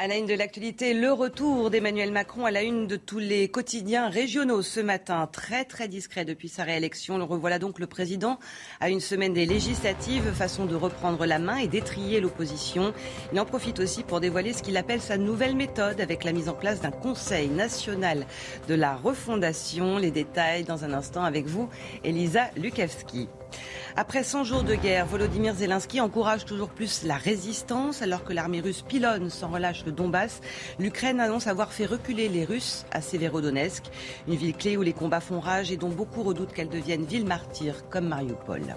À la une de l'actualité, le retour d'Emmanuel Macron à la une de tous les quotidiens régionaux ce matin. Très très discret depuis sa réélection. Le revoilà donc le président à une semaine des législatives, façon de reprendre la main et d'étrier l'opposition. Il en profite aussi pour dévoiler ce qu'il appelle sa nouvelle méthode avec la mise en place d'un Conseil national de la refondation. Les détails dans un instant avec vous, Elisa Lukavski. Après 100 jours de guerre, Volodymyr Zelensky encourage toujours plus la résistance alors que l'armée russe pilonne sans relâche le Donbass. L'Ukraine annonce avoir fait reculer les Russes à Severodonetsk, une ville clé où les combats font rage et dont beaucoup redoutent qu'elle devienne ville martyre comme Mariupol.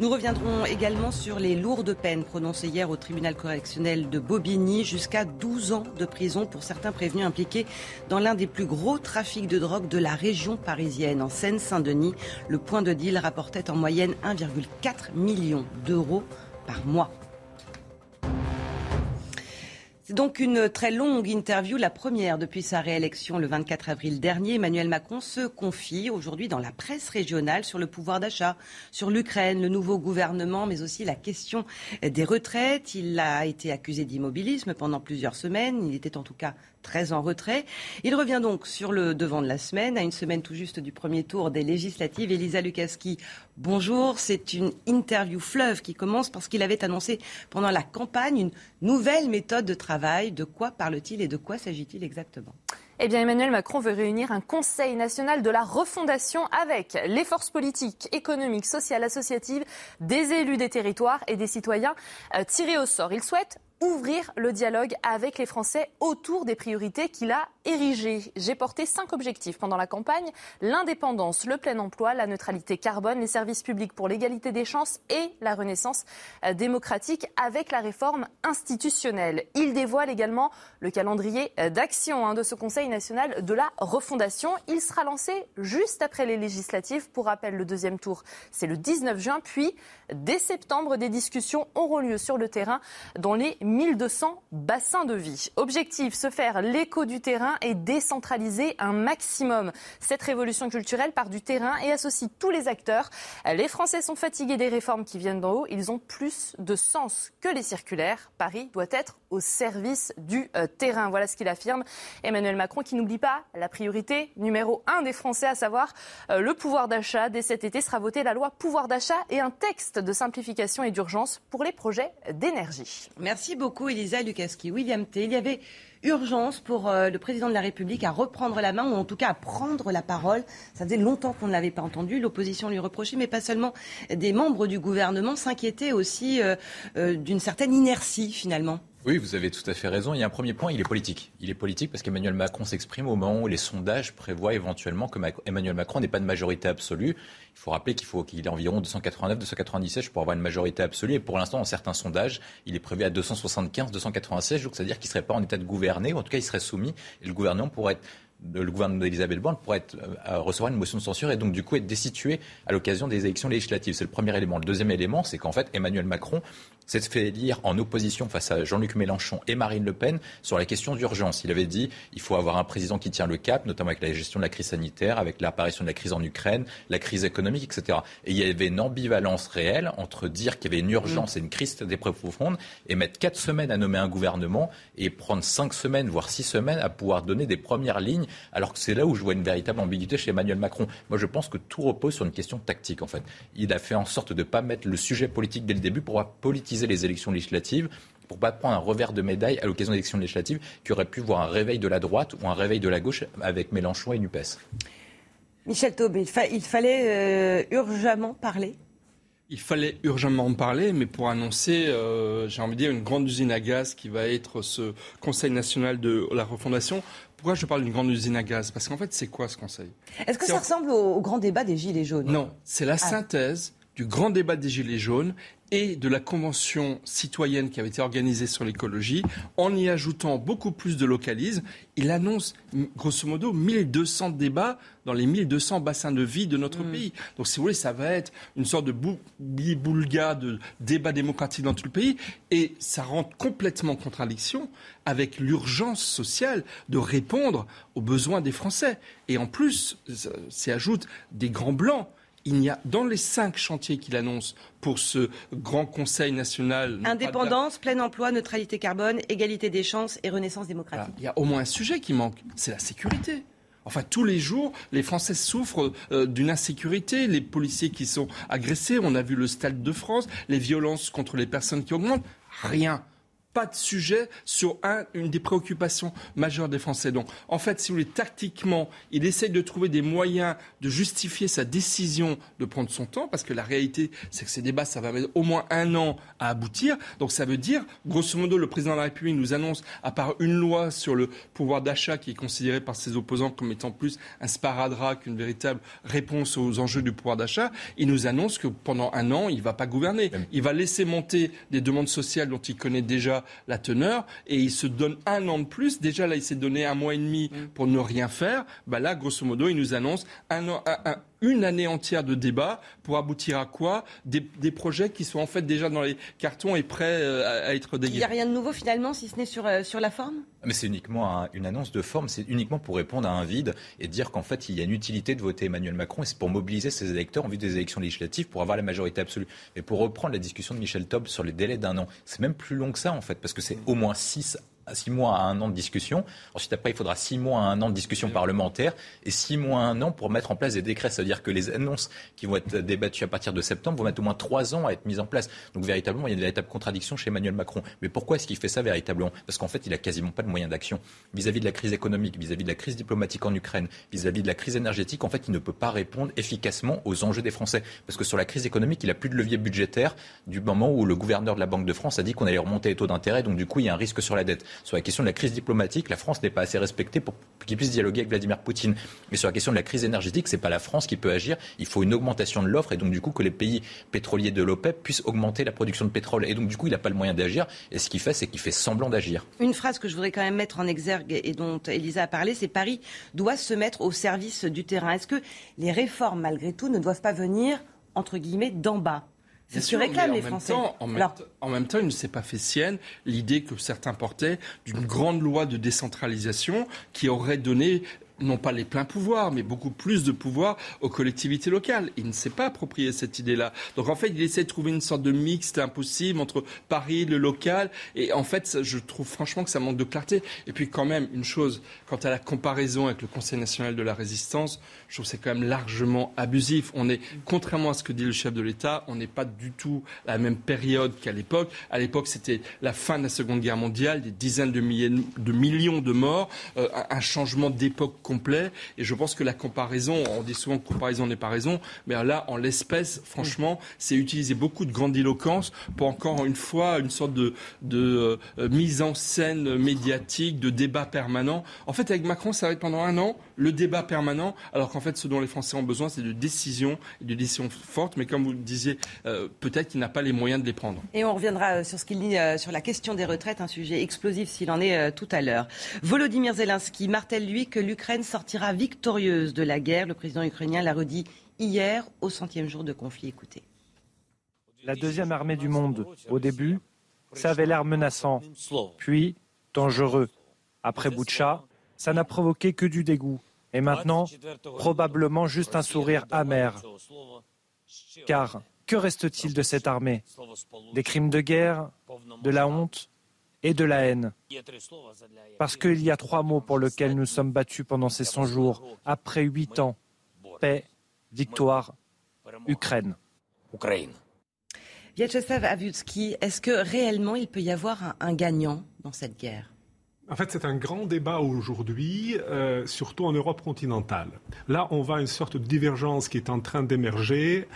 Nous reviendrons également sur les lourdes peines prononcées hier au tribunal correctionnel de Bobigny, jusqu'à 12 ans de prison pour certains prévenus impliqués dans l'un des plus gros trafics de drogue de la région parisienne. En Seine-Saint-Denis, le point de deal rapportait en moyenne 1,4 million d'euros par mois. C'est donc une très longue interview, la première depuis sa réélection le 24 avril dernier. Emmanuel Macron se confie aujourd'hui dans la presse régionale sur le pouvoir d'achat, sur l'Ukraine, le nouveau gouvernement, mais aussi la question des retraites. Il a été accusé d'immobilisme pendant plusieurs semaines. Il était en tout cas très en retrait. Il revient donc sur le devant de la semaine, à une semaine tout juste du premier tour des législatives. Elisa Lukaski, bonjour. C'est une interview fleuve qui commence parce qu'il avait annoncé pendant la campagne une nouvelle méthode de travail. De quoi parle-t-il et de quoi s'agit-il exactement? Eh bien, Emmanuel Macron veut réunir un Conseil national de la refondation avec les forces politiques, économiques, sociales, associatives, des élus des territoires et des citoyens euh, tirés au sort. Il souhaite ouvrir le dialogue avec les Français autour des priorités qu'il a J'ai porté cinq objectifs pendant la campagne l'indépendance, le plein emploi, la neutralité carbone, les services publics pour l'égalité des chances et la renaissance euh, démocratique avec la réforme institutionnelle. Il dévoile également le calendrier euh, d'action hein, de ce Conseil national de la refondation. Il sera lancé juste après les législatives. Pour rappel, le deuxième tour, c'est le 19 juin, puis dès septembre, des discussions auront lieu sur le terrain dans les 1200 bassins de vie. Objectif, se faire l'écho du terrain et décentraliser un maximum. Cette révolution culturelle part du terrain et associe tous les acteurs. Les Français sont fatigués des réformes qui viennent d'en haut. Ils ont plus de sens que les circulaires. Paris doit être au service du euh, terrain. Voilà ce qu'il affirme. Emmanuel Macron qui n'oublie pas la priorité numéro un des Français, à savoir euh, le pouvoir d'achat. Dès cet été sera votée la loi pouvoir d'achat et un texte de simplification et d'urgence pour les projets d'énergie. Merci beaucoup, Elisa Lukaski. William T. Il y avait urgence pour euh, le président de la République à reprendre la main ou en tout cas à prendre la parole. Ça faisait longtemps qu'on ne l'avait pas entendu. L'opposition lui reprochait, mais pas seulement des membres du gouvernement s'inquiétaient aussi d'une certaine inertie finalement. Oui, vous avez tout à fait raison. Il y a un premier point, il est politique. Il est politique parce qu'Emmanuel Macron s'exprime au moment où les sondages prévoient éventuellement que Emmanuel Macron n'ait pas de majorité absolue. Il faut rappeler qu'il faut qu'il ait environ 289, 297 pour avoir une majorité absolue. Et pour l'instant, dans certains sondages, il est prévu à 275, 296. Donc, c'est-à-dire qu'il ne serait pas en état de gouverner, ou en tout cas, il serait soumis. Et le gouvernement pourrait être le gouvernement d'Elisabeth Borne pourrait être, euh, recevoir une motion de censure et donc du coup être destitué à l'occasion des élections législatives. C'est le premier élément. Le deuxième élément, c'est qu'en fait Emmanuel Macron s'est fait lire en opposition face à Jean-Luc Mélenchon et Marine Le Pen sur la question d'urgence. Il avait dit il faut avoir un président qui tient le cap, notamment avec la gestion de la crise sanitaire, avec l'apparition de la crise en Ukraine, la crise économique, etc. Et il y avait une ambivalence réelle entre dire qu'il y avait une urgence et une crise des profonde et mettre quatre semaines à nommer un gouvernement et prendre cinq semaines, voire six semaines à pouvoir donner des premières lignes, alors que c'est là où je vois une véritable ambiguïté chez Emmanuel Macron. Moi, je pense que tout repose sur une question tactique, en fait. Il a fait en sorte de ne pas mettre le sujet politique dès le début pour politiser les élections législatives pour pas prendre un revers de médaille à l'occasion des élections législatives qui aurait pu voir un réveil de la droite ou un réveil de la gauche avec Mélenchon et NUPES. Michel Taube, il, fallait euh, urgemment parler? Il fallait urgemment en parler, mais pour annoncer, euh, j'ai envie de dire, une grande usine à gaz qui va être ce Conseil national de la refondation. Pourquoi je parle d'une grande usine à gaz? Parce qu'en fait, c'est quoi ce Conseil? Est-ce que ça ressemble au, grand débat des Gilets jaunes? Non, c'est la ah. synthèse du grand débat des Gilets jaunes et de la convention citoyenne qui avait été organisée sur l'écologie, en y ajoutant beaucoup plus de localisme, il annonce grosso modo 1200 débats dans les 1200 bassins de vie de notre mm. pays. Donc si vous voulez, ça va être une sorte de boulga de débat démocratique dans tout le pays et ça rentre complètement en contradiction avec l'urgence sociale de répondre aux besoins des Français. Et en plus, s'y ajoute des grands blancs il y a dans les cinq chantiers qu'il annonce pour ce grand Conseil national. Indépendance, plein emploi, neutralité carbone, égalité des chances et renaissance démocratique. il y a au moins un sujet qui manque, c'est la sécurité. Enfin, tous les jours, les Français souffrent euh, d'une insécurité. Les policiers qui sont agressés, on a vu le Stade de France, les violences contre les personnes qui augmentent. Rien pas de sujet sur une des préoccupations majeures des Français. Donc, en fait, si vous voulez, tactiquement, il essaye de trouver des moyens de justifier sa décision de prendre son temps, parce que la réalité, c'est que ces débats, ça va mettre au moins un an à aboutir. Donc, ça veut dire, grosso modo, le président de la République nous annonce, à part une loi sur le pouvoir d'achat qui est considérée par ses opposants comme étant plus un sparadrap qu'une véritable réponse aux enjeux du pouvoir d'achat, il nous annonce que pendant un an, il ne va pas gouverner. Il va laisser monter des demandes sociales dont il connaît déjà la teneur et il se donne un an de plus. Déjà là, il s'est donné un mois et demi mm. pour ne rien faire. Bah là, grosso modo, il nous annonce un, an, un, une année entière de débat pour aboutir à quoi des, projets qui sont en fait déjà dans les cartons et prêts euh, à, être dégagés. Il n'y a rien de nouveau finalement, si ce n'est sur, euh, sur la forme? Mais c'est uniquement une annonce de forme, c'est uniquement pour répondre à un vide et dire qu'en fait il y a une utilité de voter Emmanuel Macron et c'est pour mobiliser ses électeurs en vue des élections législatives pour avoir la majorité absolue. Mais pour reprendre la discussion de Michel Taub sur les délais d'un an, c'est même plus long que ça en fait, parce que c'est au moins six six mois à un an de discussion. Ensuite, après, il faudra six mois à un an de discussion parlementaire et six mois à un an pour mettre en place des décrets. Ça veut dire que les annonces qui vont être débattues à partir de septembre vont mettre au moins trois ans à être mises en place. Donc, véritablement, il y a une véritable contradiction chez Emmanuel Macron. Mais pourquoi est-ce qu'il fait ça véritablement? Parce qu'en fait, il n'a quasiment pas de moyens d'action. Vis-à-vis de la crise économique, vis-à-vis de la crise diplomatique en Ukraine, vis-à-vis de la crise énergétique, en fait, il ne peut pas répondre efficacement aux enjeux des Français. Parce que sur la crise économique, il n'a plus de levier budgétaire du moment où le gouverneur de la Banque de France a dit qu'on allait remonter les taux d'intérêt. Donc, du coup, il y a un risque sur la dette. Sur la question de la crise diplomatique, la France n'est pas assez respectée pour qu'il puisse dialoguer avec Vladimir Poutine. Mais sur la question de la crise énergétique, c'est pas la France qui peut agir. Il faut une augmentation de l'offre et donc du coup que les pays pétroliers de l'OPEP puissent augmenter la production de pétrole. Et donc du coup, il n'a pas le moyen d'agir. Et ce qu'il fait, c'est qu'il fait semblant d'agir. Une phrase que je voudrais quand même mettre en exergue et dont Elisa a parlé, c'est Paris doit se mettre au service du terrain. Est-ce que les réformes, malgré tout, ne doivent pas venir entre guillemets d'en bas? C'est ce que réclament les Français. en, même temps, il ne s'est pas fait sienne l'idée que certains portaient d'une grande loi de décentralisation qui aurait donné non pas les pleins pouvoirs, mais beaucoup plus de pouvoir aux collectivités locales. Il ne s'est pas approprié cette idée-là. Donc en fait, il essaie de trouver une sorte de mixte impossible entre Paris, le local, et en fait, je trouve franchement que ça manque de clarté. Et puis quand même, une chose, quant à la comparaison avec le Conseil national de la résistance, je trouve que c'est quand même largement abusif. On est, contrairement à ce que dit le chef de l'État, on n'est pas du tout à la même période qu'à l'époque. À l'époque, c'était la fin de la Seconde Guerre mondiale, des dizaines de, millions de morts, euh, un changement d'époque complet. Et je pense que la comparaison, on dit souvent que comparaison n'est pas raison, mais là, en l'espèce, franchement, c'est utiliser beaucoup de grandiloquence pour encore une fois une sorte de, euh, mise en scène médiatique, de débat permanent. En fait, avec Macron, ça va être pendant un an le débat permanent, alors fait, ce dont les Français ont besoin, c'est de décisions et de décisions fortes. Mais comme vous le disiez, euh, peut-être qu'il n'a pas les moyens de les prendre. Et on reviendra euh, sur ce qu'il dit sur la question des retraites, un sujet explosif s'il en est tout à l'heure. Volodymyr Zelensky martèle, lui, que l'Ukraine sortira victorieuse de la guerre. Le président ukrainien l'a redit hier au centième jour de conflit. Écoutez. La deuxième armée du monde, au début, ça avait l'air menaçant, puis dangereux. Après Boucha, ça n'a provoqué que du dégoût. Et maintenant, probablement juste un sourire amer. Car que reste-t-il de cette armée? Des crimes de guerre De la honte et de la haine. Parce qu'il y a trois mots pour lesquels nous sommes battus pendant ces 100 jours, après huit ans. Paix, victoire, Ukraine. Vyacheslav Avutsky, est-ce que réellement il peut y avoir un, gagnant dans cette guerre? En fait, c'est un grand débat aujourd'hui, euh, surtout en Europe continentale. Là, on voit une sorte de divergence qui est en train d'émerger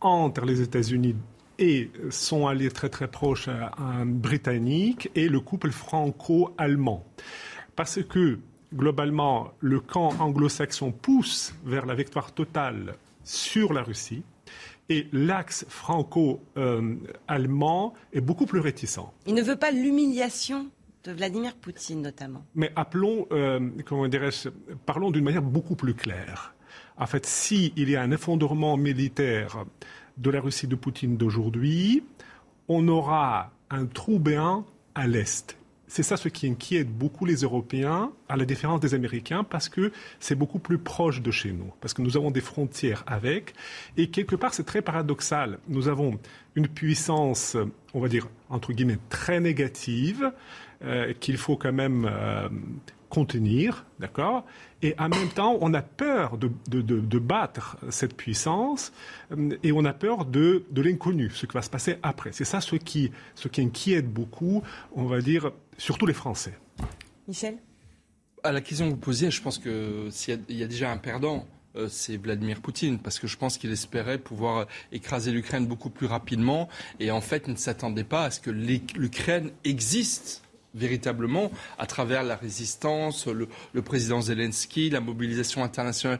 entre les États-Unis et sont allés très très proches britannique et le couple franco-allemand. Parce que globalement, le camp anglo-saxon pousse vers la victoire totale sur la Russie Et l'axe franco-allemand est beaucoup plus réticent. Il ne veut pas l'humiliation de Vladimir Poutine notamment. Mais appelons, euh, parlons d'une manière beaucoup plus claire. En fait, s'il y a un effondrement militaire de la Russie de Poutine d'aujourd'hui, on aura un trou béant à l'Est. C'est ça ce qui inquiète beaucoup les Européens, à la différence des Américains, parce que c'est beaucoup plus proche de chez nous, parce que nous avons des frontières avec. Et quelque part, c'est très paradoxal. Nous avons une puissance, on va dire, entre guillemets, très négative, euh, qu'il faut quand même euh, contenir, d'accord? Et en même temps, on a peur de, de, battre cette puissance euh, et on a peur de, l'inconnu, ce qui va se passer après. C'est ça ce qui, ce qui inquiète beaucoup, on va dire, surtout les Français. Michel? À la question que vous posiez, je pense qu'il y, y, a déjà un perdant. c'est Vladimir Poutine, parce que je pense qu'il espérait pouvoir écraser l'Ukraine beaucoup plus rapidement, et en fait, il ne s'attendait pas à ce que l'Ukraine existe véritablement à travers la résistance, le, président Zelensky, la mobilisation internationale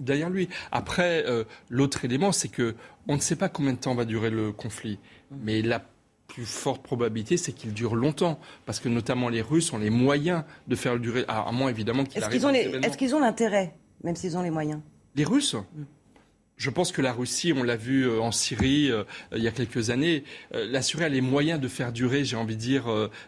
derrière, lui. Après, euh, l'autre élément, c'est que on ne sait pas combien de temps va durer le conflit, mais la plus forte probabilité, c'est qu'il dure longtemps, parce que notamment les Russes ont les moyens de faire le durer, à moins évidemment qu'il. Est-ce qu'ils ont l'intérêt, même s'ils ont les moyens? Les Russes? Mm. Je pense que la Russie, on l'a vu euh, en Syrie euh, il y a quelques années, euh, la Syrie a les moyens de faire durer, j'ai envie de dire,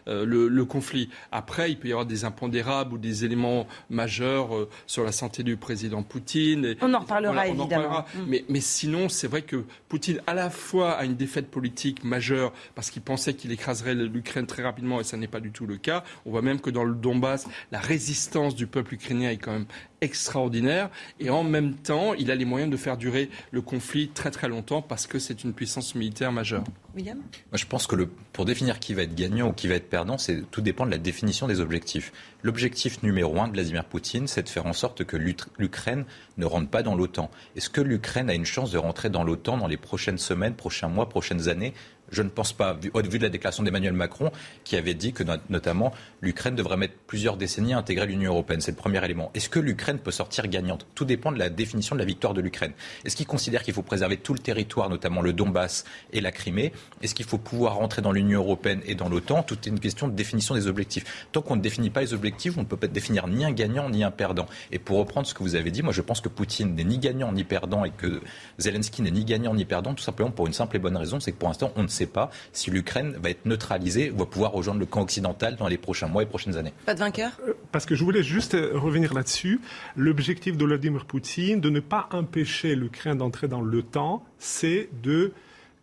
le, conflit. Après, il peut y avoir des impondérables ou des éléments majeurs sur la santé du président Poutine. on en reparlera évidemment. Mm. Mais, sinon, c'est vrai que Poutine, à la fois, a une défaite politique majeure parce qu'il pensait qu'il écraserait l'Ukraine très rapidement et ça n'est pas du tout le cas. On voit même que dans le Donbass, la résistance du peuple ukrainien est quand même extraordinaire et en même temps, il a les moyens de faire durer le conflit très très longtemps parce que c'est une puissance militaire majeure. William? Moi, je pense que le, pour définir qui va être gagnant ou qui va être perdant, c'est tout dépend de la définition des objectifs. L'objectif numéro un de Vladimir Poutine, c'est de faire en sorte que l'Ukraine ne rentre pas dans l'OTAN. Est-ce que l'Ukraine a une chance de rentrer dans l'OTAN dans les prochaines semaines, prochains mois, prochaines années? Je ne pense pas, au vu de la déclaration d'Emmanuel Macron, qui avait dit que notamment l'Ukraine devrait mettre plusieurs décennies à intégrer l'Union européenne. C'est le premier élément. Est-ce que l'Ukraine peut sortir gagnante? Tout dépend de la définition de la victoire de l'Ukraine. Est-ce qu'il considère qu'il faut préserver tout le territoire, notamment le Donbass et la Crimée? Est-ce qu'il faut pouvoir rentrer dans l'Union européenne et dans l'OTAN? Tout est une question de définition des objectifs. Tant qu'on ne définit pas les objectifs, on ne peut pas définir ni un gagnant ni un perdant. Et pour reprendre ce que vous avez dit, moi je pense que Poutine n'est ni gagnant ni perdant et que Zelensky n'est ni gagnant ni perdant, tout simplement pour une simple et bonne raison, c'est que pour l'instant on ne sait pas si l'Ukraine va être neutralisée ou va pouvoir rejoindre le camp occidental dans les prochains mois et prochaines années. Pas de vainqueur? Euh, Parce que je voulais juste euh, revenir là-dessus. L'objectif de Vladimir Poutine, de ne pas empêcher l'Ukraine d'entrer dans l'OTAN, c'est de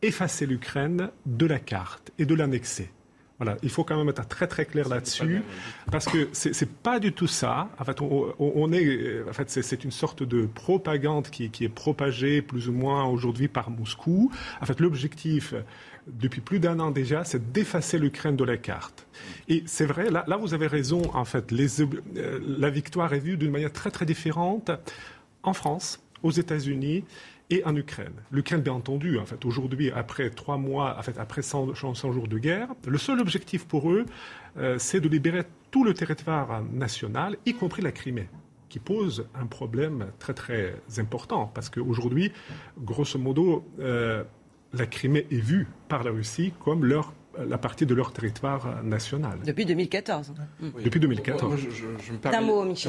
effacer l'Ukraine de la carte et de l'annexer. Voilà, il faut quand même être très très clair là-dessus, parce que c'est pas du tout ça. En fait, on, est, en fait, c'est une sorte de propagande qui, qui, est propagée plus ou moins aujourd'hui par Moscou. En fait, l'objectif depuis plus d'un an déjà, c'est d'effacer l'Ukraine de la carte. Et c'est vrai, là, vous avez raison. En fait, euh, la victoire est vue d'une manière très très différente en France, aux États-Unis et en Ukraine. L'Ukraine, bien entendu, en fait, aujourd'hui, après trois mois, en fait, après 100, jours de guerre, le seul objectif pour eux, euh, c'est de libérer tout le territoire national, y compris la Crimée qui pose un problème très très important parce qu'aujourd'hui, grosso modo, euh, la Crimée est vue par la Russie comme leur la partie de leur territoire national. Depuis 2014. Depuis 2014. je, je, me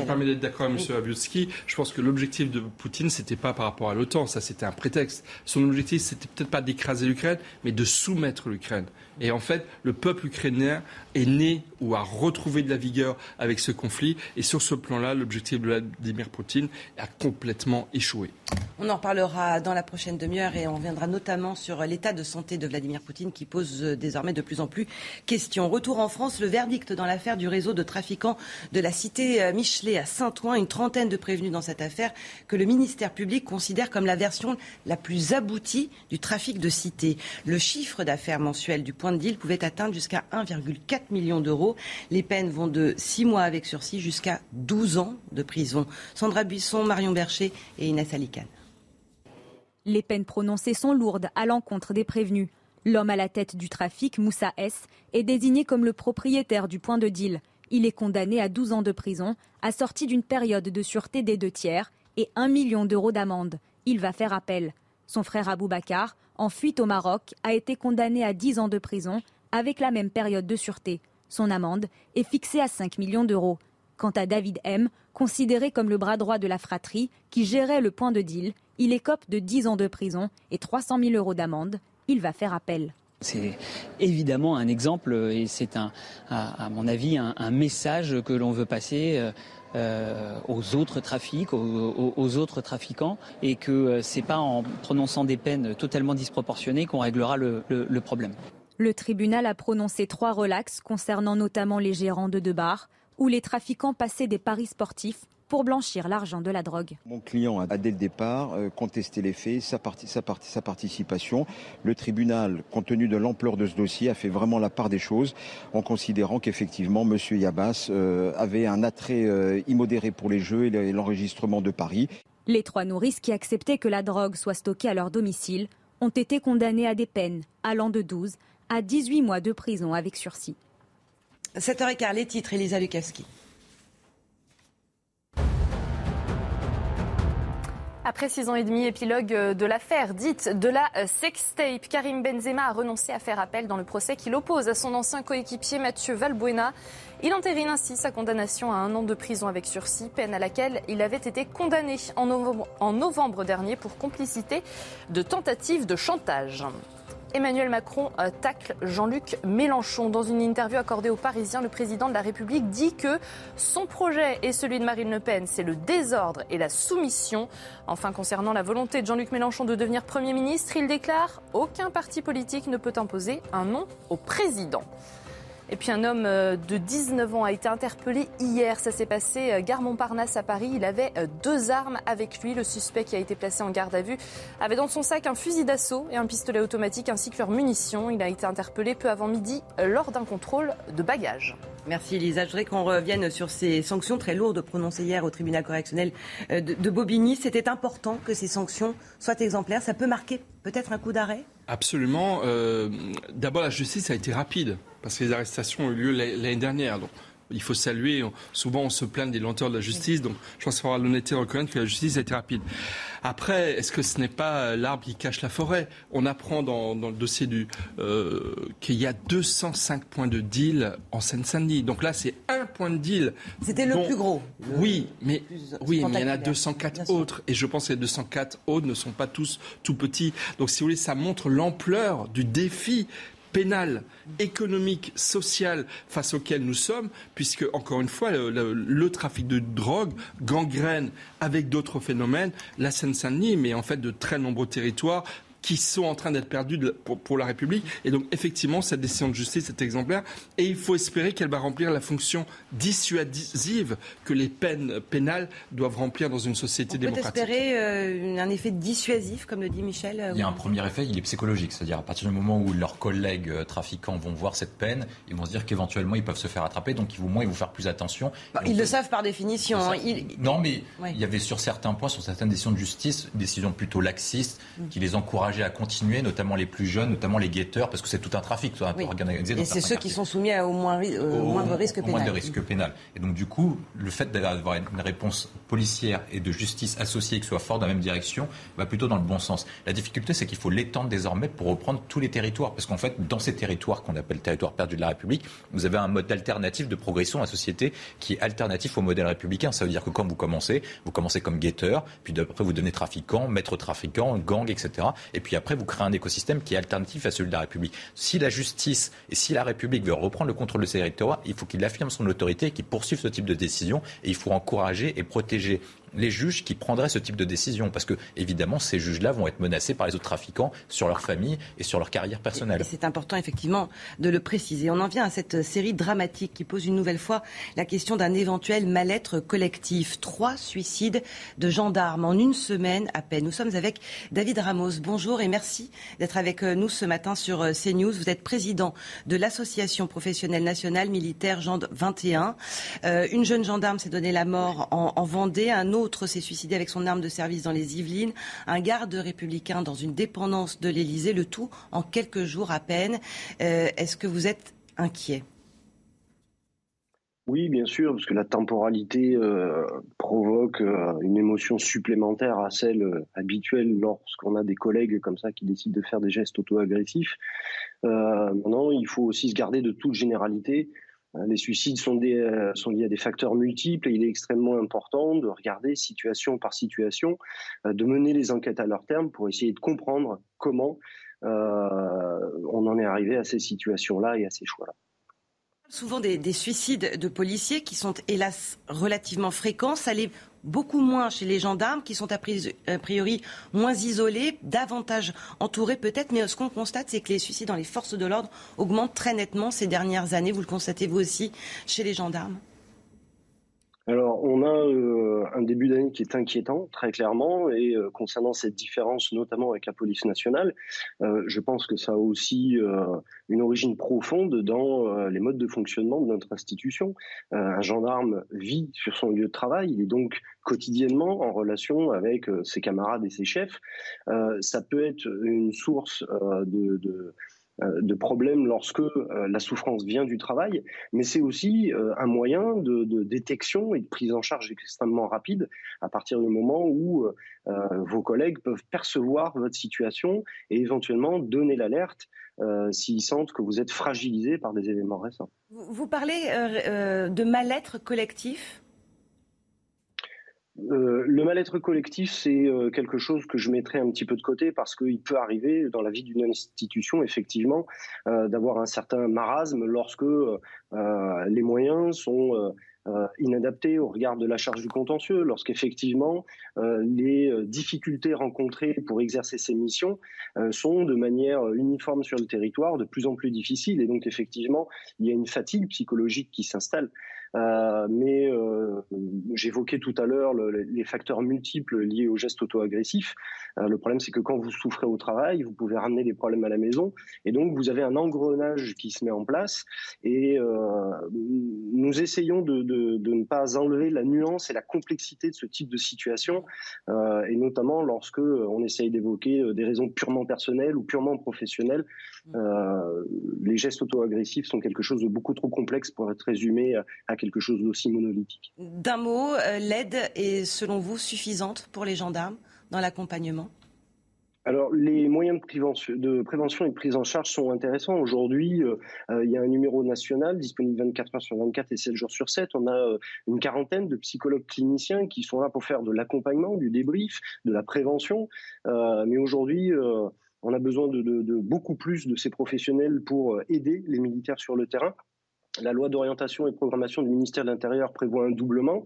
permets, d'être d'accord avec M. Abiotski. Je pense que l'objectif de Poutine, c'était pas par rapport à l'OTAN, ça c'était un prétexte. Son objectif, c'était peut-être pas d'écraser l'Ukraine, mais de soumettre l'Ukraine. Et en fait, le peuple ukrainien est né ou a retrouvé de la vigueur avec ce conflit. Et sur ce plan-là, l'objectif de Vladimir Poutine a complètement échoué. On en reparlera dans la prochaine demi-heure et on reviendra notamment sur l'état de santé de Vladimir Poutine qui pose désormais de plus en plus question. Retour en France, le verdict dans l'affaire du réseau de trafiquants de la cité euh, Michelet à Saint-Ouen. Une trentaine de prévenus dans cette affaire que le ministère public considère comme la version la plus aboutie du trafic de cité. Le chiffre d'affaires mensuel du point de deal pouvait atteindre jusqu'à 1,4 million d'euros. Les peines vont de 6 mois avec sursis jusqu'à 12 ans de prison. Sandra Buisson, Marion Bercher et Inès Alicane. Les peines prononcées sont lourdes à l'encontre des prévenus. L'homme à la tête du trafic, Moussa S, est désigné comme le propriétaire du point de deal. Il est condamné à 12 ans de prison, assorti d'une période de sûreté des deux tiers et 1 million d'euros d'amende. Il va faire appel. Son frère Abou Bakar, en fuite au Maroc, a été condamné à 10 ans de prison avec la même période de sûreté. Son amende est fixée à 5 millions d'euros. Quant à David M, considéré comme le bras droit de la fratrie qui gérait le point de deal, il écope de 10 ans de prison et 300 000 euros d'amende. Il va faire appel. C'est évidemment un exemple et c'est à, mon avis, un, message que l'on veut passer euh, aux autres trafics, aux, autres trafiquants, et que euh, c'est pas en prononçant des peines totalement disproportionnées qu'on réglera le, problème. Le tribunal a prononcé trois relax concernant notamment les gérants de deux bars où les trafiquants passaient des paris sportifs pour blanchir l'argent de la drogue. Mon client a dès le départ euh, contesté les faits, sa, sa participation. Le tribunal, compte tenu de l'ampleur de ce dossier, a fait vraiment la part des choses en considérant qu'effectivement M. Yabas euh, avait un attrait euh, immodéré pour les jeux et l'enregistrement de paris. Les trois nourrices qui acceptaient que la drogue soit stockée à leur domicile ont été condamnées à des peines allant de 12 à 18 mois de prison avec sursis. 7h15, les titres, Elisa Lukaski. Après six ans et demi, épilogue de l'affaire dite de la sextape, Karim Benzema a renoncé à faire appel dans le procès qu'il oppose à son ancien coéquipier Mathieu Valbuena. Il entérine ainsi sa condamnation à un an de prison avec sursis, peine à laquelle il avait été condamné en novembre, en novembre dernier pour complicité de tentative de chantage. Emmanuel Macron euh, tacle Jean-Luc Mélenchon. Dans une interview accordée aux Parisiens, le président de la République dit que son projet et celui de Marine Le Pen, c'est le désordre et la soumission. Enfin, concernant la volonté de Jean-Luc Mélenchon de devenir Premier ministre, il déclare Aucun parti politique ne peut imposer un nom au président. Et puis un homme euh, de 19 ans a été interpellé hier. Ça s'est passé euh, gare Montparnasse à Paris. Il avait euh, deux armes avec lui. Le suspect qui a été placé en garde à vue avait dans son sac un fusil d'assaut et un pistolet automatique ainsi que leurs munitions. Il a été interpellé peu avant midi lors d'un contrôle de bagages. Merci Elisa. Je voudrais qu'on revienne sur ces sanctions très lourdes prononcées hier au tribunal correctionnel de Bobigny. C'était important que ces sanctions soient exemplaires. Ça peut marquer peut-être un coup d'arrêt? Absolument. D'abord, la justice a été rapide parce que les arrestations ont eu lieu l'année dernière. Donc, il faut saluer. Souvent, on se plaint des lenteurs de la justice. Donc, je pense qu'il faudra l'honnêteté de reconnaître que la justice a été rapide. Après, est-ce que ce n'est pas l'arbre qui cache la forêt? On apprend dans, le dossier du euh, qu'il y a 205 points de deal en Seine-Saint-Denis. Donc là, c'est un point de deal. C'était le plus gros. oui, mais oui, mais il y en a 204 autres. Et je pense que les 204 autres ne sont pas tous tout petits. Donc, si vous voulez, ça montre l'ampleur du défi pénal, économique, social face auquel nous sommes, puisque, encore une fois, le, trafic de drogue gangrène avec d'autres phénomènes la Seine-Saint-Denis, mais en fait de très nombreux territoires qui sont en train d'être perdus pour, la République. Et donc, effectivement, cette décision de justice est exemplaire. Et il faut espérer qu'elle va remplir la fonction dissuasive que les peines pénales doivent remplir dans une société On démocratique. Peut espérer euh, un effet dissuasif, comme le dit Michel euh, Il y a un premier effet, il est psychologique. C'est-à-dire, à partir du moment où leurs collègues euh, trafiquants vont voir cette peine, ils vont se dire qu'éventuellement, ils peuvent se faire attraper. Donc, ils vont moins, ils vont faire plus attention. Bah, ils le savent par définition. Hein. Non, mais il y avait sur certains points, sur certaines décisions de justice, décisions plutôt laxistes, mm. qui les à continuer, notamment les plus jeunes, notamment les guetteurs, parce que c'est tout un trafic oui. organisé. Et c'est ceux qui sont soumis au, moins, au, moindre risque pénal. Au moindre risque pénal. Et donc du coup, le fait d'avoir une réponse policière et de justice associée qui soit forte dans la même direction va plutôt dans le bon sens. La difficulté, c'est qu'il faut l'étendre désormais pour reprendre tous les territoires, parce qu'en fait, dans ces territoires qu'on appelle territoires perdus de la République, vous avez un mode alternatif de progression à la société qui est alternatif au modèle républicain. Ça veut dire que quand vous commencez, vous commencez comme guetteur, puis après vous devenez trafiquant, maître trafiquant, gang, etc. Et puis après, vous créez un écosystème qui est alternatif à celui de la République. Si la justice et si la République veut reprendre le contrôle de ces territoires, il faut qu'il affirme son autorité et qu'il poursuive ce type de décision. Et il faut encourager et protéger les juges qui prendraient ce type de décision. Parce que, évidemment, ces juges-là vont être menacés par les autres trafiquants sur leur famille et sur leur carrière personnelle. C'est important, effectivement, de le préciser. On en vient à cette série dramatique qui pose une nouvelle fois la question d'un éventuel mal-être collectif. Trois suicides de gendarmes en une semaine à peine. Nous sommes avec David Ramos. Bonjour et merci d'être avec nous ce matin sur euh, CNews. Vous êtes président de l'Association professionnelle nationale militaire Gend 21. Euh, une jeune gendarme s'est donné la mort en, en Vendée. Un autre autre s'est suicidé avec son arme de service dans les Yvelines, un garde républicain dans une dépendance de l'Élysée, le tout en quelques jours à peine. Euh, est-ce que vous êtes inquiet? Oui, bien sûr, parce que la temporalité euh, provoque une émotion supplémentaire à celle habituelle lorsqu'on a des collègues comme ça qui décident de faire des gestes auto-agressifs. maintenant, il faut aussi se garder de toute généralité. Les suicides sont, des, sont liés à des facteurs multiples et il est extrêmement important de regarder situation par situation, de mener les enquêtes à leur terme pour essayer de comprendre comment on en est arrivé à ces situations-là et à ces choix-là souvent des, suicides de policiers qui sont hélas relativement fréquents. Beaucoup moins chez les gendarmes qui sont a priori moins isolés, davantage entourés peut-être. Mais ce qu'on constate, c'est que les suicides dans les forces de l'ordre augmentent très nettement ces dernières années. Vous le constatez vous aussi chez les gendarmes alors, on a euh, un début d'année qui est inquiétant, très clairement, et euh, concernant cette différence, notamment avec la police nationale, euh, je pense que ça a aussi une origine profonde dans les modes de fonctionnement de notre institution. un gendarme vit sur son lieu de travail, il est donc quotidiennement en relation avec ses camarades et ses chefs. ça peut être une source de, de problèmes lorsque euh, la souffrance vient du travail, mais c'est aussi euh, un moyen de, détection et de prise en charge extrêmement rapide à partir du moment où vos collègues peuvent percevoir votre situation et éventuellement donner l'alerte s'ils sentent que vous êtes fragilisé par des événements récents. Vous parlez de mal-être collectif? Euh, le mal-être collectif, c'est euh, quelque chose que je mettrais un petit peu de côté parce qu'il peut arriver dans la vie d'une institution, effectivement, euh, d'avoir un certain marasme lorsque les moyens sont inadaptés au regard de la charge du contentieux, lorsqu'effectivement les difficultés rencontrées pour exercer ces missions sont de manière uniforme sur le territoire de plus en plus difficiles et donc effectivement il y a une fatigue psychologique qui s'installe. Euh, mais euh, j'évoquais tout à l'heure les facteurs multiples liés aux gestes auto-agressifs. Euh, le problème, c'est que quand vous souffrez au travail, vous pouvez ramener des problèmes à la maison, et donc vous avez un engrenage qui se met en place. Et nous essayons de, de, ne pas enlever la nuance et la complexité de ce type de situation, et notamment lorsque on essaye d'évoquer des raisons purement personnelles ou purement professionnelles. les gestes auto-agressifs sont quelque chose de beaucoup trop complexe pour être résumé à quelque chose d'aussi monolithique. D'un mot, euh, l'aide est selon vous suffisante pour les gendarmes dans l'accompagnement? Alors, les moyens de prévention, et de prise en charge sont intéressants. Aujourd'hui, euh, euh, il y a un numéro national disponible 24 heures sur 24 et 7 jours sur 7. On a une quarantaine de psychologues cliniciens qui sont là pour faire de l'accompagnement, du débrief, de la prévention. mais aujourd'hui, on a besoin de, de, beaucoup plus de ces professionnels pour aider les militaires sur le terrain. La loi d'orientation et programmation du ministère de l'Intérieur prévoit un doublement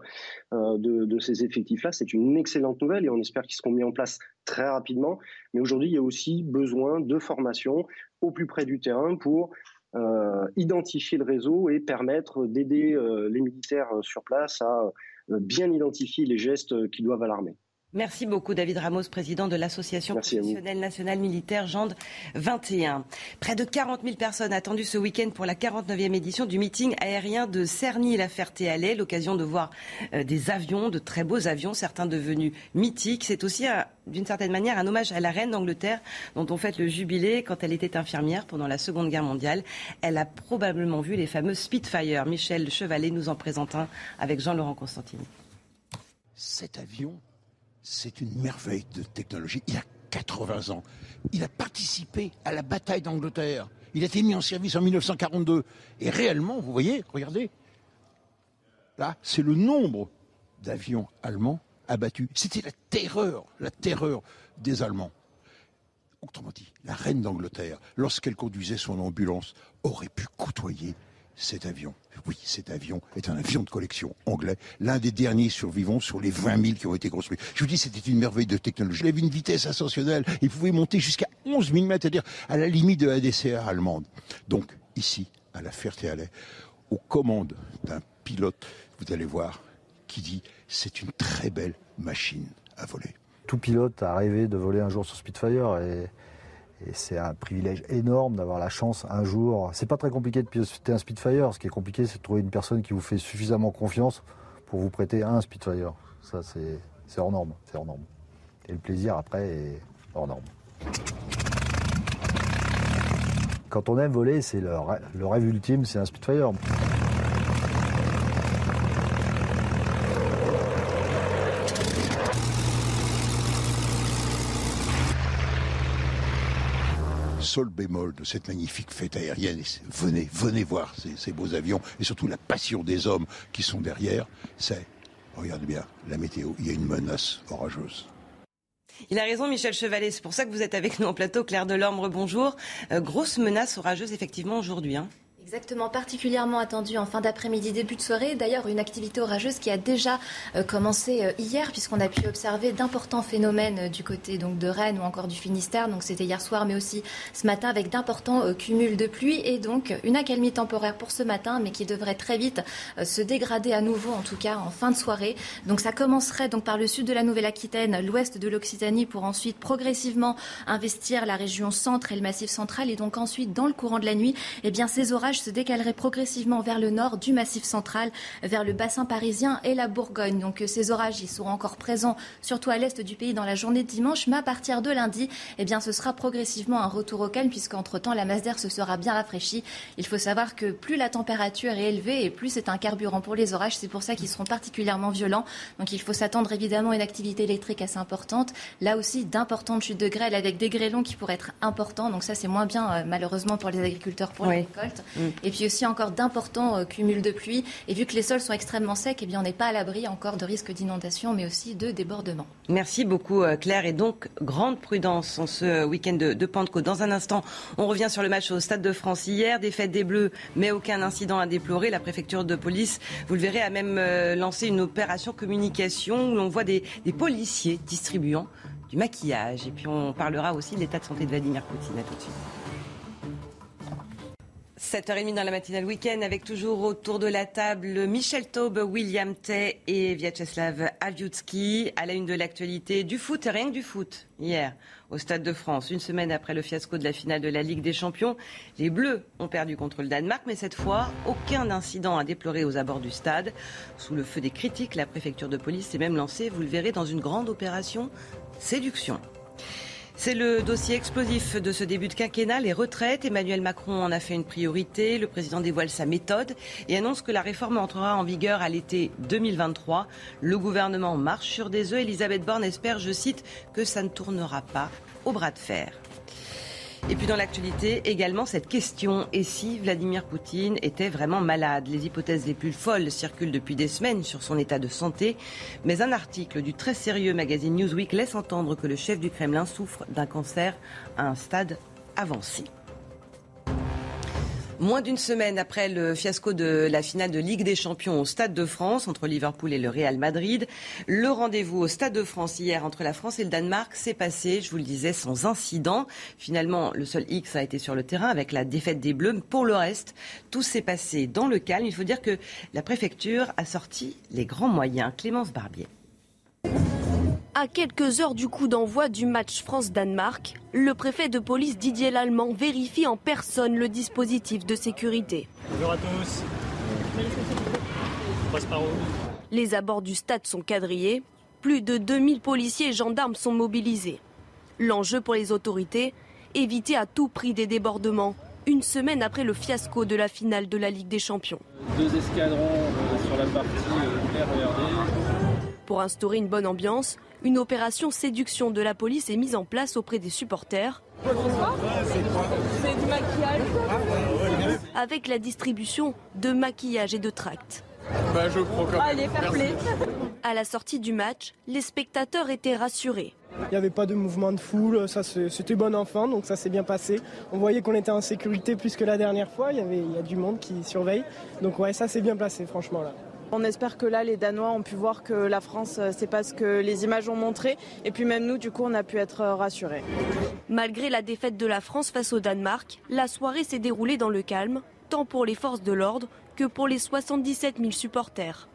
euh, de, ces effectifs-là. C'est une excellente nouvelle et on espère qu'ils seront mis en place très rapidement. Mais aujourd'hui, il y a aussi besoin de formation au plus près du terrain pour euh, identifier le réseau et permettre d'aider euh, les militaires sur place à bien identifier les gestes qui doivent alarmer. Merci beaucoup David Ramos, président de l'association professionnelle nationale militaire Gende 21. Près de 40 000 personnes attendues ce week-end pour la 49e édition du meeting aérien de Cerny-la Ferté-Alais. L'occasion de voir euh, des avions, de très beaux avions, certains devenus mythiques. C'est aussi d'une certaine manière un hommage à la reine d'Angleterre dont on fête le jubilé quand elle était infirmière pendant la Seconde Guerre mondiale. Elle a probablement vu les fameux Spitfire. Michel Chevalet nous en présente un avec Jean-Laurent Constantini. Cet avion c'est une merveille de technologie. Il a 80 ans. Il a participé à la bataille d'Angleterre. Il a été mis en service en 1942. Et réellement, vous voyez, regardez, là, c'est le nombre d'avions allemands abattus. C'était la terreur, la terreur des Allemands. Autrement dit, la reine d'Angleterre, lorsqu'elle conduisait son ambulance, aurait pu côtoyer cet avion. Oui, cet avion est un avion de collection anglais, l'un des derniers survivants sur les 20 000 qui ont été construits. Je vous dis, c'était une merveille de technologie. Il avait une vitesse ascensionnelle. Il pouvait monter jusqu'à 11 000 mètres, c'est-à-dire à la limite de la DCR allemande. Donc, ici, à la Ferté-Alais, aux commandes d'un pilote, vous allez voir, qui dit c'est une très belle machine à voler. Tout pilote a rêvé de voler un jour sur Spitfire et et c'est un privilège énorme d'avoir la chance un jour. C'est pas très compliqué de piloter un Spitfire. Ce qui est compliqué, c'est de trouver une personne qui vous fait suffisamment confiance pour vous prêter un Spitfire. Ça, c'est hors norme. C'est. Et le plaisir après est hors norme. Quand on aime voler, c'est le, le rêve ultime, c'est un Spitfire. Seul bémol de cette magnifique fête aérienne, venez, venez voir ces, ces beaux avions, et surtout la passion des hommes qui sont derrière, c'est, regardez bien, la météo, il y a une menace orageuse. Il a raison, Michel Chevalet. C'est pour ça que vous êtes avec nous en plateau. Claire Delorme, bonjour. Euh, grosse menace orageuse, effectivement, aujourd'hui. Hein. Exactement, particulièrement attendu en fin d'après-midi, début de soirée. D'ailleurs, une activité orageuse qui a déjà euh, commencé euh, hier, puisqu'on a pu observer d'importants phénomènes euh, du côté donc de Rennes ou encore du Finistère. Donc c'était hier soir, mais aussi ce matin, avec d'importants cumuls de pluie et donc une accalmie temporaire pour ce matin, mais qui devrait très vite se dégrader à nouveau, en tout cas en fin de soirée. Donc ça commencerait donc par le sud de la Nouvelle-Aquitaine, l'ouest de l'Occitanie, pour ensuite progressivement investir la région centre et le massif central, et donc ensuite dans le courant de la nuit, eh bien ces orages se décalerait progressivement vers le nord du massif central, vers le bassin parisien et la Bourgogne. Donc euh, ces orages, ils seront encore présents, surtout à l'est du pays dans la journée de dimanche, mais à partir de lundi, eh bien, ce sera progressivement un retour au calme, puisqu'entre-temps, la masse d'air se sera bien rafraîchie. Il faut savoir que plus la température est élevée et plus c'est un carburant pour les orages. C'est pour ça qu'ils seront particulièrement violents. Donc il faut s'attendre évidemment à une activité électrique assez importante. Là aussi, d'importantes chutes de grêle avec des grêlons qui pourraient être importants. Donc ça, c'est moins bien, euh, malheureusement, pour les agriculteurs pour les récoltes. Mm. Et puis aussi encore d'importants euh, cumuls de pluie. Et vu que les sols sont extrêmement secs, eh bien, on n'est pas à l'abri encore de risques d'inondation, mais aussi de débordement. Merci beaucoup euh, Claire. Et donc, grande prudence en ce week-end de, Pentecôte. Dans un instant, on revient sur le match au Stade de France hier. Défaite des Bleus, mais aucun incident à déplorer. La préfecture de police, vous le verrez, a même euh, lancé une opération communication où l'on voit des, des policiers distribuant du maquillage. Et puis on parlera aussi de l'état de santé de Vladimir Poutine. À tout de suite. 7h30 dans la matinale week-end avec toujours autour de la table Michel Taube, William Tay et Vyacheslav Aviutski à la une de l'actualité du foot et rien que du foot. Hier, au Stade de France, une semaine après le fiasco de la finale de la Ligue des Champions, les Bleus ont perdu contre le Danemark, mais cette fois, aucun incident à déplorer aux abords du stade. Sous le feu des critiques, la préfecture de police s'est même lancée, vous le verrez, dans une grande opération séduction. C'est le dossier explosif de ce début de quinquennat, les retraites. Emmanuel Macron en a fait une priorité. Le président dévoile sa méthode et annonce que la réforme entrera en vigueur à l'été 2023. Le gouvernement marche sur des œufs. Elisabeth Borne espère, je cite, que ça ne tournera pas au bras de fer. Et puis dans l'actualité, également cette question, et si Vladimir Poutine était vraiment malade? Les hypothèses les plus folles circulent depuis des semaines sur son état de santé, mais un article du très sérieux magazine Newsweek laisse entendre que le chef du Kremlin souffre d'un cancer à un stade avancé. Moins d'une semaine après le fiasco de la finale de Ligue des Champions au Stade de France entre Liverpool et le Real Madrid, le rendez-vous au Stade de France hier entre la France et le Danemark s'est passé, je vous le disais, sans incident. Finalement, le seul X a été sur le terrain avec la défaite des Bleus. Pour le reste, tout s'est passé dans le calme. Il faut dire que la préfecture a sorti les grands moyens. Clémence Barbier. À quelques heures du coup d'envoi du match France-Danemark, le préfet de police Didier Lallemand vérifie en personne le dispositif de sécurité. Bonjour à tous. Les abords du stade sont quadrillés. Plus de 2000 policiers et gendarmes sont mobilisés. L'enjeu pour les autorités, éviter à tout prix des débordements, une semaine après le fiasco de la finale de la Ligue des Champions. Deux escadrons euh, sur la partie euh, Pour instaurer une bonne ambiance, une opération séduction de la police est mise en place auprès des supporters. C'est du maquillage. Avec la distribution de maquillage et de tracts. Bah, je Allez, fair play. À la sortie du match, les spectateurs étaient rassurés. Il n'y avait pas de mouvement de foule, ça c'était bon enfant, donc ça s'est bien passé. On voyait qu'on était en sécurité plus que la dernière fois, il y, avait, il y a du monde qui surveille. Donc ouais, ça s'est bien passé franchement là. On espère que là, les Danois ont pu voir que la France, euh, c'est pas ce que les images ont montré. Et puis même nous, du coup, on a pu être euh, rassurés. Malgré la défaite de la France face au Danemark, la soirée s'est déroulée dans le calme, tant pour les forces de l'ordre que pour les 77 000 supporters.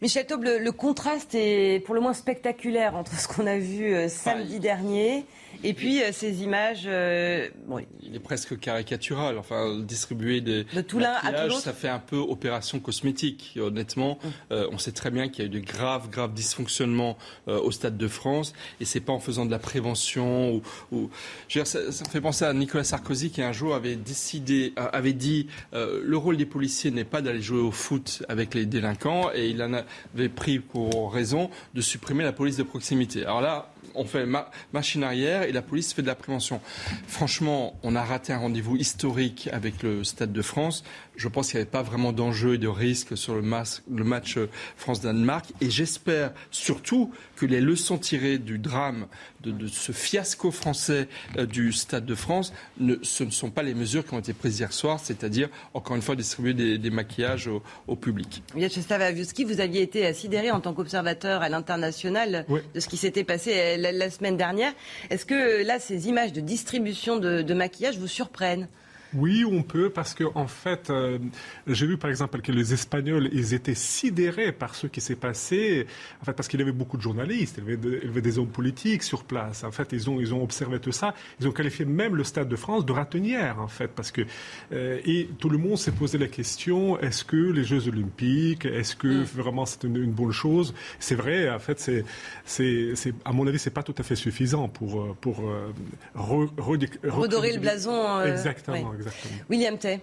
Michel Taube, le, contraste est pour le moins spectaculaire entre ce qu'on a vu euh, samedi dernier et puis euh, ces images. Euh, il est presque caricatural. Enfin, distribuer des. De tout l'un à Ça fait un peu opération cosmétique. honnêtement, mm. euh, on sait très bien qu'il y a eu de graves, graves dysfonctionnements au Stade de France. Et c'est pas en faisant de la prévention ou. Je veux dire, ça, me fait penser à Nicolas Sarkozy qui un jour avait décidé, avait dit le rôle des policiers n'est pas d'aller jouer au foot avec les délinquants et il en avait pris pour raison de supprimer la police de proximité. Alors là, on fait machine arrière et la police fait de la prévention. Franchement, on a raté un rendez-vous historique avec le Stade de France. Je pense qu'il n'y avait pas vraiment d'enjeu et de risque sur le, match France-Danemark. Et j'espère surtout que les leçons tirées du drame, de, ce fiasco français euh, du Stade de France, ne, ce ne sont pas les mesures qui ont été prises hier soir, c'est-à-dire, encore une fois, distribuer des, maquillages au, public. Vyacheslav Aviuski, vous aviez été sidéré en tant qu'observateur à l'international de ce qui s'était passé euh, la, semaine dernière. Est-ce que là, ces images de distribution de maquillage vous surprennent? Oui, on peut, parce que en fait, euh, j'ai vu par exemple que les Espagnols, ils étaient sidérés par ce qui s'est passé, en fait, parce qu'il y avait beaucoup de journalistes, il y, avait des hommes politiques sur place. En fait, ils ont, ils ont observé tout ça. Ils ont qualifié même le Stade de France de ratonnière, en fait, parce que euh, et tout le monde s'est posé la question est-ce que les Jeux Olympiques, est-ce que mm. vraiment c'est une, bonne chose? C'est vrai, en fait, c'est, c'est, à mon avis, c'est pas tout à fait suffisant pour euh, pour redorer le blason. exactement. William Tay.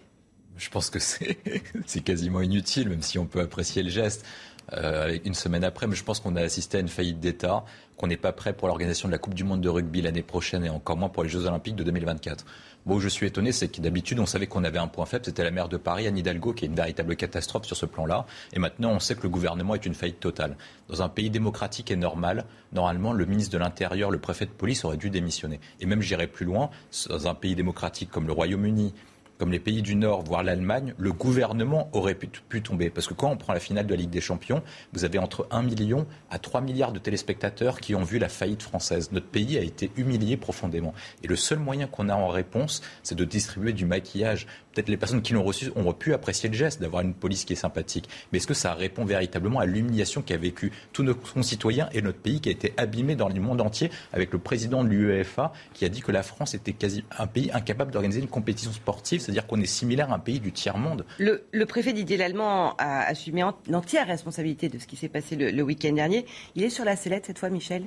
Je pense que c'est quasiment inutile, même si on peut apprécier le geste. Euh, une semaine après, mais je pense qu'on a assisté à une faillite d'État, qu'on n'est pas prêt pour l'organisation de la Coupe du Monde de rugby l'année prochaine et encore moins pour les Jeux Olympiques de 2024. Bon, je suis étonné, c'est que d'habitude, on savait qu'on avait un point faible, c'était la maire de Paris, Anne Hidalgo, qui est une véritable catastrophe sur ce plan-là. Et maintenant, on sait que le gouvernement est une faillite totale. Dans un pays démocratique et normal, normalement, le ministre de l'Intérieur, le préfet de police aurait dû démissionner. Et même, j'irais plus loin, dans un pays démocratique comme le Royaume-Uni, comme les pays du Nord, voire l'Allemagne, le gouvernement aurait pu, tomber. Parce que quand on prend la finale de la Ligue des Champions, vous avez entre 1 million à 3 milliards de téléspectateurs qui ont vu la faillite française. Notre pays a été humilié profondément. Et le seul moyen qu'on a en réponse, c'est de distribuer du maquillage peut-être les personnes qui l'ont reçu ont pu apprécier le geste d'avoir une police qui est sympathique. Mais est-ce que ça répond véritablement à l'humiliation qu'a vécu tous nos concitoyens et notre pays qui a été abîmé dans le monde entier avec le président de l'UEFA qui a dit que la France était quasi un pays incapable d'organiser une compétition sportive, c'est-à-dire qu'on est similaire à un pays du tiers-monde. Le, préfet Didier Lallemand a assumé l'entière responsabilité de ce qui s'est passé le, le week-end dernier. Il est sur la sellette cette fois, Michel?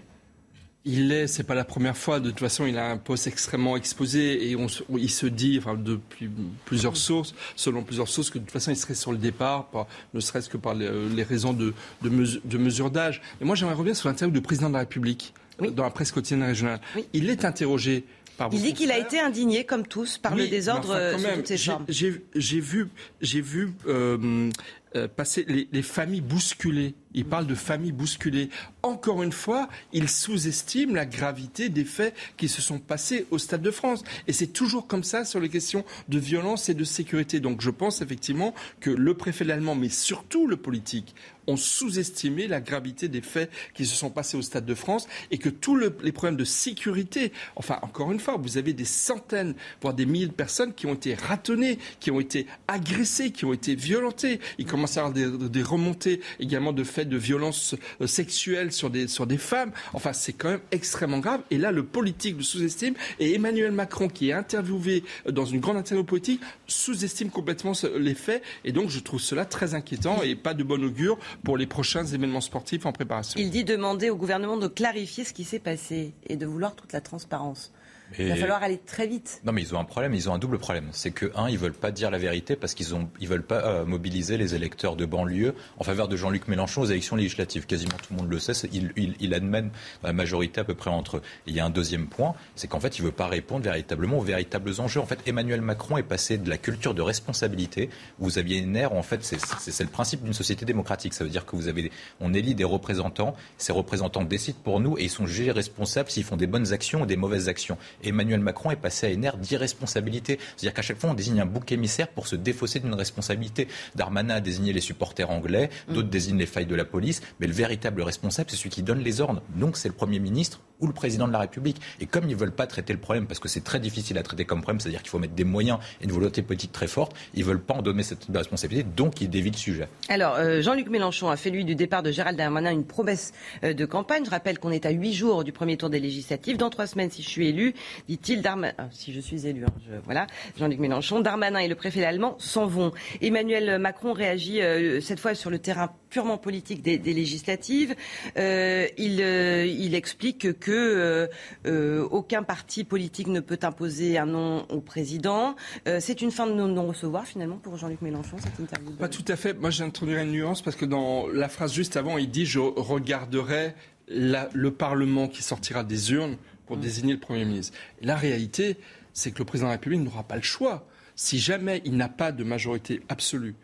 Il est, c'est pas la première fois. De toute façon, il a un poste extrêmement exposé et on, il se dit, enfin, depuis plusieurs sources, selon plusieurs sources, que de toute façon, il serait sur le départ, ne serait-ce que par les, raisons de, de, mesure d'âge. Et moi, j'aimerais revenir sur l'interview du président de la République dans la presse quotidienne régionale. Il est interrogé il dit qu'il a été indigné, comme tous, par le désordre enfin, toutes ces J'ai vu, j'ai vu euh, euh, passer les, les, familles bousculées. Il parle de familles bousculées. Encore une fois, il sous-estime la gravité des faits qui se sont passés au Stade de France. Et c'est toujours comme ça sur les questions de violence et de sécurité. Donc je pense effectivement que le préfet allemand, mais surtout le politique, ont sous-estimé la gravité des faits qui se sont passés au Stade de France et que tous les problèmes de sécurité, enfin encore une fois, vous avez des centaines, voire des milliers de personnes qui ont été ratonnées, qui ont été agressées, qui ont été violentées. Il commence à y avoir des, remontées également de faits de violences euh, sexuelles sur des, sur des femmes. Enfin, c'est quand même extrêmement grave. Et là, le politique le sous-estime. Et Emmanuel Macron, qui est interviewé euh, dans une grande interview politique, sous-estime complètement les faits. Et donc, je trouve cela très inquiétant et pas de bon augure pour les prochains événements sportifs en préparation. Il dit demander au gouvernement de clarifier ce qui s'est passé et de vouloir toute la transparence. Il va falloir aller très vite. Non, mais ils ont un problème, ils ont un double problème. C'est que, un, ils veulent pas dire la vérité parce qu'ils ont, ils veulent pas euh, mobiliser les électeurs de banlieue en faveur de Jean-Luc Mélenchon aux élections législatives. Quasiment tout le monde le sait, ils, ils, ils, admettent la majorité à peu près entre eux. il y a un deuxième point, c'est qu'en fait, il veut pas répondre véritablement aux véritables enjeux. En fait, Emmanuel Macron est passé de la culture de responsabilité, où vous aviez une ère, en fait, c'est le principe d'une société démocratique. Ça veut dire que vous avez, on élit des représentants, ces représentants décident pour nous et ils sont jugés responsables s'ils font des bonnes actions ou des mauvaises actions. Emmanuel Macron est passé à une ère d'irresponsabilité. C'est-à-dire qu'à chaque fois, on désigne un bouc émissaire pour se défausser d'une responsabilité. Darmanin a désigné les supporters anglais, d'autres mm. désignent les failles de la police, mais le véritable responsable, c'est celui qui donne les ordres. Donc, c'est le Premier ministre le président de la République. Et comme ils ne veulent pas traiter le problème, parce que c'est très difficile à traiter comme problème, c'est-à-dire qu'il faut mettre des moyens et une volonté politique très forte, ils ne veulent pas en donner cette responsabilité, donc ils dévient le sujet. Alors, euh, Jean-Luc Mélenchon a fait, lui, du départ de Gérald Darmanin une promesse euh, de campagne. Je rappelle qu'on est à huit jours du premier tour des législatives. Dans trois semaines, si je suis élu, dit-il, Darmanin, ah, si je suis élu, hein, voilà, Jean-Luc Mélenchon, Darmanin et le préfet allemand s'en vont. Emmanuel Macron réagit euh, cette fois sur le terrain purement politique des, législatives. il, il explique que euh, aucun parti politique ne peut imposer un nom au président. Euh, c'est une fin de non-recevoir finalement pour Jean-Luc Mélenchon, cette interview Pas tout à fait. Moi, j'introduirais une nuance parce que dans la phrase juste avant, il dit je regarderai le Parlement qui sortira des urnes pour mm. désigner le Premier ministre. la réalité, c'est que le président de la République n'aura pas le choix. Si jamais il n'a pas de majorité absolue,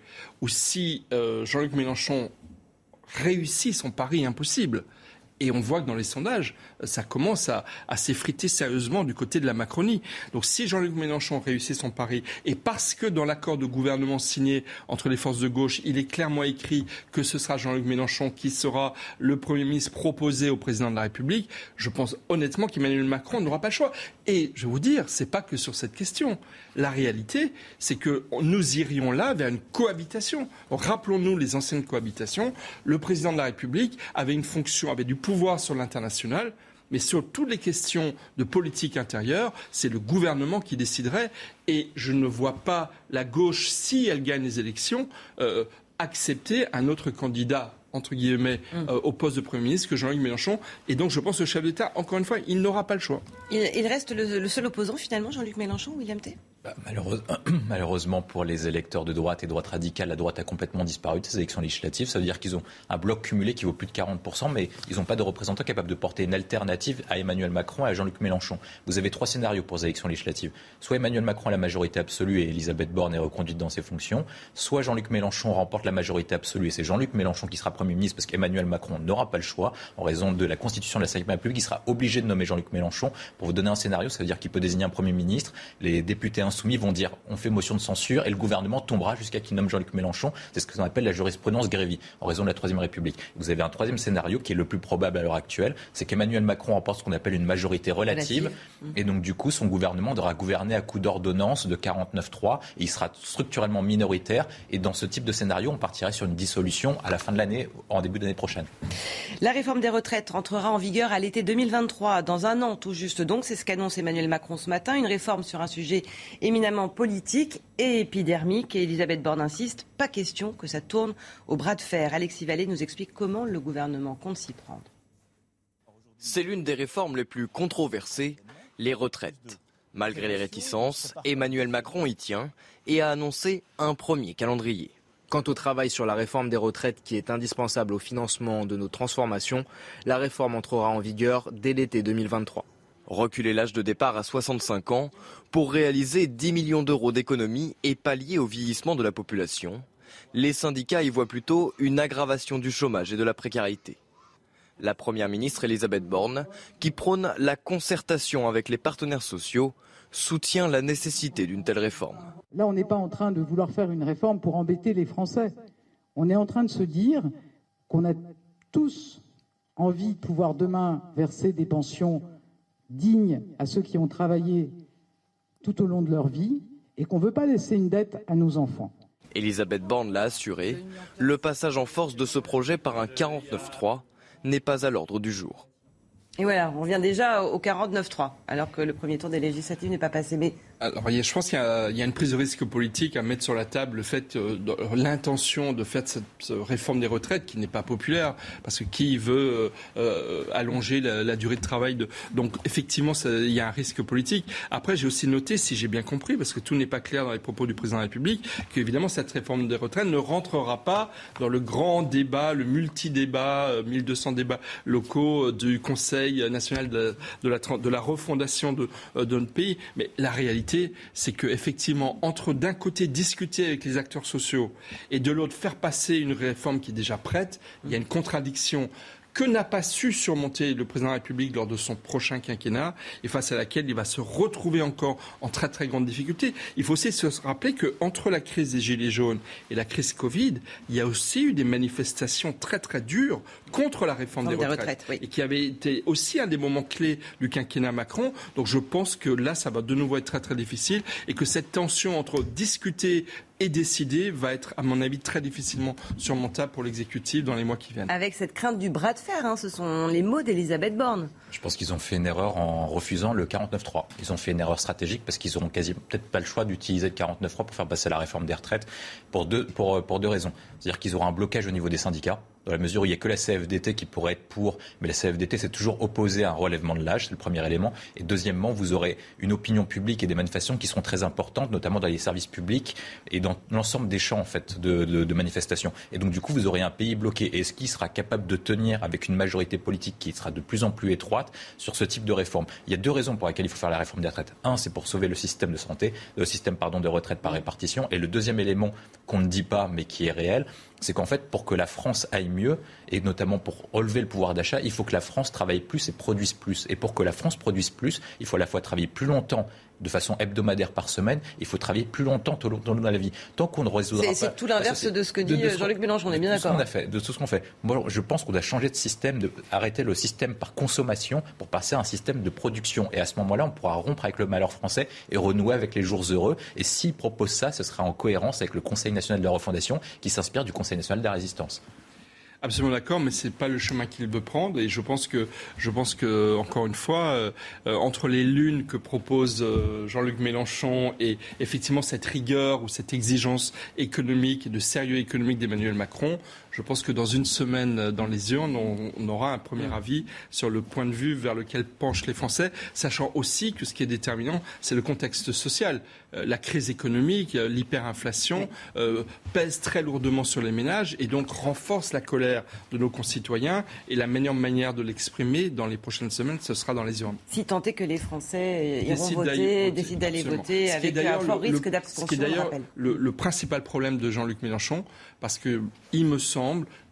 ou si euh, Jean-Luc Mélenchon réussit son pari impossible, et on voit que dans les sondages, ça commence à, s'effriter sérieusement du côté de la Macronie. Donc si Jean-Luc Mélenchon réussit son pari, et parce que dans l'accord de gouvernement signé entre les forces de gauche, il est clairement écrit que ce sera Jean-Luc Mélenchon qui sera le Premier ministre proposé au président de la République, je pense honnêtement qu'Emmanuel Macron n'aura pas le choix. Et je vais vous dire, c'est pas que sur cette question. La réalité, c'est que nous irions là vers une cohabitation. Rappelons-nous les anciennes cohabitations. Le président de la République avait une fonction, avait du pouvoir sur l'international. Mais sur toutes les questions de politique intérieure, c'est le gouvernement qui déciderait. Et je ne vois pas la gauche, si elle gagne les élections, euh, accepter un autre candidat entre guillemets, mm. euh, au poste de Premier ministre que Jean-Luc Mélenchon. Et donc, je pense que le chef d'État, encore une fois, il n'aura pas le choix. Il, reste le, le, seul opposant, finalement, Jean-Luc Mélenchon, William T bah, malheureusement pour les électeurs de droite et droite radicale, la droite a complètement disparu de ces élections législatives. Ça veut dire qu'ils ont un bloc cumulé qui vaut plus de 40%, mais ils n'ont pas de représentants capables de porter une alternative à Emmanuel Macron et à Jean-Luc Mélenchon. Vous avez trois scénarios pour les élections législatives. Soit Emmanuel Macron a la majorité absolue et Elisabeth Borne est reconduite dans ses fonctions, soit Jean-Luc Mélenchon remporte la majorité absolue et c'est Jean-Luc Mélenchon qui sera Premier ministre parce qu'Emmanuel Macron n'aura pas le choix en raison de la constitution de la 5 République. Il sera obligé de nommer Jean-Luc Mélenchon. Pour vous donner un scénario, ça veut dire qu'il peut désigner un Premier ministre. Les députés insoumis vont dire on fait motion de censure et le gouvernement tombera jusqu'à qu'il nomme Jean-Luc Mélenchon. C'est ce que l'on appelle la jurisprudence Grévy, en raison de la Troisième République. Vous avez un troisième scénario qui est le plus probable à l'heure actuelle, c'est qu'Emmanuel Macron remporte ce qu'on appelle une majorité relative, et donc du coup son gouvernement devra gouverner à coup d'ordonnance de 49-3, et il sera structurellement minoritaire, et dans ce type de scénario, on partirait sur une dissolution à la fin de l'année, en début d'année prochaine. La réforme des retraites rentrera en vigueur à l'été 2023, dans un an tout juste. Donc, c'est ce qu'annonce Emmanuel Macron ce matin, une réforme sur un sujet éminemment politique et épidermique. Et Elisabeth Borne insiste, pas question que ça tourne au bras de fer. Alexis Vallée nous explique comment le gouvernement compte s'y prendre. C'est l'une des réformes les plus controversées, les retraites. Malgré les réticences, Emmanuel Macron y tient et a annoncé un premier calendrier. Quant au travail sur la réforme des retraites qui est indispensable au financement de nos transformations, la réforme entrera en vigueur dès l'été 2023 reculer l'âge de départ à 65 ans pour réaliser 10 millions d'euros d'économies et pallier au vieillissement de la population. Les syndicats y voient plutôt une aggravation du chômage et de la précarité. La Première ministre Elisabeth Borne, qui prône la concertation avec les partenaires sociaux, soutient la nécessité d'une telle réforme. Là, on n'est pas en train de vouloir faire une réforme pour embêter les Français. On est en train de se dire qu'on a tous envie de pouvoir demain verser des pensions digne à ceux qui ont travaillé tout au long de leur vie et qu'on ne veut pas laisser une dette à nos enfants. Elisabeth Borne l'a assuré, le passage en force de ce projet par un 49-3 n'est pas à l'ordre du jour. Et voilà, on vient déjà au 49-3, alors que le premier tour des législatives n'est pas passé. Mais alors, je pense qu'il y, a une prise de risque politique à mettre sur la table le fait, euh, l'intention de faire cette, réforme des retraites qui n'est pas populaire, parce que qui veut euh, euh, allonger la, durée de travail de... Donc, effectivement, il y a un risque politique. Après, j'ai aussi noté, si j'ai bien compris, parce que tout n'est pas clair dans les propos du président de la République, qu'évidemment, cette réforme des retraites ne rentrera pas dans le grand débat, le multi-débat, 1200 débats locaux du Conseil national de, la, refondation de, de notre pays. Mais la réalité, c'est que effectivement, entre d'un côté discuter avec les acteurs sociaux et de l'autre faire passer une réforme qui est déjà prête, il y a une contradiction que n'a pas su surmonter le président de la République lors de son prochain quinquennat et face à laquelle il va se retrouver encore en très très grande difficulté. Il faut aussi se rappeler qu'entre la crise des Gilets jaunes et la crise Covid, il y a aussi eu des manifestations très très dures contre la réforme des, retraites, et qui avait été aussi un des moments clés du quinquennat Macron. Donc je pense que là, ça va de nouveau être très très difficile et que cette tension entre discuter et décider va être, à mon avis, très difficilement surmontable pour l'exécutif dans les mois qui viennent. Avec cette crainte du bras de fer, hein, ce sont les mots d'Elisabeth Borne. Je pense qu'ils ont fait une erreur en refusant le 49.3. Ils ont fait une erreur stratégique parce qu'ils n'auront peut-être pas le choix d'utiliser le 49.3 pour faire passer la réforme des retraites pour deux, pour, deux raisons. C'est-à-dire qu'ils auront un blocage au niveau des syndicats dans la mesure où il n'y a que la CFDT qui pourrait être pour, mais la CFDT s'est toujours opposée à un relèvement de l'âge, c'est le premier élément. Et deuxièmement, vous aurez une opinion publique et des manifestations qui seront très importantes, notamment dans les services publics et dans l'ensemble des champs en fait, de, de, manifestations. Et donc du coup, vous aurez un pays bloqué. Est-ce qu'il sera capable de tenir avec une majorité politique qui sera de plus en plus étroite sur ce type de réforme Il y a deux raisons pour lesquelles il faut faire la réforme des retraites. Un, c'est pour sauver le système de santé, le système pardon, de retraite par répartition. Et le deuxième élément qu'on ne dit pas mais qui est réel, c'est qu'en fait, pour que la France aille mieux, et notamment pour relever le pouvoir d'achat, il faut que la France travaille plus et produise plus. Et pour que la France produise plus, il faut à la fois travailler plus longtemps de façon hebdomadaire par semaine, il faut travailler plus longtemps tout au long de la vie. Tant qu'on ne résoudra pas... C'est tout l'inverse de ce que dit Jean-Luc Mélenchon, on est bien d'accord. de tout ce qu'on fait. Moi, je pense qu'on doit changer de système, de arrêter le système par consommation pour passer à un système de production. Et à ce moment-là, on pourra rompre avec le malheur français et renouer avec les jours heureux. Et s'il propose ça, ce sera en cohérence avec le Conseil national de la refondation qui s'inspire du Conseil national de la résistance. Absolument d'accord, mais c'est pas le chemin qu'il veut prendre. Et je pense que, je pense que encore une fois, euh, euh, entre les lunes que propose euh, Jean-Luc Mélenchon et effectivement cette rigueur ou cette exigence économique et de sérieux économique d'Emmanuel Macron, je pense que dans une semaine, euh, dans les urnes, on, aura un premier mm. avis sur le point de vue vers lequel penchent les Français, sachant aussi que ce qui est déterminant, c'est le contexte social. Euh, la crise économique, euh, l'hyperinflation pèse très lourdement sur les ménages et donc renforce la colère de nos concitoyens. Et la meilleure manière de l'exprimer dans les prochaines semaines, ce sera dans les urnes. Si tant est que les Français iront voter, décident d'aller voter avec un fort risque d'abstention. Ce qui est d'ailleurs le, le principal problème de Jean-Luc Mélenchon, parce qu'il me semble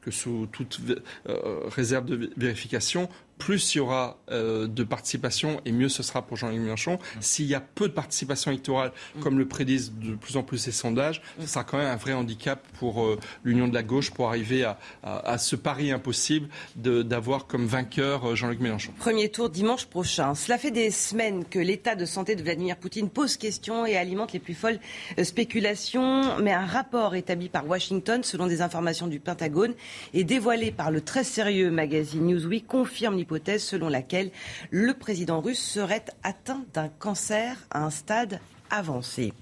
que sous toute euh, réserve de vérification, plus il y aura euh, de participation et mieux ce sera pour Jean-Luc Mélenchon. Mmh. S'il y a peu de participation électorale, mmh. comme le prédisent de plus en plus ces sondages, mmh. ce sera quand même un vrai handicap pour euh, l'union de la gauche pour arriver à, ce pari impossible d'avoir comme vainqueur euh, Jean-Luc Mélenchon. Premier tour dimanche prochain. Cela fait des semaines que l'état de santé de Vladimir Poutine pose question et alimente les plus folles spéculations. Mais un rapport établi par Washington, selon des informations du Pentagone, et dévoilé par le très sérieux magazine Newsweek, confirme hypothèse selon laquelle le président russe serait atteint d'un cancer à un stade avancé.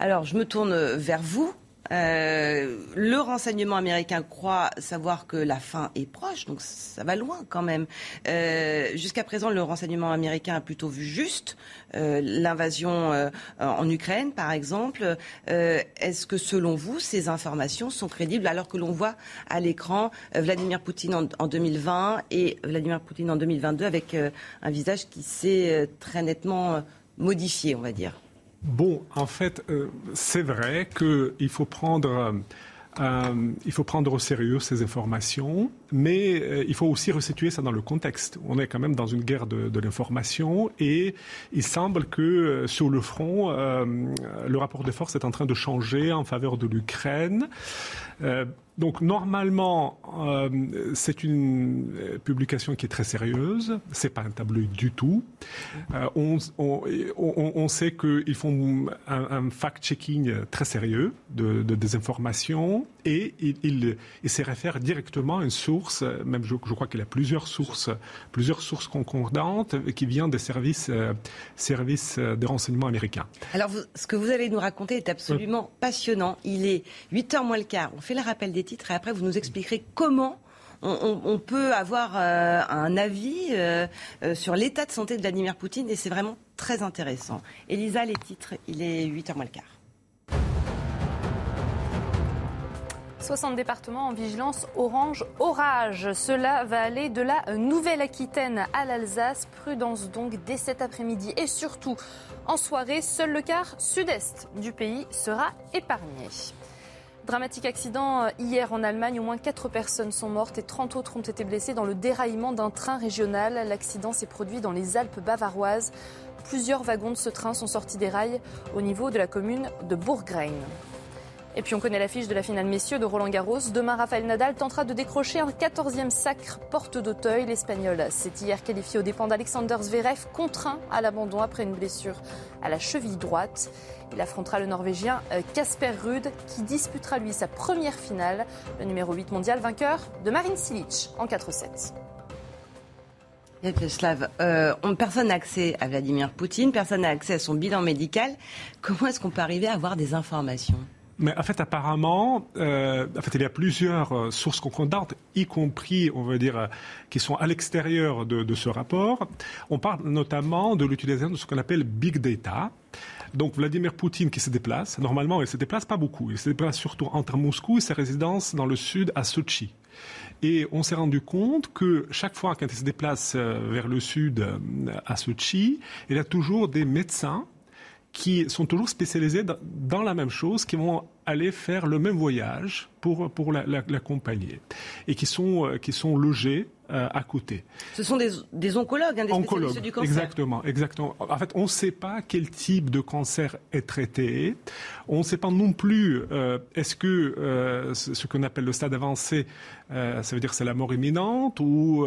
Alors, je me tourne vers vous, euh, le renseignement américain croit savoir que la fin est proche, donc ça va loin quand même. Euh, jusqu'à présent, le renseignement américain a plutôt vu juste euh, l'invasion en Ukraine, par exemple. Est-ce que, selon vous, ces informations sont crédibles alors que l'on voit à l'écran Vladimir Poutine en, en, 2020 et Vladimir Poutine en 2022 avec un visage qui s'est très nettement modifié, on va dire? Bon, en fait, euh, c'est vrai qu'il faut prendre... Euh, il faut prendre au sérieux ces informations, mais euh, il faut aussi resituer ça dans le contexte. On est quand même dans une guerre de, l'information et il semble que sur le front, le rapport de force est en train de changer en faveur de l'Ukraine. Donc normalement, euh, c'est une euh, publication qui est très sérieuse. C'est pas un tableau du tout. Euh, on, sait qu'ils font un, fact-checking très sérieux de, de, des informations et il, il, il se réfère directement à une source. Même je, je crois qu'il a plusieurs sources, plusieurs sources concordantes qui viennent des services, services de renseignement américains. Alors ce que vous allez nous raconter est absolument passionnant. Il est 8 heures moins le quart. On fait le rappel des titres et après vous nous expliquerez comment on, peut avoir euh, un avis euh, euh, sur l'état de santé de Vladimir Poutine et c'est vraiment très intéressant. Elisa, les titres, il est 8h moins le quart. 60 départements en vigilance orange orage. Cela va aller de la Nouvelle-Aquitaine à l'Alsace. Prudence donc dès cet après-midi et surtout en soirée. Seul le quart sud-est du pays sera épargné. Dramatique accident euh, hier en Allemagne. Au moins 4 personnes sont mortes et 30 autres ont été blessées dans le déraillement d'un train régional. L'accident s'est produit dans les Alpes bavaroises. Plusieurs wagons de ce train sont sortis des rails au niveau de la commune de Bourgrain. Et puis on connaît l'affiche de la finale messieurs de Roland Garros. Demain, Rafael Nadal tentera de décrocher un 14e sacre porte d'Auteuil. L'Espagnol s'est hier qualifié aux dépens d'Alexander Zverev, contraint à l'abandon après une blessure à la cheville droite. Il affrontera le Norvégien Casper euh, Ruud qui disputera lui sa première finale, le numéro 8 mondial vainqueur de Marin Cilic en 4-7. Euh, personne n'a accès à Vladimir Poutine, personne n'a accès à son bilan médical. Comment est-ce qu'on peut arriver à avoir des informations? Mais en fait, apparemment, euh, en fait, il y a plusieurs euh, sources concordantes, y compris, on va dire, euh, qui sont à l'extérieur de, de, ce rapport. On parle notamment de l'utilisation de ce qu'on appelle big data. Donc Vladimir Poutine qui se déplace, normalement il se déplace pas beaucoup, il se déplace surtout entre Moscou et sa résidence dans le sud à Sochi. Et on s'est rendu compte que chaque fois qu'il se déplace vers le sud à Sochi, il y a toujours des médecins qui sont toujours spécialisés dans, la même chose, qui vont aller faire le même voyage pour, pour l'accompagner et qui sont, euh, qui sont logés euh, à côté. Ce sont des, des oncologues, hein, des spécialistes du cancer. Exactement, exactement. En fait, on ne sait pas quel type de cancer est traité. On ne sait pas non plus euh, est-ce que euh, ce qu'on appelle le stade avancé, ça veut dire c'est la mort imminente ou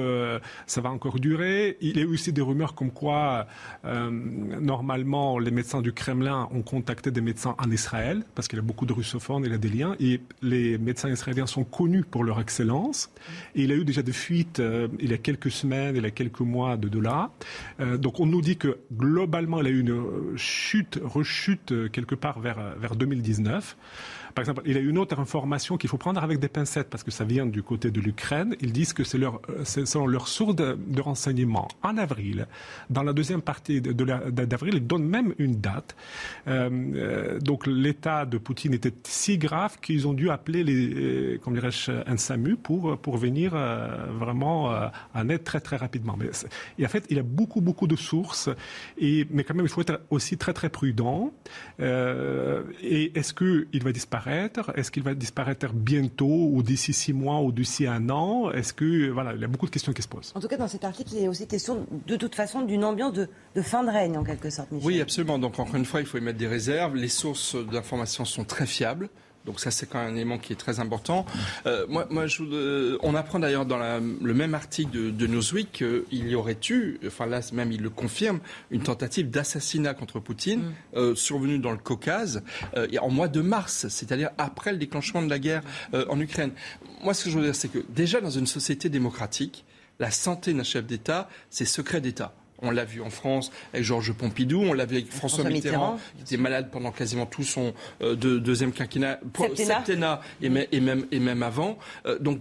ça va encore durer. Il y a aussi des rumeurs comme quoi normalement les médecins du Kremlin ont contacté des médecins en Israël parce qu'il y a beaucoup de russophones, a des liens et les médecins israéliens sont connus pour leur excellence. Et il y a eu déjà des fuites euh, il y a quelques semaines, il y a quelques mois de, là. Euh, donc on nous dit que globalement, il y a eu une chute, rechute euh, quelque part vers, vers 2019. Par exemple, il y a une autre information qu'il faut prendre avec des pincettes parce que ça vient du côté de l'Ukraine. Ils disent que c'est leur, selon leur source de, renseignement. En avril, dans la deuxième partie d'avril, ils donnent même une date. Euh, donc l'état de Poutine était si grave qu'ils ont dû appeler les, comme un SAMU pour, pour venir euh, vraiment euh, en aide très très rapidement. Mais et en fait, il y a beaucoup beaucoup de sources, mais quand même, il faut être aussi très très prudent. et est-ce qu'il va disparaître? Est-ce qu'il va disparaître bientôt ou d'ici six mois ou d'ici un an? Est-ce que voilà, il y a beaucoup de questions qui se posent. En tout cas, dans cet article, il y a aussi question de toute façon d'une ambiance de, fin de règne en quelque sorte. Michel. Oui, absolument. Donc encore une fois, il faut y mettre des réserves. Les sources d'information sont très fiables. Donc ça, c'est quand même un élément qui est très important. Euh, moi, moi je, on apprend d'ailleurs dans la, le même article de, de Newsweek qu'il y aurait eu, enfin là même il le confirme, une tentative d'assassinat contre Poutine mm. euh, survenue dans le Caucase euh, en mois de mars, c'est-à-dire après le déclenchement de la guerre euh, en Ukraine. Moi, ce que je veux dire, c'est que déjà dans une société démocratique, la santé d'un chef d'État, c'est secret d'État. On l'a vu en France avec Georges Pompidou, on l'a vu avec François, Mitterrand, qui était malade pendant quasiment tout son euh, deuxième quinquennat, septennat, et, même, et même avant. Euh, donc,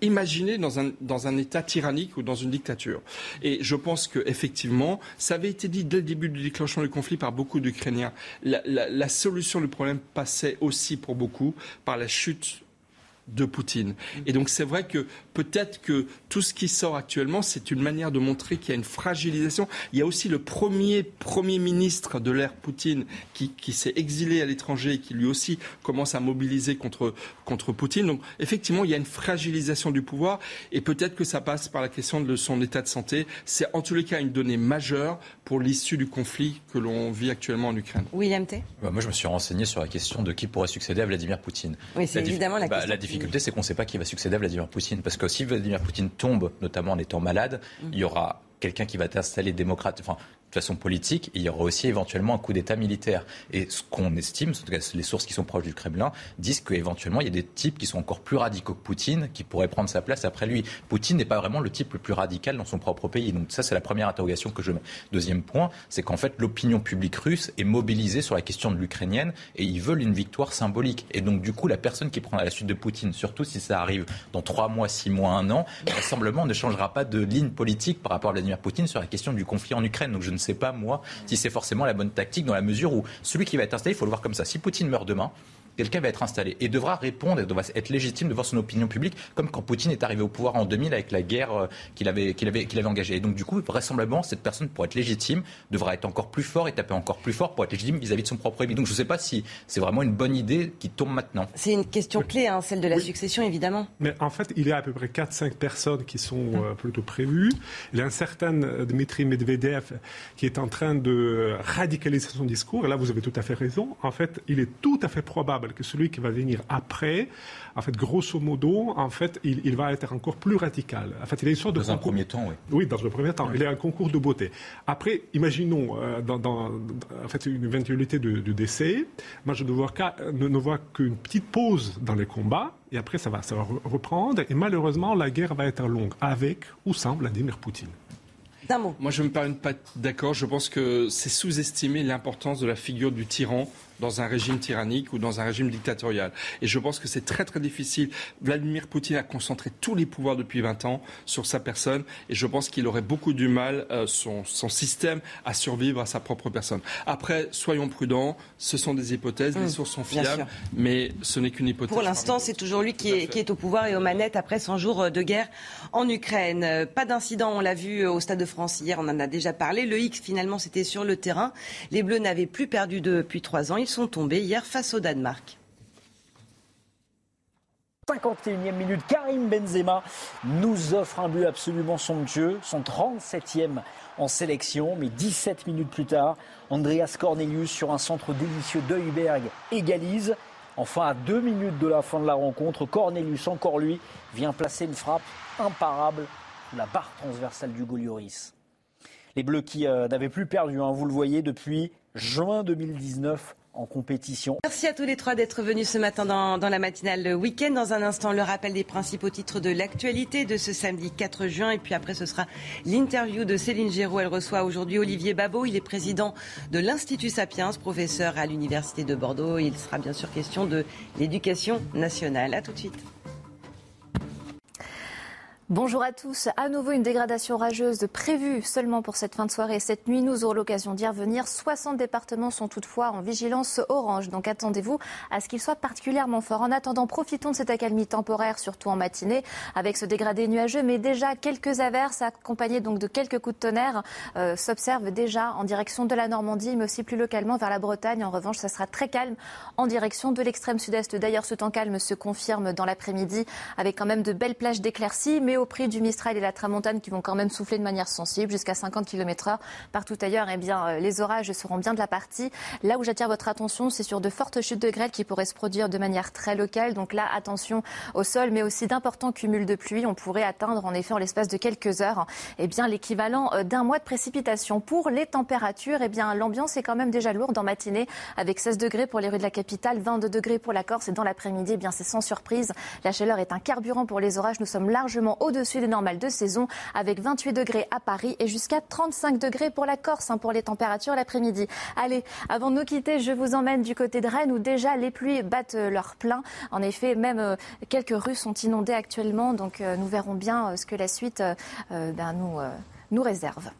imaginez dans un, dans un État tyrannique ou dans une dictature. Et je pense qu'effectivement, ça avait été dit dès le début du déclenchement du conflit par beaucoup d'Ukrainiens. La, la solution du problème passait aussi pour beaucoup par la chute de Poutine. Et donc c'est vrai que peut-être que tout ce qui sort actuellement, c'est une manière de montrer qu'il y a une fragilisation. Il y a aussi le premier Premier ministre de l'ère Poutine qui, s'est exilé à l'étranger et qui lui aussi commence à mobiliser contre, contre Poutine. Donc effectivement, il y a une fragilisation du pouvoir et peut-être que ça passe par la question de son état de santé. C'est en tous les cas une donnée majeure pour l'issue du conflit que l'on vit actuellement en Ukraine. William T. Bah, moi, je me suis renseigné sur la question de qui pourrait succéder à Vladimir Poutine. Oui, c'est évidemment la, bah, question difficulté, c'est qu'on ne sait pas qui va succéder à Vladimir Poutine. Parce que si Vladimir Poutine tombe, notamment en étant malade, mm. il y aura quelqu'un qui va t'installer démocrate, enfin, façon politique, il y aura aussi éventuellement un coup d'État militaire. Et ce qu'on estime, en tout cas les sources qui sont proches du Kremlin, disent qu'éventuellement il y a des types qui sont encore plus radicaux que Poutine, qui pourraient prendre sa place après lui. Poutine n'est pas vraiment le type le plus radical dans son propre pays. Donc ça, c'est la première interrogation que je mets. Deuxième point, c'est qu'en fait, l'opinion publique russe est mobilisée sur la question de l'ukrainienne et ils veulent une victoire symbolique. Et donc, du coup, la personne qui prend la suite de Poutine, surtout si ça arrive dans trois mois, six mois, un an, rassemblement ne changera pas de ligne politique par rapport à Vladimir Poutine sur la question du conflit en Ukraine. Donc, je ne sais pas, moi, si c'est forcément la bonne tactique, dans la mesure où celui qui va être installé, il faut le voir comme ça. Si Poutine meurt demain, quelqu'un va être installé et devra répondre et devra être légitime devant son opinion publique, comme quand Poutine est arrivé au pouvoir en 2000 avec la guerre euh, qu'il avait, qu'il avait, qu'il avait engagée. Et donc, du coup, vraisemblablement, cette personne, pour être légitime, devra être encore plus fort et taper encore plus fort pour être légitime vis-à-vis de son propre ennemi. Donc, je ne sais pas si c'est vraiment une bonne idée qui tombe maintenant. C'est une question clé, hein, celle de la succession, évidemment. Mais en fait, il y a à peu près 4-5 personnes qui sont euh, plutôt prévues. Il y a un certain euh, Dmitri Medvedev qui est en train de radicaliser son discours. Et là, vous avez tout à fait raison. En fait, il est tout à fait probable que celui qui va venir après, en fait, grosso modo, en fait, il, va être encore plus radical. En fait, il a une sorte de dans un premier temps, oui. Oui, dans un premier temps. Il y a un concours de beauté. Après, imaginons euh, dans, en fait, une éventualité de, décès. Moi, je ne vois, ne, vois qu'une petite pause dans les combats. Et après, ça va, ça va reprendre. Et malheureusement, la guerre va être longue, avec ou sans Vladimir Poutine. Moi, je me parle pas d'accord. Je pense que c'est sous-estimer l'importance de la figure du tyran dans un régime tyrannique ou dans un régime dictatorial. Et je pense que c'est très très difficile. Vladimir Poutine a concentré tous les pouvoirs depuis 20 ans sur sa personne et je pense qu'il aurait beaucoup du mal, euh, son, son, système, à survivre à sa propre personne. Après, soyons prudents, ce sont des hypothèses, les mmh, sources sont fiables, mais ce n'est qu'une hypothèse. Pour l'instant, c'est toujours lui qui est, qui est, au pouvoir et aux manettes après 100 jours de guerre en Ukraine. Pas d'incident, on l'a vu au Stade de France hier, on en a déjà parlé. Le X, finalement, c'était sur le terrain. Les Bleus n'avaient plus perdu depuis trois ans. Ils sont tombés hier face au Danemark. 51e minute, Karim Benzema nous offre un but absolument somptueux, son 37e en sélection, mais 17 minutes plus tard, Andreas Cornelius sur un centre délicieux d'Heuberg égalise. Enfin, à deux minutes de la fin de la rencontre, Cornelius, encore lui, vient placer une frappe imparable, la barre transversale du Golioris. Les Bleus qui euh, n'avaient plus perdu, hein, vous le voyez, depuis juin 2019 en compétition. Merci à tous les trois d'être venus ce matin dans, dans la matinale week-end. Dans un instant, le rappel des principaux titres de l'actualité de ce samedi 4 juin. Et puis après, ce sera l'interview de Céline Géraud. Elle reçoit aujourd'hui Olivier Babot. Il est président de l'Institut Sapiens, professeur à l'Université de Bordeaux. Il sera bien sûr question de l'éducation nationale. À tout de suite. Bonjour à tous. À nouveau, une dégradation orageuse prévue seulement pour cette fin de soirée. Cette nuit, nous aurons l'occasion d'y revenir. 60 départements sont toutefois en vigilance orange. Donc attendez-vous à ce qu'ils soient particulièrement forts. En attendant, profitons de cette accalmie temporaire, surtout en matinée, avec ce dégradé nuageux. Mais déjà, quelques averses accompagnées donc de quelques coups de tonnerre euh, s'observent déjà en direction de la Normandie, mais aussi plus localement vers la Bretagne. En revanche, ça sera très calme en direction de l'extrême sud-est. D'ailleurs, ce temps calme se confirme dans l'après-midi avec quand même de belles plages d'éclaircies. Au prix du Mistral et la Tramontane qui vont quand même souffler de manière sensible jusqu'à 50 km h Partout ailleurs, eh bien, euh, les orages seront bien de la partie. Là où j'attire votre attention, c'est sur de fortes chutes de grêle qui pourraient se produire de manière très locale. Donc là, attention au sol, mais aussi d'importants cumuls de pluie. On pourrait atteindre, en effet, en l'espace de quelques heures, eh bien, l'équivalent euh, d'un mois de précipitation. Pour les températures, eh bien, l'ambiance est quand même déjà lourde en matinée, avec 16 degrés pour les rues de la capitale, 22 degrés pour la Corse. Et dans l'après-midi, eh bien, c'est sans surprise. La chaleur est un carburant pour les orages. Nous sommes largement au-dessus des normales de saison, avec 28 degrés à Paris et jusqu'à 35 degrés pour la Corse, hein, pour les températures l'après-midi. Allez, avant de nous quitter, je vous emmène du côté de Rennes, où déjà les pluies battent euh, leur plein. En effet, même euh, quelques rues sont inondées actuellement, donc euh, nous verrons bien ce que la suite ben, nous, nous réserve.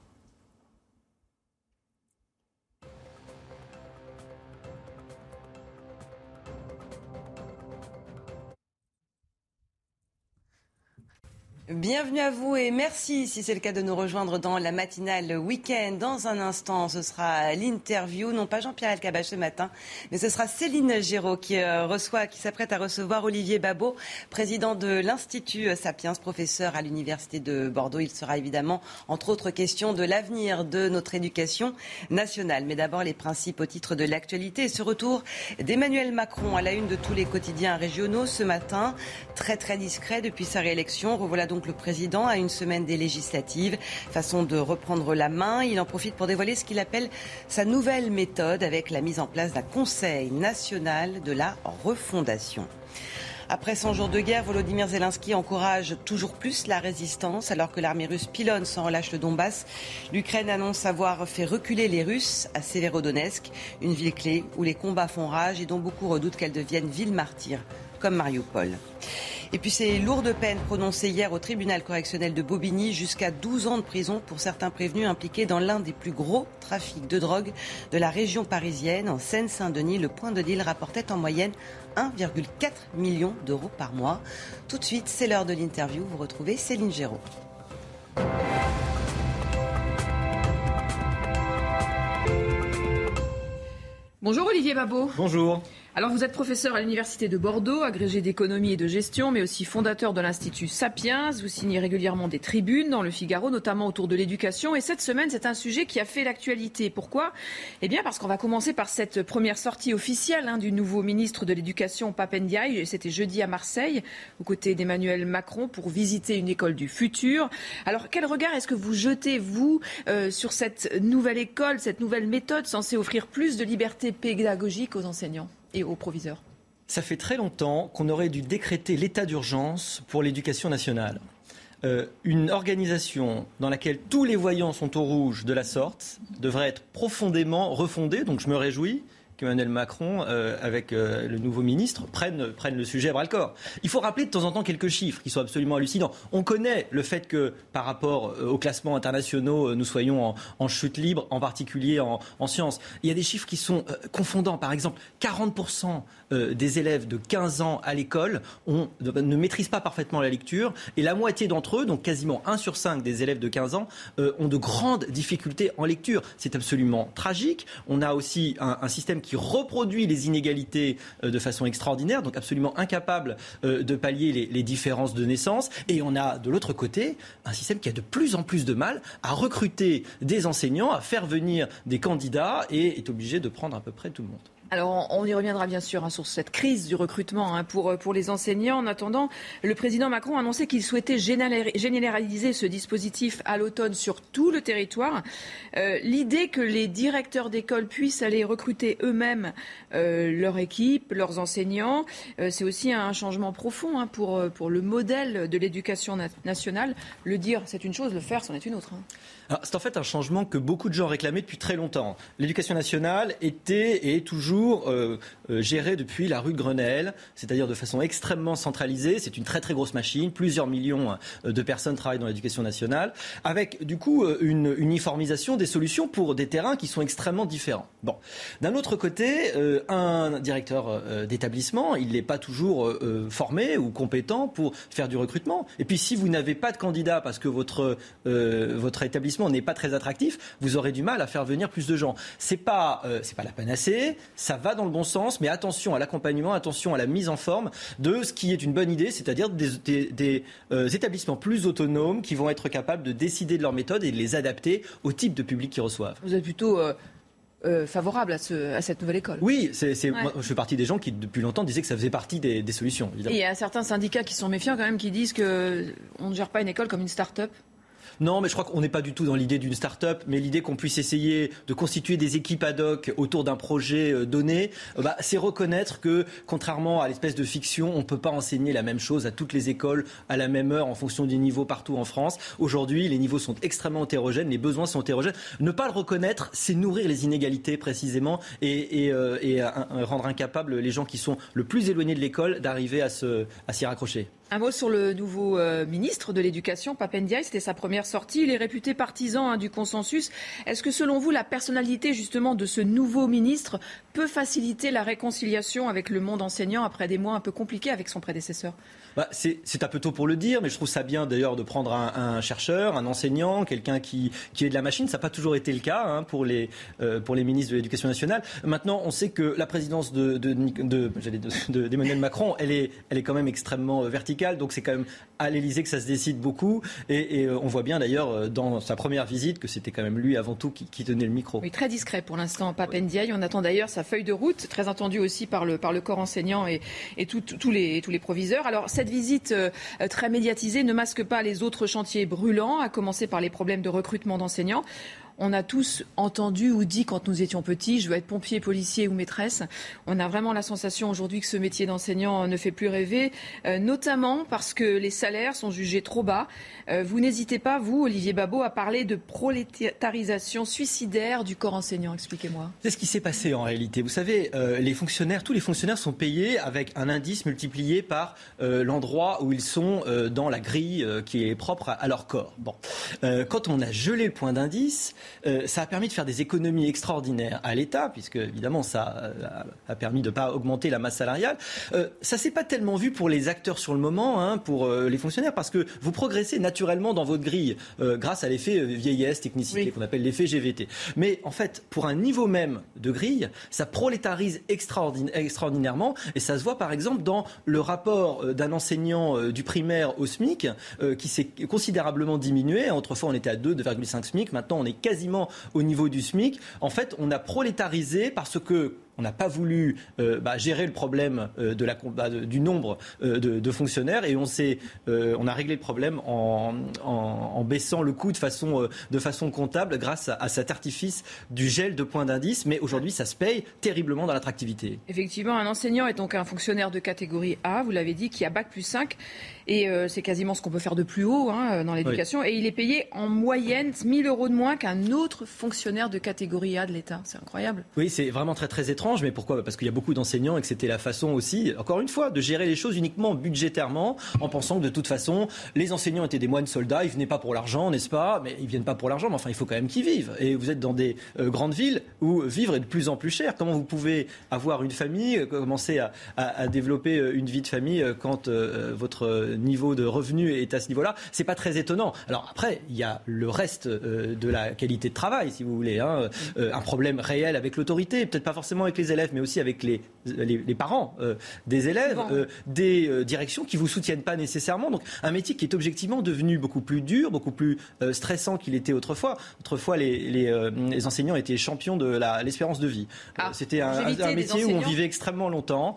Bienvenue à vous et merci si c'est le cas de nous rejoindre dans la matinale week-end. Dans un instant, ce sera l'interview, non pas Jean-Pierre Elkabach ce matin, mais ce sera Céline Géraud qui euh, reçoit, qui s'apprête à recevoir Olivier Babot, président de l'Institut Sapiens, professeur à l'Université de Bordeaux. Il sera évidemment, entre autres questions, de l'avenir de notre éducation nationale. Mais d'abord, les principaux titres de l'actualité. Ce retour d'Emmanuel Macron à la une de tous les quotidiens régionaux ce matin, très très discret depuis sa réélection. Revoilà le président à une semaine des législatives. Façon de reprendre la main. Il en profite pour dévoiler ce qu'il appelle sa nouvelle méthode avec la mise en place d'un Conseil national de la refondation. Après 100 jours de guerre, Volodymyr Zelensky encourage toujours plus la résistance alors que l'armée russe pilonne sans relâche le Donbass. L'Ukraine annonce avoir fait reculer les Russes à Severodonetsk, une ville clé où les combats font rage et dont beaucoup redoutent qu'elle devienne ville martyre comme Mariupol. Et puis ces lourdes peines prononcées hier au tribunal correctionnel de Bobigny, jusqu'à 12 ans de prison pour certains prévenus impliqués dans l'un des plus gros trafics de drogue de la région parisienne. En Seine-Saint-Denis, le point de deal rapportait en moyenne 1,4 million d'euros par mois. Tout de suite, c'est l'heure de l'interview. Vous retrouvez Céline Géraud. Bonjour Olivier Babot. Bonjour. Alors vous êtes professeur à l'Université de Bordeaux, agrégé d'économie et de gestion, mais aussi fondateur de l'Institut Sapiens. Vous signez régulièrement des tribunes dans le Figaro, notamment autour de l'éducation. Et cette semaine, c'est un sujet qui a fait l'actualité. Pourquoi? Eh bien parce qu'on va commencer par cette première sortie officielle hein, du nouveau ministre de l'Éducation, Papendiaï. C'était jeudi à Marseille, aux côtés d'Emmanuel Macron, pour visiter une école du futur. Alors quel regard est-ce que vous jetez, vous, euh, sur cette nouvelle école, cette nouvelle méthode censée offrir plus de liberté pédagogique aux enseignants? Et aux proviseurs Ça fait très longtemps qu'on aurait dû décréter l'état d'urgence pour l'éducation nationale. Euh, une organisation dans laquelle tous les voyants sont au rouge de la sorte devrait être profondément refondée, donc je me réjouis, qu'Emmanuel Macron, euh, avec euh, le nouveau ministre, prenne, prenne le sujet à bras le corps. Il faut rappeler de temps en temps quelques chiffres qui sont absolument hallucinants. On connaît le fait que par rapport euh, aux classements internationaux, nous soyons en, chute libre, en particulier en, sciences. Il y a des chiffres qui sont confondants. Par exemple, 40% des élèves de 15 ans à l'école ne maîtrisent pas parfaitement la lecture et la moitié d'entre eux, donc quasiment 1 sur 5 des élèves de 15 ans, ont de grandes difficultés en lecture. C'est absolument tragique. On a aussi un, système qui reproduit les inégalités euh, de façon extraordinaire, donc absolument incapable euh, de pallier les, différences de naissance. Et on a de l'autre côté un système qui a de plus en plus de mal à recruter des enseignants, à faire venir des candidats et est obligé de prendre à peu près tout le monde. Alors, on y reviendra bien sûr hein, sur cette crise du recrutement hein, pour, pour les enseignants. En attendant, le président Macron a annoncé qu'il souhaitait généraliser ce dispositif à l'automne sur tout le territoire. Euh, l'idée que les directeurs d'école puissent aller recruter eux-mêmes euh, leur équipe, leurs enseignants, euh, c'est aussi un changement profond hein, pour, pour le modèle de l'éducation nationale. Le dire, c'est une chose, le faire, c'en est une autre. C'est en fait un changement que beaucoup de gens réclamaient depuis très longtemps. L'éducation nationale était et est toujours euh, euh, gérée depuis la rue de Grenelle, c'est-à-dire de façon extrêmement centralisée. C'est une très très grosse machine. Plusieurs millions euh, de personnes travaillent dans l'éducation nationale, avec du coup une uniformisation des solutions pour des terrains qui sont extrêmement différents. Bon, d'un autre côté, un directeur d'établissement, il n'est pas toujours formé ou compétent pour faire du recrutement. Et puis si vous n'avez pas de candidat parce que votre votre établissement n'est pas très attractif, vous aurez du mal à faire venir plus de gens. C'est pas euh, c'est pas la panacée, ça va dans le bon sens, mais attention à l'accompagnement, attention à la mise en forme de ce qui est une bonne idée, c'est-à-dire des, euh, établissements plus autonomes qui vont être capables de décider de leur méthode et de les adapter au type de public qu'ils reçoivent. Vous êtes plutôt euh, favorable à, cette nouvelle école. Oui, c'est, je fais partie des gens qui depuis longtemps disaient que ça faisait partie des, solutions. Et il y a certains syndicats qui sont méfiants quand même, qui disent qu'on ne gère pas une école comme une start-up. Non, mais je crois qu'on n'est pas du tout dans l'idée d'une start-up, mais l'idée qu'on puisse essayer de constituer des équipes ad hoc autour d'un projet euh, donné, euh, bah, c'est reconnaître que, contrairement à l'espèce de fiction, on ne peut pas enseigner la même chose à toutes les écoles à la même heure en fonction des niveaux partout en France. Aujourd'hui, les niveaux sont extrêmement hétérogènes, les besoins sont hétérogènes. Ne pas le reconnaître, c'est nourrir les inégalités précisément et, euh, rendre incapables les gens qui sont le plus éloignés de l'école d'arriver à s'y raccrocher. Un mot sur le nouveau euh, ministre de l'Éducation, Papendiaï. C'était sa première sortie. Il est réputé partisan hein, du consensus. Est-ce que, selon vous, la personnalité justement de ce nouveau ministre peut faciliter la réconciliation avec le monde enseignant après des mois un peu compliqués avec son prédécesseur? Bah, c'est un peu tôt pour le dire, mais je trouve ça bien d'ailleurs de prendre un, chercheur, un enseignant, quelqu'un qui, est de la machine. Ça n'a pas toujours été le cas hein, pour, les, euh, pour les ministres de l'Éducation nationale. Maintenant, on sait que la présidence d'Emmanuel de, de, Macron, elle est, elle est quand même extrêmement euh, verticale, donc c'est quand même à l'Élysée que ça se décide beaucoup. Et, euh, on voit bien d'ailleurs dans sa première visite que c'était quand même lui avant tout qui, tenait le micro. Très discret pour l'instant, Papendiaï. On attend d'ailleurs sa feuille de route, très attendue aussi par le, par le corps enseignant et, et tous les, les proviseurs. Alors, visite euh, très médiatisée ne masque pas les autres chantiers brûlants, à commencer par les problèmes de recrutement d'enseignants. On a tous entendu ou dit quand nous étions petits, je veux être pompier, policier ou maîtresse. On a vraiment la sensation aujourd'hui que ce métier d'enseignant ne fait plus rêver, euh, notamment parce que les salaires sont jugés trop bas. Euh, vous n'hésitez pas, vous, Olivier Babot, à parler de prolétarisation suicidaire du corps enseignant. Expliquez-moi. C'est ce qui s'est passé en réalité. Vous savez, euh, les fonctionnaires, tous les fonctionnaires sont payés avec un indice multiplié par l'endroit où ils sont dans la grille qui est propre à, leur corps. Bon. quand on a gelé le point d'indice, euh, ça a permis de faire des économies extraordinaires à l'État, puisque évidemment ça euh, a, permis de ne pas augmenter la masse salariale. Euh, ça s'est pas tellement vu pour les acteurs sur le moment, hein, pour les fonctionnaires, parce que vous progressez naturellement dans votre grille grâce à l'effet vieillesse, technicité, qu'on appelle l'effet GVT. Mais en fait, pour un niveau même de grille, ça prolétarise extraordinairement, et ça se voit par exemple dans le rapport d'un enseignant du primaire au SMIC, qui s'est considérablement diminué. Autrefois, on était à 2, 2,5 SMIC, maintenant on est quasi quasiment au niveau du SMIC. En fait, on a prolétarisé parce que on n'a pas voulu euh, bah, gérer le problème euh, de la, bah, du nombre euh, de, fonctionnaires et on, on a réglé le problème en, en, baissant le coût de façon, de façon comptable grâce à, cet artifice du gel de points d'indice. Mais aujourd'hui, ça se paye terriblement dans l'attractivité. Effectivement, un enseignant est donc un fonctionnaire de catégorie A, vous l'avez dit, qui a bac plus 5 et c'est quasiment ce qu'on peut faire de plus haut hein, dans l'éducation. Et il est payé en moyenne 1000 euros de moins qu'un autre fonctionnaire de catégorie A de l'État. C'est incroyable. Oui, c'est vraiment très très étrange. Mais pourquoi? Parce qu'il y a beaucoup d'enseignants et que c'était la façon aussi, encore une fois, de gérer les choses uniquement budgétairement, en pensant que de toute façon, les enseignants étaient des moines soldats, ils venaient pas pour l'argent, n'est-ce pas? Mais ils viennent pas pour l'argent, mais enfin, il faut quand même qu'ils vivent. Et vous êtes dans des euh, grandes villes où vivre est de plus en plus cher. Comment vous pouvez avoir une famille, euh, commencer à, à, développer euh, une vie de famille quand votre niveau de revenu est à ce niveau-là? C'est pas très étonnant. Alors après, il y a le reste de la qualité de travail, si vous voulez, hein, un problème réel avec l'autorité, peut-être pas forcément avec les élèves, mais aussi avec les, les, parents des élèves, des directions qui vous soutiennent pas nécessairement. Donc un métier qui est objectivement devenu beaucoup plus dur, beaucoup plus euh, stressant qu'il était autrefois. Autrefois, les, euh, les, enseignants étaient champions de l'espérance de vie. Euh, ah, C'était un, métier où on vivait extrêmement longtemps,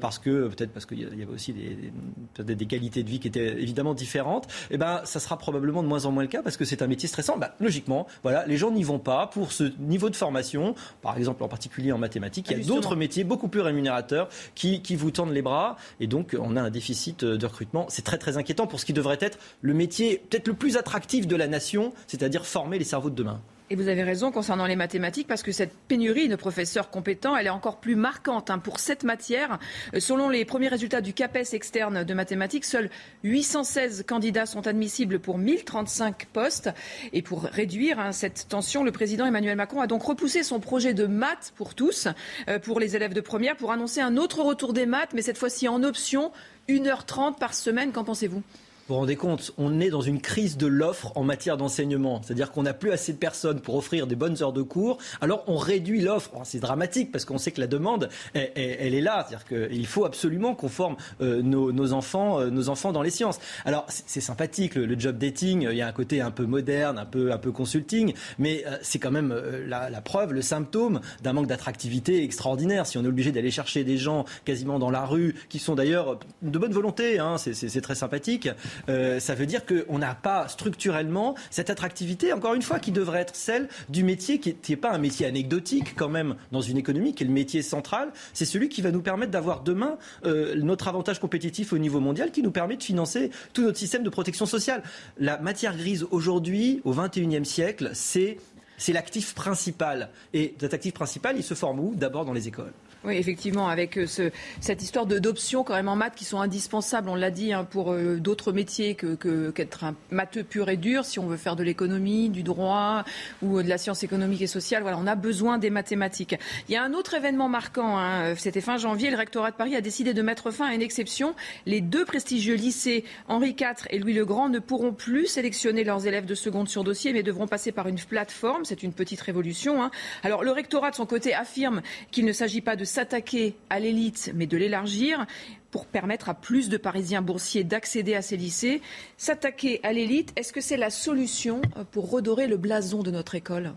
parce que peut-être parce qu'il y avait aussi des, des, qualités de vie qui étaient évidemment différentes. Et eh ben, ça sera probablement de moins en moins le cas parce que c'est un métier stressant. Ben, logiquement, voilà, les gens n'y vont pas pour ce niveau de formation. Par exemple, en particulier en mathématiques, il y a d'autres métiers beaucoup plus rémunérateurs qui, qui vous tendent les bras, et donc on a un déficit de recrutement. C'est très très inquiétant pour ce qui devrait être le métier peut-être le plus attractif de la nation, c'est-à-dire former les cerveaux de demain. Et vous avez raison concernant les mathématiques, parce que cette pénurie de professeurs compétents, elle est encore plus marquante hein, pour cette matière. Euh, selon les premiers résultats du CAPES externe de mathématiques, seuls 816 candidats sont admissibles pour 1035 postes. Et pour réduire hein, cette tension, le président Emmanuel Macron a donc repoussé son projet de maths pour tous, euh, pour les élèves de première, pour annoncer un autre retour des maths, mais cette fois-ci en option, 1h30 par semaine. Qu'en pensez-vous? Vous vous rendez compte, on est dans une crise de l'offre en matière d'enseignement. C'est-à-dire qu'on n'a plus assez de personnes pour offrir des bonnes heures de cours. Alors on réduit l'offre. c'est dramatique parce qu'on sait que la demande, elle, est là. C'est-à-dire qu'il faut absolument qu'on forme euh, nos, enfants, euh, nos enfants dans les sciences. Alors c'est sympathique le, job dating. Il y a un côté un peu moderne, un peu un peu consulting, mais euh, c'est quand même la, la, preuve, le symptôme d'un manque d'attractivité extraordinaire. Si on est obligé d'aller chercher des gens quasiment dans la rue, qui sont d'ailleurs de bonne volonté, hein, c'est très sympathique. Euh, ça veut dire qu'on n'a pas structurellement cette attractivité, encore une fois, qui devrait être celle du métier qui n'est pas un métier anecdotique quand même dans une économie, qui est le métier central. C'est celui qui va nous permettre d'avoir demain euh, notre avantage compétitif au niveau mondial, qui nous permet de financer tout notre système de protection sociale. La matière grise aujourd'hui, au XXIe siècle, c'est c'est l'actif principal. Et cet actif principal, il se forme où? D'abord dans les écoles. Oui, effectivement, avec euh, ce, cette histoire d'options quand même en maths qui sont indispensables, on l'a dit, hein, pour euh, d'autres métiers que, qu'être un matheux pur et dur, si on veut faire de l'économie, du droit ou euh, de la science économique et sociale. Voilà, on a besoin des mathématiques. Il y a un autre événement marquant, hein, c'était fin janvier, le rectorat de Paris a décidé de mettre fin à une exception. Les deux prestigieux lycées Henri IV et Louis le Grand ne pourront plus sélectionner leurs élèves de seconde sur dossier, mais devront passer par une plateforme. C'est une petite révolution. Hein. Alors le rectorat, de son côté, affirme qu'il ne s'agit pas de s'attaquer à l'élite, mais de l'élargir pour permettre à plus de Parisiens boursiers d'accéder à ces lycées. S'attaquer à l'élite, est-ce que c'est la solution pour redorer le blason de notre école?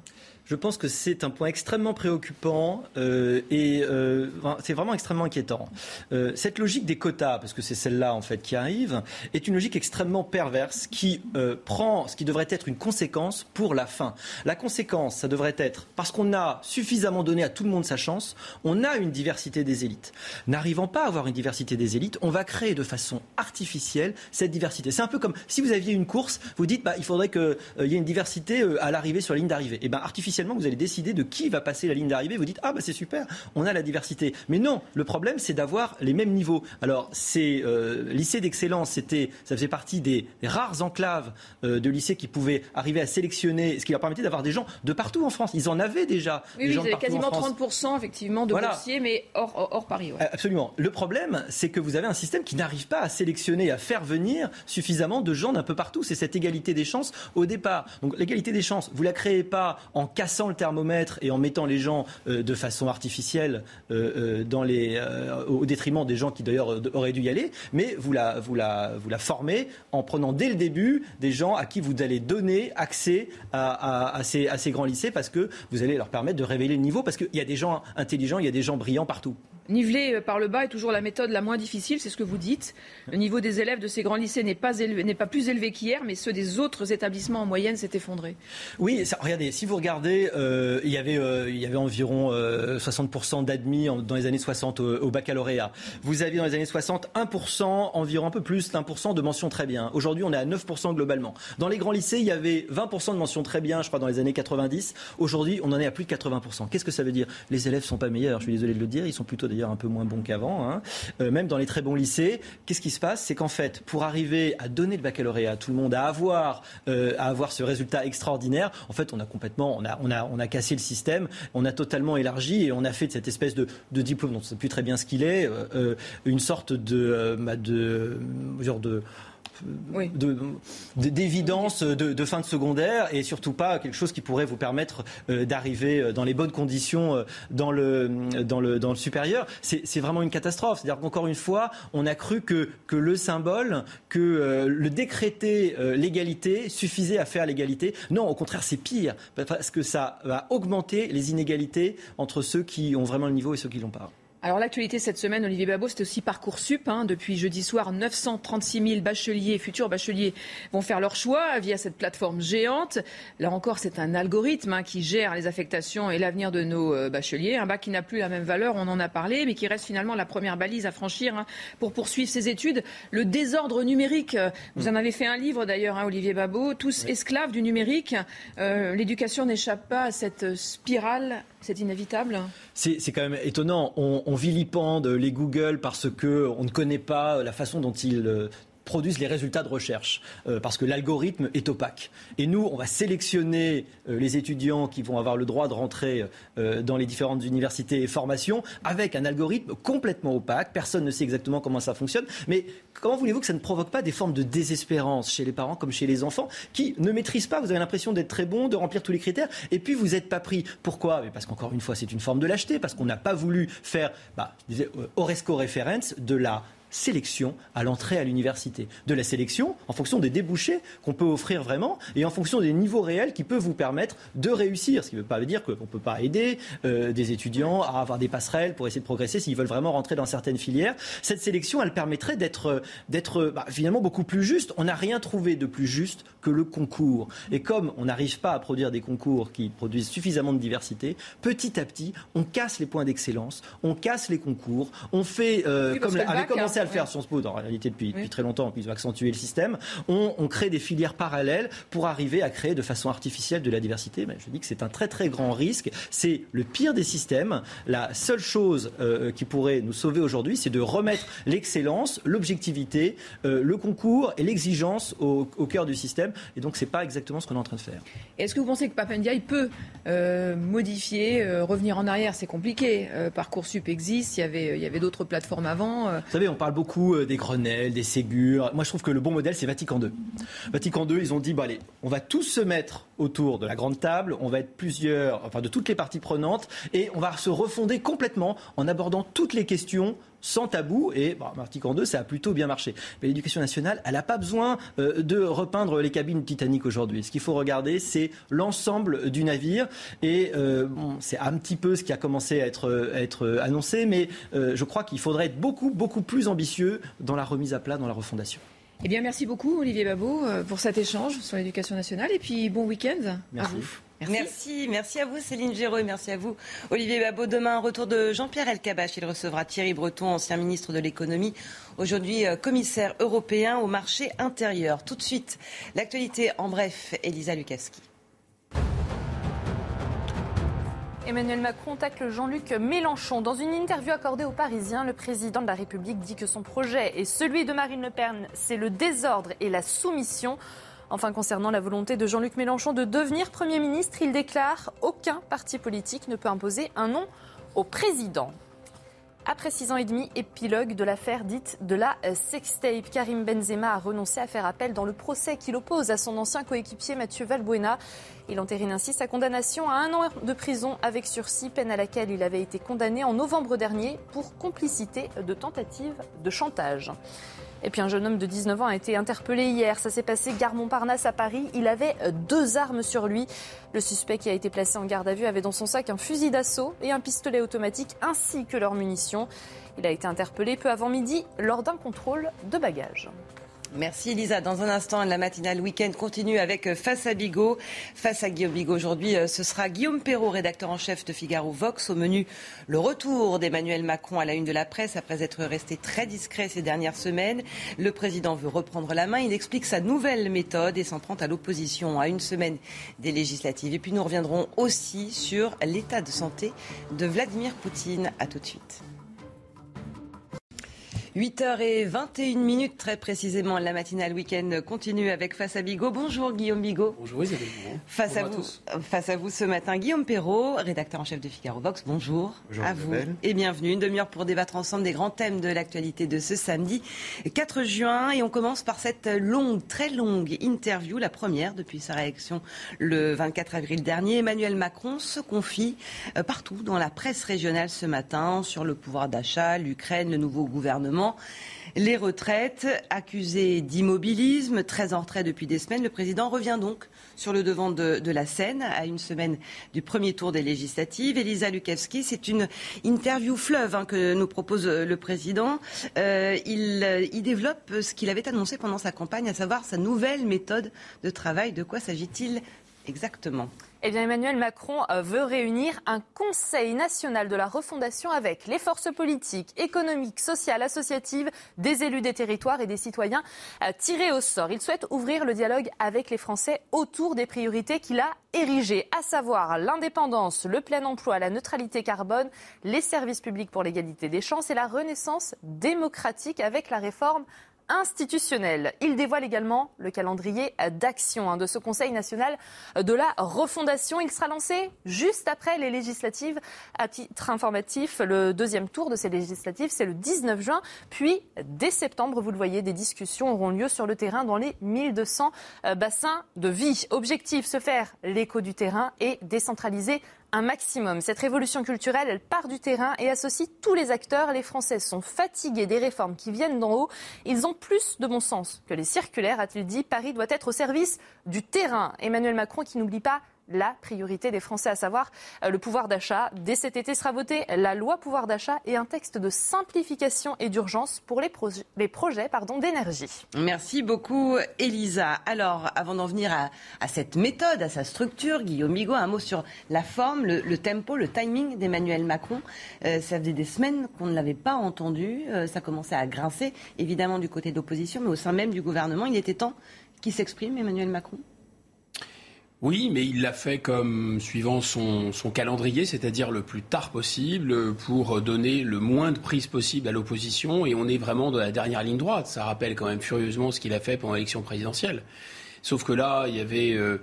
Je pense que c'est un point extrêmement préoccupant euh, et euh, c'est vraiment extrêmement inquiétant. Euh, cette logique des quotas, parce que c'est celle-là en fait qui arrive, est une logique extrêmement perverse qui prend ce qui devrait être une conséquence pour la fin. La conséquence, ça devrait être parce qu'on a suffisamment donné à tout le monde sa chance, on a une diversité des élites. N'arrivant pas à avoir une diversité des élites, on va créer de façon artificielle cette diversité. C'est un peu comme si vous aviez une course, vous dites bah, il faudrait qu'il y ait une diversité à l'arrivée sur la ligne d'arrivée. Et eh ben vous allez décider de qui va passer la ligne d'arrivée. Vous dites, ah, bah, c'est super, on a la diversité. Mais non, le problème, c'est d'avoir les mêmes niveaux. Alors, ces euh, lycées d'excellence, c'était, ça faisait partie des, rares enclaves euh, de lycées qui pouvaient arriver à sélectionner, ce qui leur permettait d'avoir des gens de partout en France. Ils en avaient déjà. Oui, des oui, quasiment 30% effectivement de voilà. mais hors, Paris. Absolument. Le problème, c'est que vous avez un système qui n'arrive pas à sélectionner, à faire venir suffisamment de gens d'un peu partout. C'est cette égalité des chances au départ. Donc l'égalité des chances, vous la créez pas en cassant le thermomètre et en mettant les gens euh, de façon artificielle euh, euh, au détriment des gens qui d'ailleurs auraient dû y aller, mais vous la, formez en prenant dès le début des gens à qui vous allez donner accès à ces grands lycées parce que vous allez leur permettre de révéler le niveau parce qu'il y a des gens intelligents, il y a des gens brillants partout. Niveler par le bas est toujours la méthode la moins difficile, c'est ce que vous dites. Le niveau des élèves de ces grands lycées n'est pas, n'est pas plus élevé qu'hier, mais ceux des autres établissements en moyenne s'est effondré. Oui, regardez, si vous regardez, euh, il, y avait, euh, il y avait environ 60% d'admis dans les années 60 au, baccalauréat. Vous aviez dans les années 60 1%, environ un peu plus d'1% de mentions très bien. Aujourd'hui, on est à 9% globalement. Dans les grands lycées, il y avait 20% de mentions très bien, je crois, dans les années 90. Aujourd'hui, on en est à plus de 80%. Qu'est-ce que ça veut dire? Les élèves sont pas meilleurs, je suis désolé de le dire, ils sont plutôt d'ailleurs un peu moins bons qu'avant. Hein. Euh, même dans les très bons lycées, qu'est-ce qui se passe? C'est qu'en fait, pour arriver à donner le baccalauréat à tout le monde, à avoir, euh, à avoir ce résultat extraordinaire, en fait, on a complètement, on a, on a, on a cassé le système, on a totalement élargi et on a fait de cette espèce de, diplôme dont on ne sait plus très bien ce qu'il est, euh, une sorte de, bah, de de d'évidence de, fin de secondaire et surtout pas quelque chose qui pourrait vous permettre euh, d'arriver euh, dans les bonnes conditions euh, dans, le, supérieur. C'est vraiment une catastrophe. C'est-à-dire qu'encore une fois, on a cru que, que le symbole, que le décréter l'égalité suffisait à faire l'égalité. Non, au contraire, c'est pire parce que ça va augmenter les inégalités entre ceux qui ont vraiment le niveau et ceux qui l'ont pas. Alors l'actualité cette semaine, Olivier Babot, c'est aussi Parcoursup. Hein. Depuis jeudi soir, 936 000 bacheliers, futurs bacheliers, vont faire leur choix via cette plateforme géante. Là encore, c'est un algorithme hein, qui gère les affectations et l'avenir de nos euh, bacheliers. Un bac qui n'a plus la même valeur, on en a parlé, mais qui reste finalement la première balise à franchir hein, pour poursuivre ses études. Le désordre numérique, euh, vous en avez fait un livre d'ailleurs, Olivier Babot, tous esclaves du numérique. Euh, l'éducation n'échappe pas à cette spirale c'est inévitable C'est quand même étonnant. On, on, vilipende les Google parce qu'on ne connaît pas la façon dont ils euh, produisent les résultats de recherche, euh, parce que l'algorithme est opaque. Et nous, on va sélectionner euh, les étudiants qui vont avoir le droit de rentrer euh, dans les différentes universités et formations avec un algorithme complètement opaque. Personne ne sait exactement comment ça fonctionne. Mais comment voulez-vous que ça ne provoque pas des formes de désespérance chez les parents comme chez les enfants qui ne maîtrisent pas? Vous avez l'impression d'être très bon, de remplir tous les critères, et puis vous n'êtes pas pris. Pourquoi? Parce qu'encore une fois, c'est une forme de lâcheté, parce qu'on n'a pas voulu faire, bah, Oresco Reference de la sélection à l'entrée à l'université. De la sélection en fonction des débouchés qu'on peut offrir vraiment et en fonction des niveaux réels qui peuvent vous permettre de réussir. Ce qui ne veut pas dire qu'on ne peut pas aider euh, des étudiants à avoir des passerelles pour essayer de progresser s'ils veulent vraiment rentrer dans certaines filières. Cette sélection, elle permettrait d'être, d'être bah, finalement beaucoup plus juste. On n'a rien trouvé de plus juste que le concours. Et comme on n'arrive pas à produire des concours qui produisent suffisamment de diversité, petit à petit, on casse les points d'excellence, on casse les concours, on fait, euh, comme avait commencé à le faire Sciences Po, en réalité depuis, très longtemps, puis ils ont accentué le système, on, crée des filières parallèles pour arriver à créer de façon artificielle de la diversité. Mais je dis que c'est un très très grand risque. C'est le pire des systèmes. La seule chose euh, qui pourrait nous sauver aujourd'hui, c'est de remettre l'excellence, l'objectivité, euh, le concours et l'exigence au, cœur du système. Et donc, c'est pas exactement ce qu'on est en train de faire. Est-ce que vous pensez que Papendiaï peut euh, modifier, revenir en arrière? C'est compliqué. Parcoursup existe. Il y avait, il y avait d'autres plateformes avant. Vous savez, on parle beaucoup euh, des Grenelles, des Ségur. Moi, je trouve que le bon modèle, c'est Vatican II. Vatican II, ils ont dit, bah, allez, on va tous se mettre autour de la grande table, on va être plusieurs, enfin de toutes les parties prenantes, et on va se refonder complètement en abordant toutes les questions sans tabou. Et bon, Vatican II, ça a plutôt bien marché. Mais l'éducation nationale, elle n'a pas besoin euh, de repeindre les cabines Titanic aujourd'hui. Ce qu'il faut regarder, c'est l'ensemble du navire. Et euh, bon, c'est un petit peu ce qui a commencé à être, à être annoncé, mais euh, je crois qu'il faudrait être beaucoup, beaucoup plus ambitieux dans la remise à plat, dans la refondation. Eh bien, merci beaucoup, Olivier Babot, pour cet échange sur l'éducation nationale. Et puis, bon week-end à vous. Merci. merci. à vous Céline Géraud et merci à vous Olivier Babot. Demain, retour de Jean-Pierre Elkabach. Il recevra Thierry Breton, ancien ministre de l'économie, aujourd'hui euh, commissaire européen au marché intérieur. Tout de suite, l'actualité en bref, Elisa Lukaski. Emmanuel Macron tacle Jean-Luc Mélenchon. Dans une interview accordée aux Parisiens, le président de la République dit que son projet et celui de Marine Le Pen, c'est le désordre et la soumission. Enfin, concernant la volonté de Jean-Luc Mélenchon de devenir Premier ministre, il déclare Aucun parti politique ne peut imposer un nom au président. Après six ans et demi, épilogue de l'affaire dite de la sextape. Karim Benzema a renoncé à faire appel dans le procès qu'il oppose à son ancien coéquipier Mathieu Valbuena. Il entérine ainsi sa condamnation à un an de prison avec sursis, peine à laquelle il avait été condamné en novembre dernier pour complicité de tentative de chantage. Et puis un jeune homme de 19 ans a été interpellé hier. Ça s'est passé gare Montparnasse à Paris. Il avait deux armes sur lui. Le suspect qui a été placé en garde à vue avait dans son sac un fusil d'assaut et un pistolet automatique ainsi que leurs munitions. Il a été interpellé peu avant midi lors d'un contrôle de bagages. Merci Elisa. Dans un instant, la matinale week-end continue avec euh, Face à Bigot. Face à Guillaume Bigot aujourd'hui, euh, ce sera Guillaume Perrault, rédacteur en chef de Figaro Vox. Au menu, le retour d'Emmanuel Macron à la une de la presse après être resté très discret ces dernières semaines. Le président veut reprendre la main. Il explique sa nouvelle méthode et s'en prend à l'opposition à une semaine des législatives. Et puis nous reviendrons aussi sur l'état de santé de Vladimir Poutine. À tout de suite. 8h21 minutes très précisément. La matinale week-end continue avec Face à Bigot. Bonjour Guillaume Bigot. Bonjour Isabelle. Face à, vous, face à vous ce matin, Guillaume Perrault, rédacteur en chef de Figaro Vox. Bonjour. Bonjour à vous et bienvenue. Une demi-heure pour débattre ensemble des grands thèmes de l'actualité de ce samedi 4 juin. Et on commence par cette longue, très longue interview, la première depuis sa réaction le 24 avril dernier. Emmanuel Macron se confie euh, partout dans la presse régionale ce matin sur le pouvoir d'achat, l'Ukraine, le nouveau gouvernement les retraites, accusées d'immobilisme, très en retrait depuis des semaines, le président revient donc sur le devant de, la scène à une semaine du premier tour des législatives. Elisa Lukavski, c'est une interview fleuve hein, que nous propose le président. Euh, il, il développe ce qu'il avait annoncé pendant sa campagne, à savoir sa nouvelle méthode de travail. De quoi s'agit-il exactement? Eh bien, Emmanuel Macron euh, veut réunir un Conseil national de la refondation avec les forces politiques, économiques, sociales, associatives, des élus des territoires et des citoyens euh, tirés au sort. Il souhaite ouvrir le dialogue avec les Français autour des priorités qu'il a érigées, à savoir l'indépendance, le plein emploi, la neutralité carbone, les services publics pour l'égalité des chances et la renaissance démocratique avec la réforme institutionnel. Il dévoile également le calendrier d'action hein, de ce Conseil national de la refondation. Il sera lancé juste après les législatives. À titre informatif, le deuxième tour de ces législatives, c'est le 19 juin. Puis, dès septembre, vous le voyez, des discussions auront lieu sur le terrain dans les 1200 euh, bassins de vie. Objectif, se faire l'écho du terrain et décentraliser un maximum. Cette révolution culturelle, elle part du terrain et associe tous les acteurs. Les Français sont fatigués des réformes qui viennent d'en haut. Ils ont plus de bon sens que les circulaires, a-t-il dit. Paris doit être au service du terrain. Emmanuel Macron qui n'oublie pas la priorité des Français, à savoir euh, le pouvoir d'achat. Dès cet été sera votée la loi pouvoir d'achat et un texte de simplification et d'urgence pour les, projets d'énergie. Merci beaucoup, Elisa. Alors, avant d'en venir à, cette méthode, à sa structure, Guillaume Bigot, un mot sur la forme, le, tempo, le timing d'Emmanuel Macron. Euh, ça faisait des semaines qu'on ne l'avait pas entendu. Euh, ça commençait à grincer, évidemment, du côté de l'opposition, mais au sein même du gouvernement. Il était temps qu'il s'exprime, Emmanuel Macron oui, mais il l'a fait comme suivant son, calendrier, c'est-à-dire le plus tard possible, pour donner le moins de prise possible à l'opposition. Et on est vraiment dans la dernière ligne droite. Ça rappelle quand même furieusement ce qu'il a fait pendant l'élection présidentielle. Sauf que là, il y avait euh,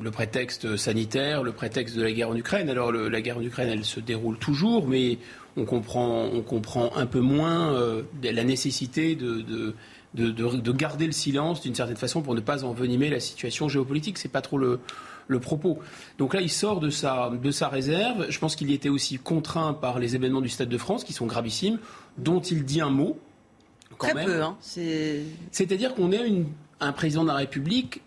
le prétexte sanitaire, le prétexte de la guerre en Ukraine. Alors la guerre en Ukraine, elle se déroule toujours, mais on comprend, un peu moins euh, la nécessité de, garder le silence d'une certaine façon pour ne pas envenimer la situation géopolitique. C'est pas trop le, propos. Donc là, il sort de sa, de sa réserve. Je pense qu'il y était aussi contraint par les événements du Stade de France, qui sont gravissimes, dont il dit un mot. Quand Très peu, hein. C'est-à-dire qu'on est un président de la République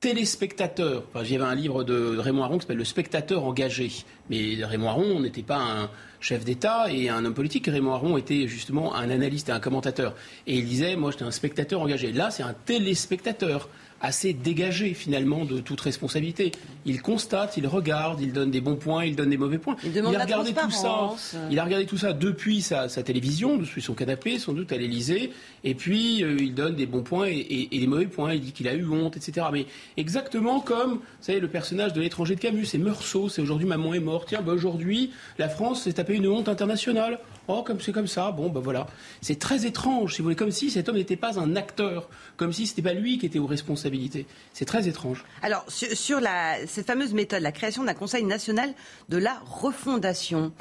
téléspectateur. Enfin, J'y un livre de Raymond Aron qui s'appelle Le spectateur engagé. Mais Raymond Aron n'était pas un chef d'État et un homme politique. Raymond Aron était justement un analyste et un commentateur. Et il disait, moi j'étais un spectateur engagé. Là, c'est un téléspectateur assez dégagé finalement de toute responsabilité. Il constate, il regarde, il donne des bons points, il donne des mauvais points. Il, a regardé tout ça. Il a regardé tout ça depuis sa, télévision, depuis son canapé, sans doute à l'Élysée. Et puis euh, il donne des bons points et, des mauvais points. Il dit qu'il a eu honte, etc. Mais exactement comme, vous savez, le personnage de l'étranger de Camus, c'est Meursault. C'est aujourd'hui maman est morte. Tiens, bah, aujourd'hui la France s'est tapé une honte internationale. Oh, comme c'est comme ça, bon, ben voilà. C'est très étrange, si vous voulez, comme si cet homme n'était pas un acteur, comme si ce n'était pas lui qui était aux responsabilités. C'est très étrange. Alors, sur, la, cette fameuse méthode, la création d'un Conseil national de la refondation,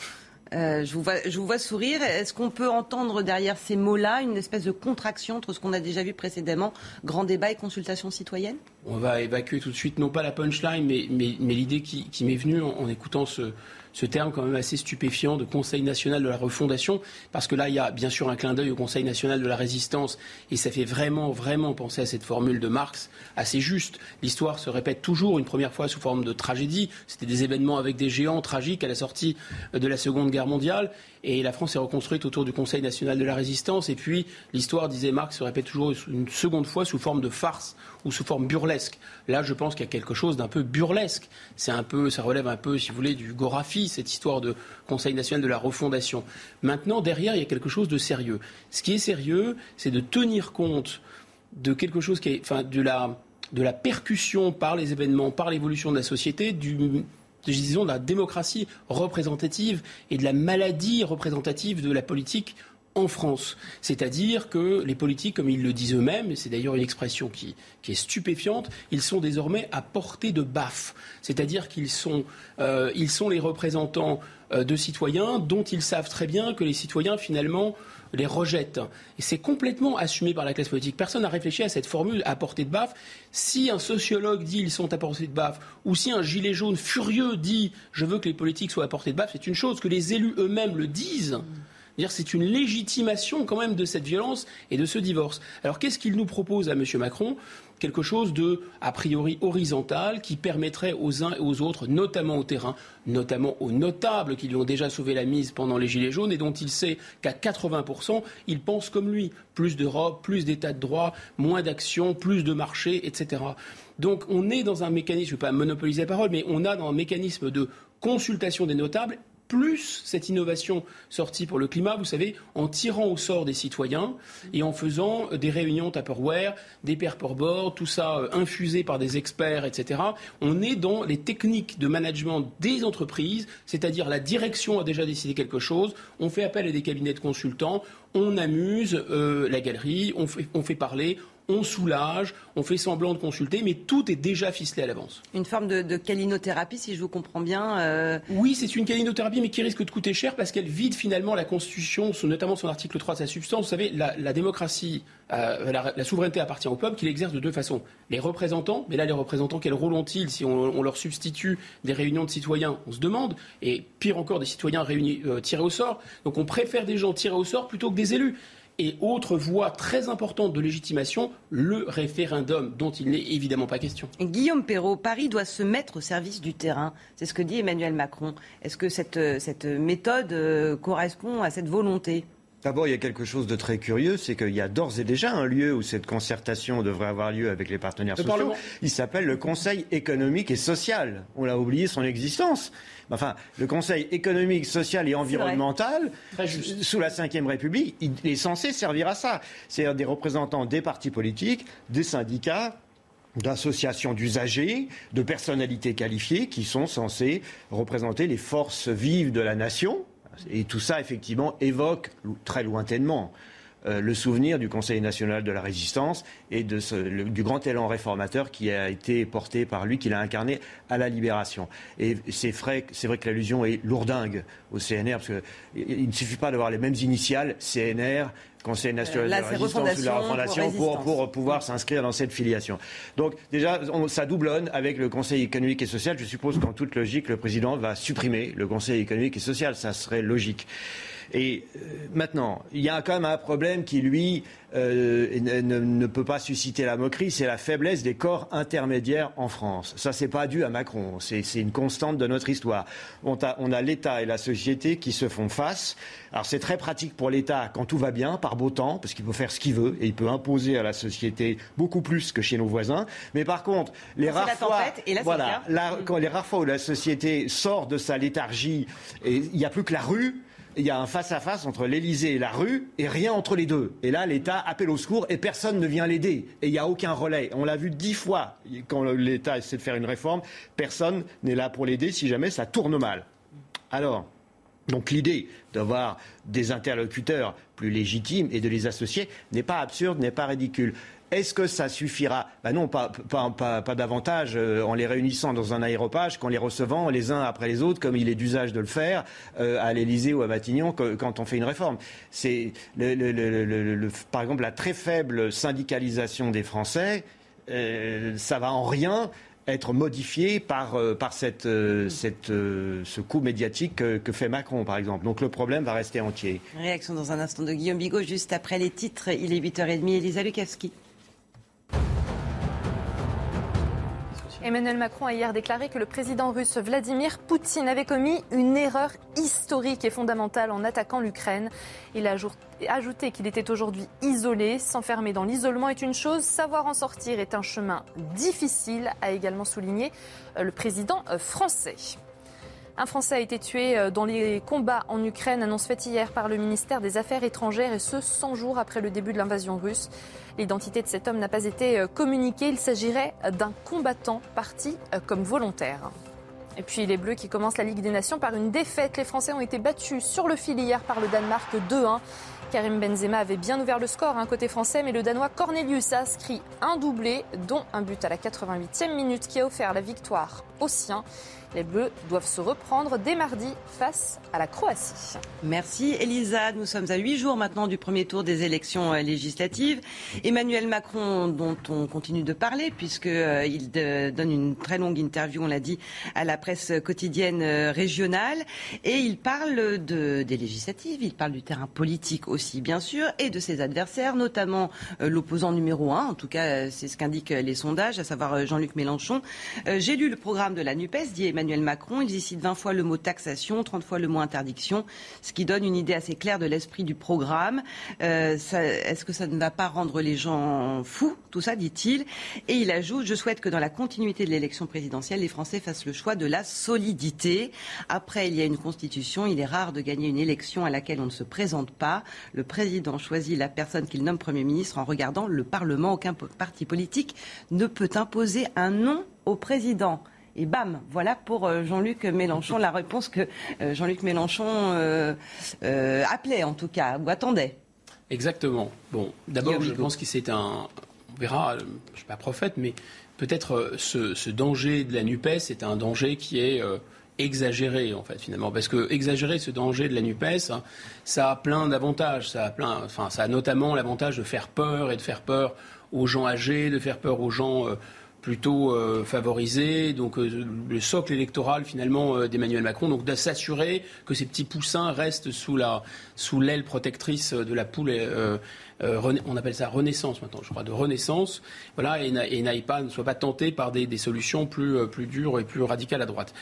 euh, je, vous vois, je, vous vois, sourire. Est-ce qu'on peut entendre derrière ces mots-là une espèce de contraction entre ce qu'on a déjà vu précédemment, grand débat et consultation citoyenne? On va évacuer tout de suite, non pas la punchline, mais, mais, l'idée qui, m'est venue en écoutant ce, ce terme quand même assez stupéfiant de Conseil national de la refondation, parce que là, il y a bien sûr un clin d'œil au Conseil national de la résistance, et ça fait vraiment, vraiment penser à cette formule de Marx, assez juste. L'histoire se répète toujours, une première fois sous forme de tragédie. C'était des événements avec des géants tragiques à la sortie de la Seconde Guerre mondiale. Et la France est reconstruite autour du Conseil national de la résistance. Et puis, l'histoire, disait Marx, se répète toujours une seconde fois sous forme de farce ou sous forme burlesque. Là, je pense qu'il y a quelque chose d'un peu burlesque. C'est un peu, ça relève un peu, si vous voulez, du Gorafi, cette histoire de Conseil national de la refondation. Maintenant, derrière, il y a quelque chose de sérieux. Ce qui est sérieux, c'est de tenir compte de quelque chose qui est, enfin, de la, de la percussion par les événements, par l'évolution de la société, du, disons, de la démocratie représentative et de la maladie représentative de la politique en France. C'est-à-dire que les politiques, comme ils le disent eux-mêmes, et c'est d'ailleurs une expression qui, est stupéfiante, ils sont désormais à portée de baffe. C'est-à-dire qu'ils sont, euh, ils sont les représentants euh, de citoyens dont ils savent très bien que les citoyens, finalement, les rejettent. Et c'est complètement assumé par la classe politique. Personne n'a réfléchi à cette formule à portée de baffe. Si un sociologue dit ils sont à portée de baffe, ou si un gilet jaune furieux dit je veux que les politiques soient à portée de baffe, c'est une chose que les élus eux-mêmes le disent c'est une légitimation quand même de cette violence et de ce divorce. Alors qu'est-ce qu'il nous propose à M. Macron? Quelque chose de, a priori, horizontal qui permettrait aux uns et aux autres, notamment au terrain, notamment aux notables qui lui ont déjà sauvé la mise pendant les Gilets jaunes et dont il sait qu'à 80%, ils pensent comme lui. Plus d'Europe, plus d'État de droit, moins d'action, plus de marché, etc. Donc on est dans un mécanisme, je ne vais pas monopoliser la parole, mais on a dans un mécanisme de consultation des notables plus cette innovation sortie pour le climat, vous savez, en tirant au sort des citoyens et en faisant des réunions Tupperware, des paperboards, tout ça euh, infusé par des experts, etc. On est dans les techniques de management des entreprises, c'est-à-dire la direction a déjà décidé quelque chose, on fait appel à des cabinets de consultants, on amuse euh, la galerie, on fait parler, on soulage, on fait semblant de consulter, mais tout est déjà ficelé à l'avance. Une forme de, de calinothérapie, si je vous comprends bien. Euh. Oui, c'est une calinothérapie, mais qui risque de coûter cher parce qu'elle vide finalement la Constitution, notamment son article 3 de sa substance. Vous savez, la, démocratie, euh, la, souveraineté appartient au peuple, qui l'exerce de deux façons. Les représentants, mais là, les représentants, quel rôle ont-ils si on, leur substitue des réunions de citoyens On se demande. Et pire encore, des citoyens réunis, euh, tirés au sort. Donc on préfère des gens tirés au sort plutôt que des élus. Et autre voie très importante de légitimation, le référendum, dont il n'est évidemment pas question. Guillaume Perrault, Paris doit se mettre au service du terrain. C'est ce que dit Emmanuel Macron. Est-ce que cette, cette méthode euh, correspond à cette volonté? D'abord, il y a quelque chose de très curieux, c'est qu'il y a d'ores et déjà un lieu où cette concertation devrait avoir lieu avec les partenaires sociaux. Il s'appelle le Conseil économique et social. On a oublié son existence. Enfin, le Conseil économique, social et environnemental, sous la Ve République, il est censé servir à ça. C'est-à-dire des représentants des partis politiques, des syndicats, d'associations d'usagers, de personnalités qualifiées qui sont censées représenter les forces vives de la nation, et tout ça, effectivement, évoque très lointainement euh, le souvenir du Conseil national de la résistance et du grand élan réformateur qui a été porté par lui, qu'il a incarné à la libération. Et c'est vrai, vrai, que l'allusion est lourdingue au CNR, parce qu'il ne suffit pas d'avoir les mêmes initiales, CNR, Conseil national de la résistance ou de la refondation pour, pour, pouvoir s'inscrire dans cette filiation. Donc déjà, ça doublonne avec le Conseil économique et social. Je suppose qu'en toute logique, le président va supprimer le Conseil économique et social. Ça serait logique. Et euh, maintenant, il y a quand même un problème qui, lui, euh, ne, peut pas susciter la moquerie, c'est la faiblesse des corps intermédiaires en France. Ça, c'est pas dû à Macron, c'est une constante de notre histoire. On a, l'État et la société qui se font face. Alors, c'est très pratique pour l'État quand tout va bien, par beau temps, parce qu'il peut faire ce qu'il veut et il peut imposer à la société beaucoup plus que chez nos voisins. Mais par contre, les rares fois, voilà, quand les rares fois où la société sort de sa léthargie, il n'y a plus que la rue il y a un face-à-face entre l'Elysée et la rue et rien entre les deux. Et là, l'État appelle au secours et personne ne vient l'aider. Et il n'y a aucun relais. On l'a vu dix fois quand l'État essaie de faire une réforme. Personne n'est là pour l'aider si jamais ça tourne mal. Alors, donc l'idée d'avoir des interlocuteurs plus légitimes et de les associer n'est pas absurde, n'est pas ridicule. Est-ce que ça suffira? Ben Non, pas, davantage euh, en les réunissant dans un aéropage qu'en les recevant les uns après les autres, comme il est d'usage de le faire euh, à l'Élysée ou à Matignon quand on fait une réforme. C'est par exemple la très faible syndicalisation des Français ça va en rien être modifié par, par cette, cette, ce coup médiatique que, fait Macron, par exemple. Donc le problème va rester entier. Réaction dans un instant de Guillaume Bigot, juste après les titres. Il est 8h30. Elisa Lukavski. Emmanuel Macron a hier déclaré que le président russe Vladimir Poutine avait commis une erreur historique et fondamentale en attaquant l'Ukraine. Il a ajouté qu'il était aujourd'hui isolé. S'enfermer dans l'isolement est une chose, savoir en sortir est un chemin difficile, a également souligné euh, le président euh, français. Un Français a été tué euh, dans les combats en Ukraine, annonce faite hier par le ministère des Affaires étrangères, et ce 100 jours après le début de l'invasion russe. L'identité de cet homme n'a pas été euh, communiquée. Il s'agirait d'un combattant parti euh, comme volontaire. Et puis les Bleus qui commencent la Ligue des Nations par une défaite. Les Français ont été battus sur le fil hier par le Danemark 2-1. Karim Benzema avait bien ouvert le score, hein, côté français, mais le Danois Cornelius a inscrit un doublé, dont un but à la 88e minute qui a offert la victoire aux siens. Les Bleus doivent se reprendre dès mardi face à la Croatie. Merci Elisa. Nous sommes à huit jours maintenant du premier tour des élections euh, législatives. Emmanuel Macron, dont on continue de parler, puisqu'il euh, donne une très longue interview, on l'a dit, à la presse quotidienne euh, régionale. Et il parle de, des législatives, il parle du terrain politique aussi, bien sûr, et de ses adversaires, notamment l'opposant numéro un. En tout cas, c'est ce qu'indiquent les sondages, à savoir Jean-Luc Mélenchon. J'ai lu le programme de la NUPES, dit Emmanuel Macron. Il y cite 20 fois le mot taxation, 30 fois le mot interdiction, ce qui donne une idée assez claire de l'esprit du programme. Euh, est-ce que ça ne va pas rendre les gens fous, tout ça, dit-il? Et il ajoute, je souhaite que dans la continuité de l'élection présidentielle, les Français fassent le choix de la solidité. Après, il y a une constitution. Il est rare de gagner une élection à laquelle on ne se présente pas. Le président choisit la personne qu'il nomme Premier ministre en regardant le Parlement. Aucun parti politique ne peut imposer un nom au président. Et bam, voilà pour euh, Jean-Luc Mélenchon la réponse que euh, Jean-Luc Mélenchon euh, appelait en tout cas, ou attendait. Exactement. Bon, d'abord, je pense que c'est un. On verra, je ne suis pas prophète, mais peut-être ce, danger de la NUPES est un danger qui est exagéré, en fait, finalement. Parce que exagérer ce danger de la NUPES, hein, ça a plein d'avantages. Ça a, plein, enfin, ça a notamment l'avantage de faire peur et de faire peur aux gens âgés, de faire peur aux gens plutôt euh, donc euh, le socle électoral finalement euh, d'Emmanuel Macron, donc de s'assurer que ces petits poussins restent sous la sous l'aile protectrice de la poule. on appelle ça renaissance maintenant, je crois, de renaissance, voilà, et, n'aille pas, ne soit pas tenté par des, des solutions plus plus dures et plus radicales à droite.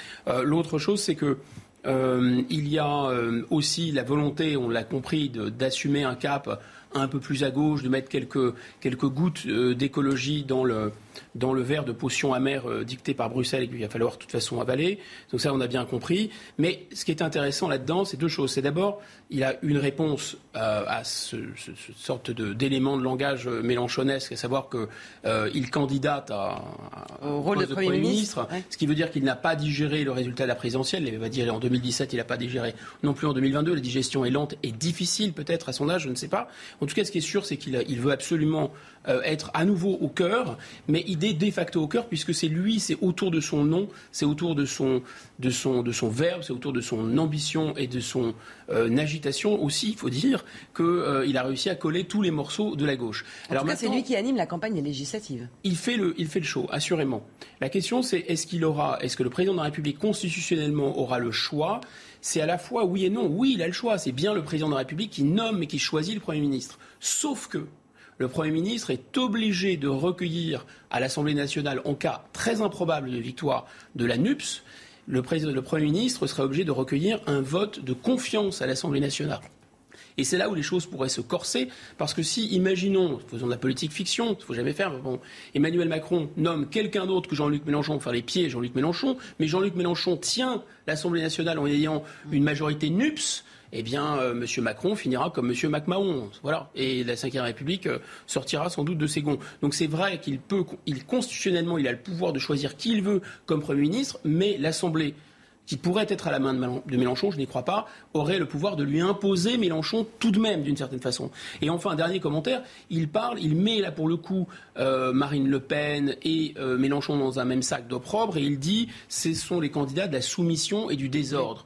L'autre chose, c'est que il y a aussi la volonté, on l'a compris, d'assumer un cap un peu plus à gauche, de mettre quelques, quelques gouttes d'écologie dans le, dans le verre de potion amère euh, dicté par Bruxelles et qu'il va falloir de toute façon avaler. Donc ça, on a bien compris. Mais ce qui est intéressant là-dedans, c'est deux choses. C'est d'abord, il a une réponse euh, à ce, sorte d'élément de, langage euh, mélanchonesque, à savoir qu'il candidate à, au rôle de, Premier, ministre, ce qui veut dire qu'il n'a pas digéré le résultat de la présidentielle. Il va dire en 2017, il n'a pas digéré non plus en 2022. La digestion est lente et difficile peut-être à son âge, je ne sais pas. En tout cas, ce qui est sûr, c'est qu'il veut absolument être à nouveau au cœur, mais idée de facto au cœur, puisque c'est lui, c'est autour de son nom, c'est autour de son, de son, de son verbe, c'est autour de son ambition et de son euh, agitation aussi, il faut dire, qu'il euh, a réussi à coller tous les morceaux de la gauche. En Alors c'est lui qui anime la campagne législative. Il fait le, il fait le show, assurément. La question, c'est est-ce qu'il aura, est-ce que le président de la République constitutionnellement aura le choix? C'est à la fois oui et non. Oui, il a le choix. C'est bien le président de la République qui nomme et qui choisit le Premier ministre. Sauf que le Premier ministre est obligé de recueillir à l'Assemblée nationale, en cas très improbable de victoire de la NUPS, le, Premier ministre serait obligé de recueillir un vote de confiance à l'Assemblée nationale. Et c'est là où les choses pourraient se corser, parce que si, imaginons, faisons de la politique fiction, il ne faut jamais faire, Emmanuel Macron nomme quelqu'un d'autre que Jean-Luc Mélenchon faire les pieds Jean-Luc Mélenchon, mais Jean-Luc Mélenchon tient l'Assemblée nationale en ayant une majorité NUPS, eh bien, euh, M. Macron finira comme M. MacMahon. Voilà. Et la Ve République euh, sortira sans doute de ses gonds. Donc c'est vrai qu'il peut, constitutionnellement, il a le pouvoir de choisir qui il veut comme Premier ministre, mais l'Assemblée qui pourrait être à la main de Mélenchon, je n'y crois pas, aurait le pouvoir de lui imposer Mélenchon tout de même, d'une certaine façon. Et enfin, dernier commentaire, il parle, il met là pour le coup euh, Marine Le Pen et Mélenchon dans un même sac d'opprobre, et il dit ce sont les candidats de la soumission et du désordre.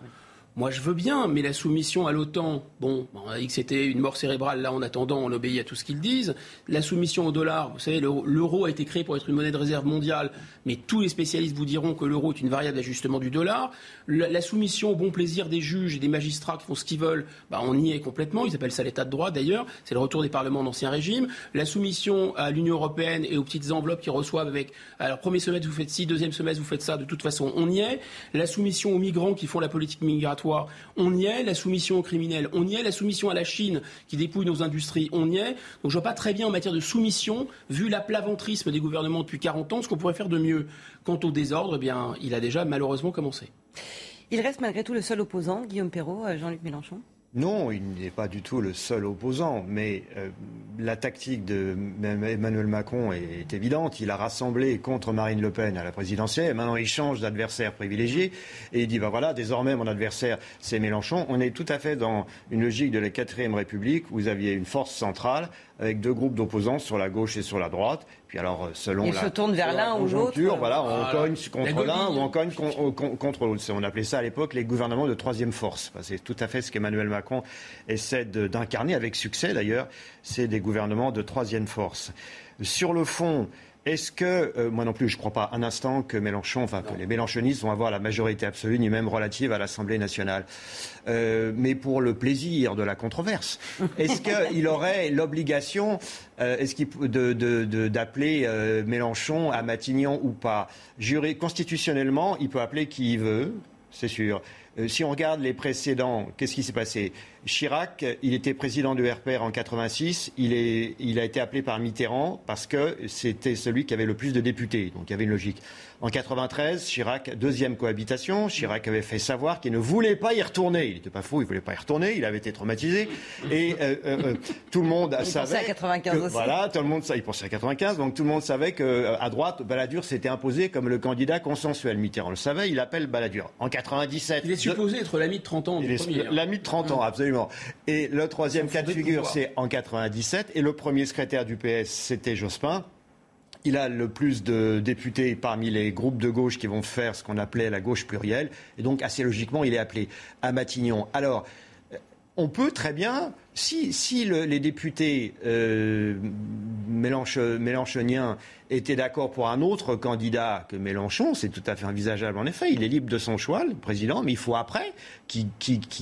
Moi je veux bien, mais la soumission à l'OTAN, bon, on a dit que c'était une mort cérébrale, là en attendant, on obéit à tout ce qu'ils disent. La soumission au dollar, vous savez, l'euro a été créé pour être une monnaie de réserve mondiale, mais tous les spécialistes vous diront que l'euro est une variable d'ajustement du dollar. La, soumission au bon plaisir des juges et des magistrats qui font ce qu'ils veulent, bah, on y est complètement, ils appellent ça l'état de droit d'ailleurs, c'est le retour des parlements d'ancien régime. La soumission à l'Union européenne et aux petites enveloppes qu'ils reçoivent avec, alors premier semestre vous faites ci, deuxième semestre vous faites ça, de toute façon on y est. La soumission aux migrants qui font la politique migratoire, on y est. La soumission aux criminels, on y est. La soumission à la Chine qui dépouille nos industries, on y est. Donc je vois pas très bien en matière de soumission, vu l'aplaventrisme des gouvernements depuis 40 ans, ce qu'on pourrait faire de mieux. Quant au désordre, eh bien, il a déjà malheureusement commencé. Il reste malgré tout le seul opposant, Guillaume Perrault, euh, Jean-Luc Mélenchon non, il n'est pas du tout le seul opposant, mais euh, la tactique d'Emmanuel Macron est, évidente. Il a rassemblé contre Marine Le Pen à la présidentielle. Maintenant, il change d'adversaire privilégié et il dit ben voilà, désormais mon adversaire c'est Mélenchon. On est tout à fait dans une logique de la quatrième République. Vous aviez une force centrale avec deux groupes d'opposants sur la gauche et sur la droite. Puis alors, euh, selon il la, se tourne vers l'un ou l'autre. Voilà, on cogne contre l'un ou on cogne contre l'autre. On appelait ça à l'époque les gouvernements de troisième force. C'est tout à fait ce qu'Emmanuel Macron essaie d'incarner avec succès d'ailleurs. C'est des gouvernements de troisième force. Sur le fond, est-ce que, euh, moi non plus, je ne crois pas un instant que Mélenchon, enfin que les Mélenchonistes vont avoir la majorité absolue, ni même relative à l'Assemblée nationale. Euh, mais pour le plaisir de la controverse, est-ce qu'il aurait l'obligation, euh, est-ce d'appeler Mélenchon à Matignon ou pas? Juré, Constitutionnellement, il peut appeler qui il veut, c'est sûr. si on regarde les précédents, qu'est-ce qui s'est passé? Chirac, il était président du RPR en 86. Il, est, il a été appelé par Mitterrand parce que c'était celui qui avait le plus de députés. Donc il y avait une logique. En 93, Chirac, deuxième cohabitation. Chirac avait fait savoir qu'il ne voulait pas y retourner. Il n'était pas fou, il ne voulait pas y retourner. Il avait été traumatisé. Et euh, euh, euh, tout le monde il savait. à 95 aussi. Voilà, tout le monde, il pensait à 95. Donc tout le monde savait qu'à droite, Balladur s'était imposé comme le candidat consensuel. Mitterrand le savait, il appelle Balladur. En 97. Il est supposé être l'ami de 30 ans. L'ami de 30 ans, absolument. Et le troisième cas de figure, c'est en 97. Et le premier secrétaire du PS, c'était Jospin. Il a le plus de députés parmi les groupes de gauche qui vont faire ce qu'on appelait la gauche plurielle. Et donc, assez logiquement, il est appelé à Matignon. Alors, on peut très bien, si, les députés euh, mélanchoniens étaient d'accord pour un autre candidat que Mélenchon, c'est tout à fait envisageable en effet. Il est libre de son choix, le président, mais il faut après qu'il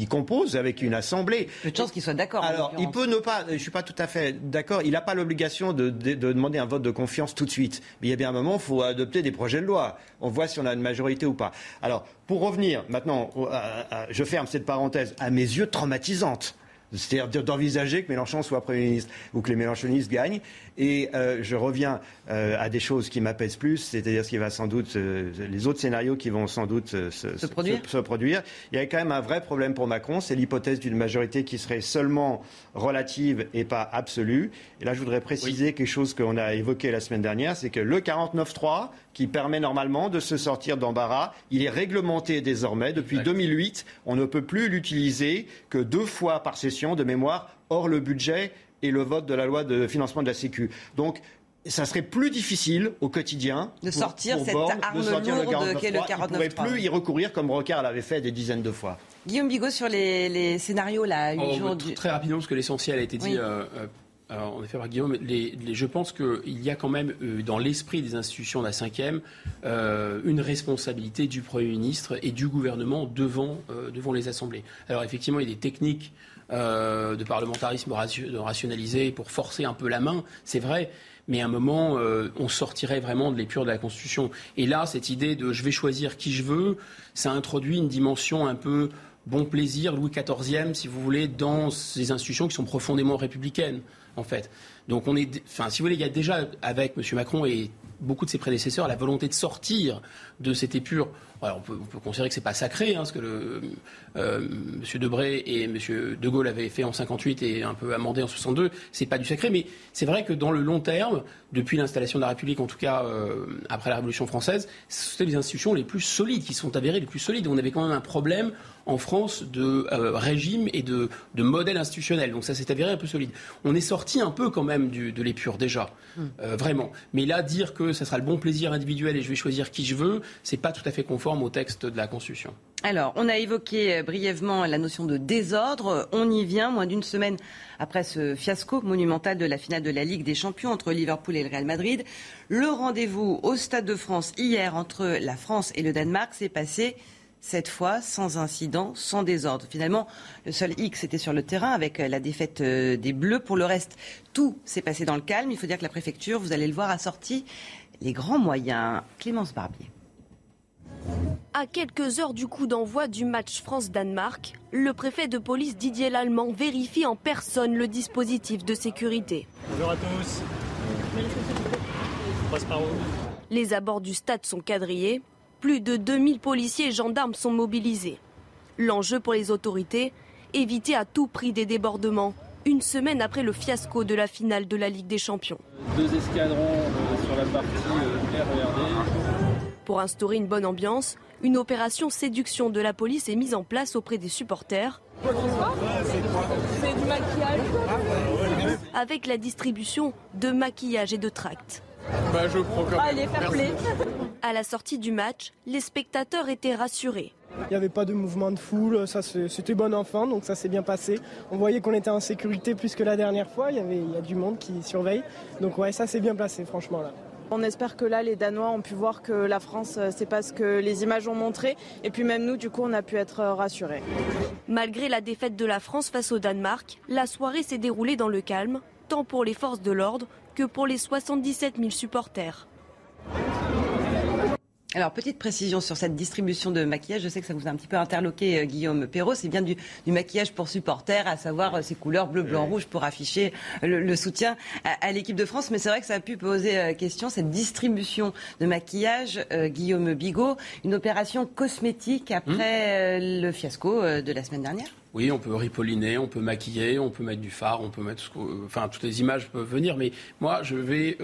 compose avec une assemblée. Peu de chance qu'il soit d'accord. Alors, il peut ne pas, je ne suis pas tout à fait d'accord, il n'a pas l'obligation de, demander un vote de confiance tout de suite. Mais il y a bien un moment, il faut adopter des projets de loi. On voit si on a une majorité ou pas. Alors, pour revenir maintenant, je ferme cette parenthèse, à mes yeux traumatisante c'est-à-dire d'envisager que Mélenchon soit Premier ministre ou que les Mélenchonistes gagnent. Et euh, je reviens euh, à des choses qui m'apaisent plus, c'est-à-dire ce qui va sans doute, euh, les autres scénarios qui vont sans doute se, produire. Il y a quand même un vrai problème pour Macron, c'est l'hypothèse d'une majorité qui serait seulement relative et pas absolue. Et là, je voudrais préciser quelque chose qu'on a évoqué la semaine dernière, c'est que le 49-3, qui permet normalement de se sortir d'embarras, il est réglementé désormais. Depuis 2008, on ne peut plus l'utiliser que deux fois par session de mémoire, hors le budget et le vote de la loi de financement de la Sécu. Donc, ça serait plus difficile au quotidien de sortir cette arme lourde qu'est le 49 Il ne pourrait plus y recourir comme Rocard l'avait fait des dizaines de fois. Guillaume Bigot sur les, scénarios là. Oh, très rapidement parce que l'essentiel a été dit. Euh, euh, en effet, par Guillaume, je pense qu'il y a quand même euh, dans l'esprit des institutions de la cinquième une responsabilité du Premier ministre et du gouvernement devant, devant les assemblées. Alors effectivement, il y a des techniques de parlementarisme rationalisé pour forcer un peu la main, c'est vrai, mais à un moment, euh, on sortirait vraiment de l'épure de la Constitution. Et là, cette idée de je vais choisir qui je veux, ça introduit une dimension un peu bon plaisir, Louis XIVe, si vous voulez, dans ces institutions qui sont profondément républicaines, en fait. Donc on est, enfin, si vous voulez, il y a déjà avec M. Macron et beaucoup de ses prédécesseurs la volonté de sortir de cette épure on, peut, considérer que c'est pas sacré, hein, ce que euh, M. Debré et M. De Gaulle avaient fait en 58 et un peu amendé en 62. C'est pas du sacré, mais c'est vrai que dans le long terme, depuis l'installation de la République, en tout cas euh, après la Révolution française, c'était les institutions les plus solides, qui sont avérées les plus solides. On avait quand même un problème en France de euh, régime et de, de, modèle institutionnel. Donc ça s'est avéré un peu solide. On est sorti un peu quand même du, de l'épure déjà, hmm. euh, vraiment. Mais là, dire que ça sera le bon plaisir individuel et je vais choisir qui je veux, c'est pas tout à fait conforme au texte de la Constitution. Alors, on a évoqué brièvement la notion de désordre. On y vient, moins d'une semaine après ce fiasco monumental de la finale de la Ligue des Champions entre Liverpool et le Real Madrid. Le rendez-vous au Stade de France hier entre la France et le Danemark s'est passé cette fois sans incident, sans désordre. Finalement, le seul X était sur le terrain avec la défaite euh, des Bleus. Pour le reste, tout s'est passé dans le calme. Il faut dire que la préfecture, vous allez le voir, a sorti les grands moyens. Clémence Barbier. À quelques heures du coup d'envoi du match France-Danemark, le préfet de police Didier Lallemand vérifie en personne le dispositif de sécurité. Bonjour à tous. Les abords du stade sont quadrillés. Plus de 2000 policiers et gendarmes sont mobilisés. L'enjeu pour les autorités, éviter à tout prix des débordements, une semaine après le fiasco de la finale de la Ligue des Champions. Deux escadrons euh, sur la partie euh, RERD. Pour instaurer une bonne ambiance, une opération séduction de la police est mise en place auprès des supporters. C'est du maquillage. Avec la distribution de maquillage et de tracts. Bah, je prends comme Allez, fair play. À la sortie du match, les spectateurs étaient rassurés. Il n'y avait pas de mouvement de foule, ça c'était bon enfant, donc ça s'est bien passé. On voyait qu'on était en sécurité plus que la dernière fois, il y, avait, il y a du monde qui surveille. Donc ouais, ça s'est bien passé franchement là. On espère que là, les Danois ont pu voir que la France, c'est pas ce que les images ont montré. Et puis même nous, du coup, on a pu être rassurés. Malgré la défaite de la France face au Danemark, la soirée s'est déroulée dans le calme, tant pour les forces de l'ordre que pour les 77 000 supporters. Alors, petite précision sur cette distribution de maquillage. Je sais que ça vous a un petit peu interloqué, euh, Guillaume Perrault. C'est bien du, maquillage pour supporters, à savoir euh, ces couleurs bleu, blanc, rouge pour afficher le, soutien à, l'équipe de France. Mais c'est vrai que ça a pu poser euh, question, cette distribution de maquillage, Guillaume Bigot, une opération cosmétique après hmm. le fiasco de la semaine dernière oui, on peut ripolliner, on peut maquiller, on peut mettre du phare, on peut mettre, enfin, toutes les images peuvent venir. Mais moi, je vais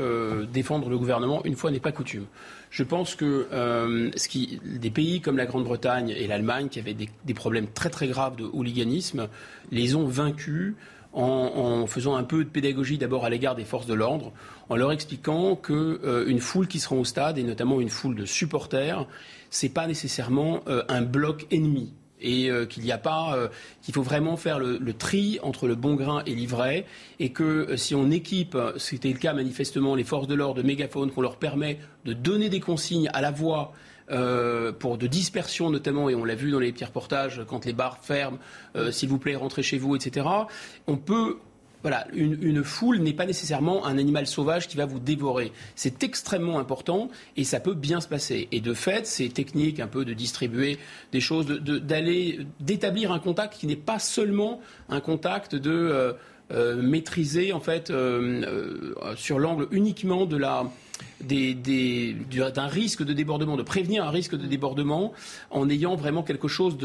défendre le gouvernement une fois n'est pas coutume. Je pense que euh, ce qui, des pays comme la Grande-Bretagne et l'Allemagne, qui avaient des, problèmes très très graves de hooliganisme, les ont vaincus en, faisant un peu de pédagogie d'abord à l'égard des forces de l'ordre, en leur expliquant qu'une euh, foule qui sera au stade, et notamment une foule de supporters, c'est pas nécessairement euh, un bloc ennemi et euh, qu'il n'y a pas, euh, qu'il faut vraiment faire le, tri entre le bon grain et l'ivraie, et que euh, si on équipe, c'était le cas manifestement, les forces de l'ordre de mégaphones, qu'on leur permet de donner des consignes à la voix. pour de dispersion notamment, et on l'a vu dans les petits reportages, quand les bars ferment, s'il vous plaît, rentrez chez vous, etc. On peut voilà, une, foule n'est pas nécessairement un animal sauvage qui va vous dévorer. C'est extrêmement important et ça peut bien se passer. Et de fait, ces techniques un peu de distribuer des choses, d'aller, d'établir un contact qui n'est pas seulement un contact de euh, euh, maîtriser en fait euh, sur l'angle uniquement de la d'un risque de débordement, de prévenir un risque de débordement en ayant vraiment quelque chose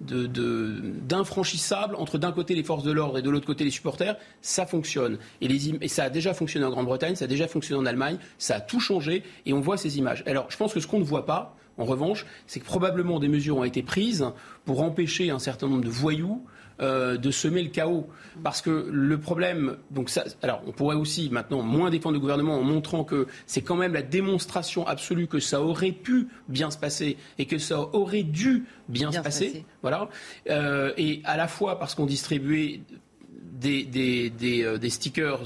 d'infranchissable entre d'un côté les forces de l'ordre et de l'autre côté les supporters, ça fonctionne. Et, ça a déjà fonctionné en Grande-Bretagne, ça a déjà fonctionné en Allemagne, ça a tout changé et on voit ces images. Alors je pense que ce qu'on ne voit pas, en revanche, c'est que probablement des mesures ont été prises pour empêcher un certain nombre de voyous euh, de semer le chaos. Parce que le problème, donc ça, alors on pourrait aussi maintenant moins défendre le gouvernement en montrant que c'est quand même la démonstration absolue que ça aurait pu bien se passer et que ça aurait dû bien, se, passer. Voilà. Euh, et à la fois parce qu'on distribuait des, des, des, euh, des stickers,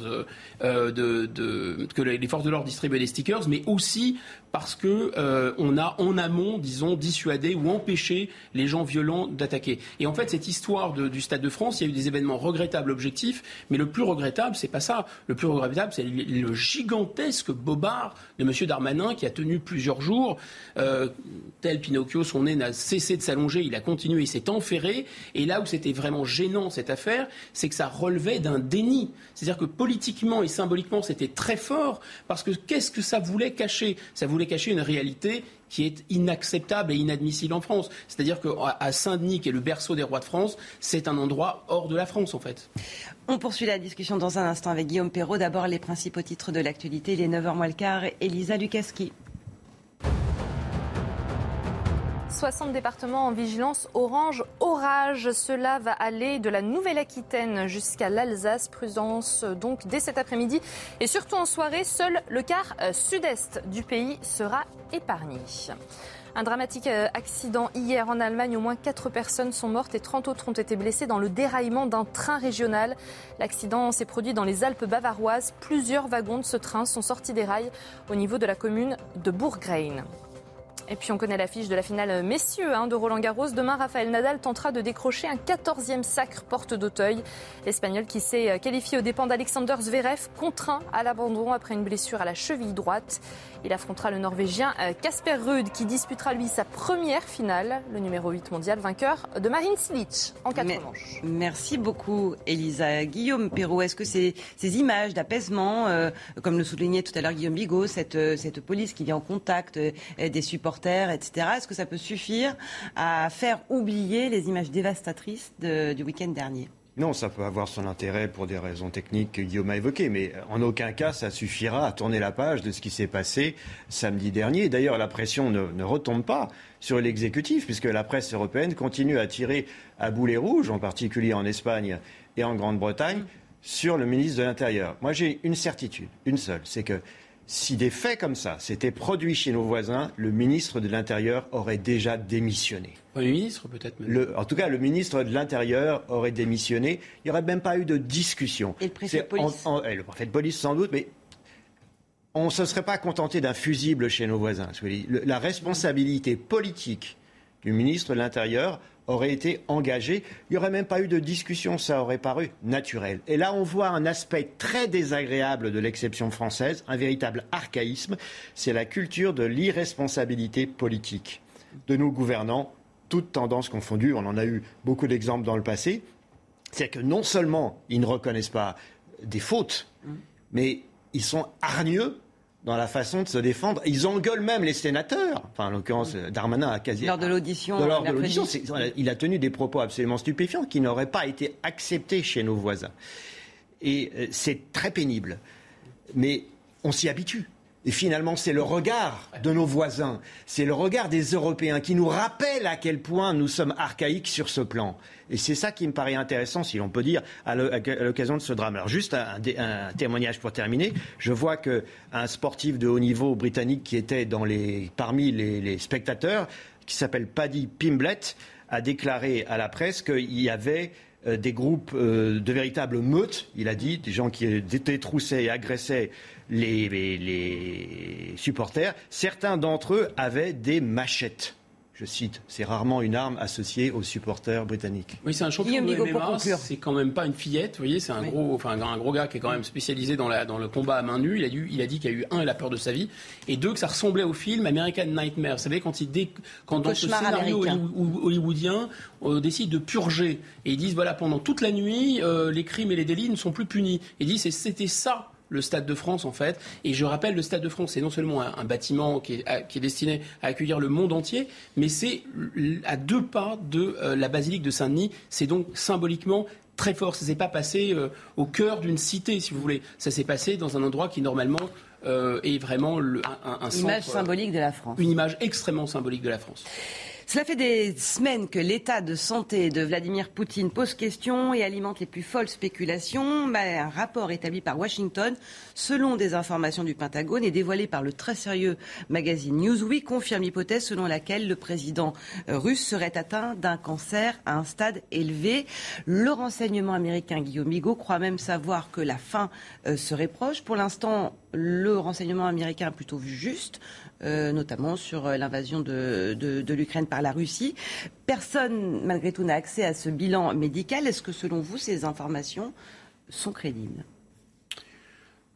euh, de, de, que les forces de l'ordre distribuaient des stickers, mais aussi parce que euh, on a en amont, disons, dissuadé ou empêché les gens violents d'attaquer. Et en fait, cette histoire du Stade de France, il y a eu des événements regrettables objectifs, mais le plus regrettable, c'est pas ça. Le plus regrettable, c'est le, gigantesque bobard de M. Darmanin qui a tenu plusieurs jours. Euh, tel Pinocchio, son nez n'a cessé de s'allonger, il a continué, il s'est enferré. Et là où c'était vraiment gênant cette affaire, c'est que ça relevait d'un déni. C'est-à-dire que politiquement et symboliquement, c'était très fort parce que qu'est-ce que ça voulait cacher? Ça voulait cacher une réalité qui est inacceptable et inadmissible en France. C'est-à-dire qu'à Saint-Denis, qui est le berceau des rois de France, c'est un endroit hors de la France, en fait. On poursuit la discussion dans un instant avec Guillaume Perrault. D'abord, les principaux titres de l'actualité. Il est 9h moins le quart. Elisa Lukaski. 60 départements en vigilance orange orage. Cela va aller de la Nouvelle-Aquitaine jusqu'à l'Alsace. Prudence donc dès cet après-midi et surtout en soirée, seul le quart euh, sud-est du pays sera épargné. Un dramatique euh, accident hier en Allemagne. Au moins 4 personnes sont mortes et 30 autres ont été blessées dans le déraillement d'un train régional. L'accident s'est produit dans les Alpes bavaroises. Plusieurs wagons de ce train sont sortis des rails au niveau de la commune de Bourg-Grain. Et puis on connaît l'affiche de la finale messieurs hein, de Roland Garros. Demain, Raphaël Nadal tentera de décrocher un 14e sacre porte d'Auteuil. L'Espagnol qui s'est qualifié aux dépens d'Alexander Zverev, contraint à l'abandon après une blessure à la cheville droite. Il affrontera le Norvégien Casper euh, Ruud qui disputera lui sa première finale, le numéro 8 mondial, vainqueur de Marin Cilic en quatre manches. Merci beaucoup Elisa. Guillaume Perrault, est-ce que ces, ces images d'apaisement, euh, comme le soulignait tout à l'heure Guillaume Bigot, cette, euh, cette police qui vient en contact des supporters, etc., est-ce que ça peut suffire à faire oublier les images dévastatrices du week-end dernier? Non, ça peut avoir son intérêt pour des raisons techniques que Guillaume a évoquées, mais en aucun cas ça suffira à tourner la page de ce qui s'est passé samedi dernier. D'ailleurs, la pression ne, retombe pas sur l'exécutif, puisque la presse européenne continue à tirer à boulet rouge, en particulier en Espagne et en Grande-Bretagne, sur le ministre de l'Intérieur. Moi, j'ai une certitude, une seule, c'est que si des faits comme ça s'étaient produits chez nos voisins, le ministre de l'Intérieur aurait déjà démissionné. Le ministre peut-être En tout cas, le ministre de l'Intérieur aurait démissionné. Il n'y aurait même pas eu de discussion. Et le préfet de police eh, Le préfet de police sans doute, mais on ne se serait pas contenté d'un fusible chez nos voisins. La responsabilité politique du ministre de l'Intérieur aurait été engagé. Il n'y aurait même pas eu de discussion, ça aurait paru naturel. Et là, on voit un aspect très désagréable de l'exception française, un véritable archaïsme, c'est la culture de l'irresponsabilité politique de nos gouvernants, toutes tendances confondues. On en a eu beaucoup d'exemples dans le passé. C'est que non seulement ils ne reconnaissent pas des fautes, mmh. mais ils sont hargneux dans la façon de se défendre. Ils engueulent même les sénateurs. Enfin, en l'occurrence, Darmanin a quasi. Lors de l'audition. Lors de l'audition, il a tenu des propos absolument stupéfiants qui n'auraient pas été acceptés chez nos voisins. Et euh, c'est très pénible. Mais on s'y habitue. Et finalement, c'est le regard de nos voisins, c'est le regard des Européens qui nous rappelle à quel point nous sommes archaïques sur ce plan. Et c'est ça qui me paraît intéressant, si l'on peut dire, à l'occasion de ce drame. Alors juste un, témoignage pour terminer. Je vois qu'un sportif de haut niveau britannique qui était parmi les, spectateurs, qui s'appelle Paddy Pimblett, a déclaré à la presse qu'il y avait euh, des groupes euh, de véritables meutes, il a dit, des gens qui détroussaient et agressaient les, supporters, certains d'entre eux avaient des machettes je cite, c'est rarement une arme associée aux supporters britanniques. Oui, c'est un champion de MMA, c'est quand même pas une fillette, vous voyez, c'est un, gros, enfin, un gros gars qui est quand même spécialisé dans, la, dans le combat à main nue. Il a, dû, il a dit qu'il y a eu, un, la peur de sa vie, et deux, que ça ressemblait au film American Nightmare. Vous savez, quand, il dé, quand dans ce scénario hollywoodien, on décide de purger, et ils disent, voilà, pendant toute la nuit, euh, les crimes et les délits ne sont plus punis. Et ils disent, c'était ça le Stade de France en fait. Et je rappelle, le Stade de France, c'est non seulement un, bâtiment qui est, destiné à accueillir le monde entier, mais c'est à deux pas de euh, la basilique de Saint-Denis. C'est donc symboliquement très fort. Ça s'est pas passé euh, au cœur d'une cité, si vous voulez. Ça s'est passé dans un endroit qui normalement euh, est vraiment un, un, Une image symbolique de la France. Une image extrêmement symbolique de la France. Cela fait des semaines que l'état de santé de Vladimir Poutine pose question et alimente les plus folles spéculations. un rapport établi par Washington, selon des informations du Pentagone et dévoilé par le très sérieux magazine Newsweek, confirme l'hypothèse selon laquelle le président euh, russe serait atteint d'un cancer à un stade élevé. Le renseignement américain Guillaume Migaud croit même savoir que la fin euh, serait proche. Pour l'instant, le renseignement américain a plutôt vu juste. Euh, notamment sur l'invasion de, de, l'Ukraine par la Russie. Personne, malgré tout, n'a accès à ce bilan médical. Est-ce que, selon vous, ces informations sont crédibles?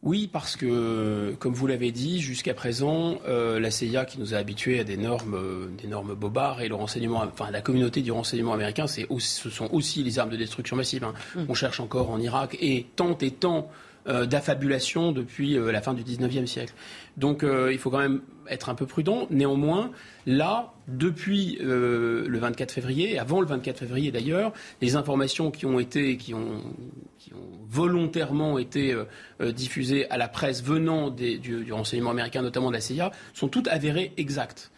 Oui, parce que, comme vous l'avez dit, jusqu'à présent, euh, la CIA qui nous a habitués à des normes, des normes bobards et le renseignement, enfin la communauté du renseignement américain, c'est ce sont aussi les armes de destruction massive. Hein. Mmh. On cherche encore en Irak et tant et tant euh, d'affabulation depuis euh, la fin du 19e siècle. Donc euh, il faut quand même être un peu prudent. Néanmoins, là, depuis le 24 février, avant le 24 février d'ailleurs, les informations qui ont été, qui ont, qui ont volontairement été diffusées à la presse venant du, renseignement américain, notamment de la CIA, sont toutes avérées exactes.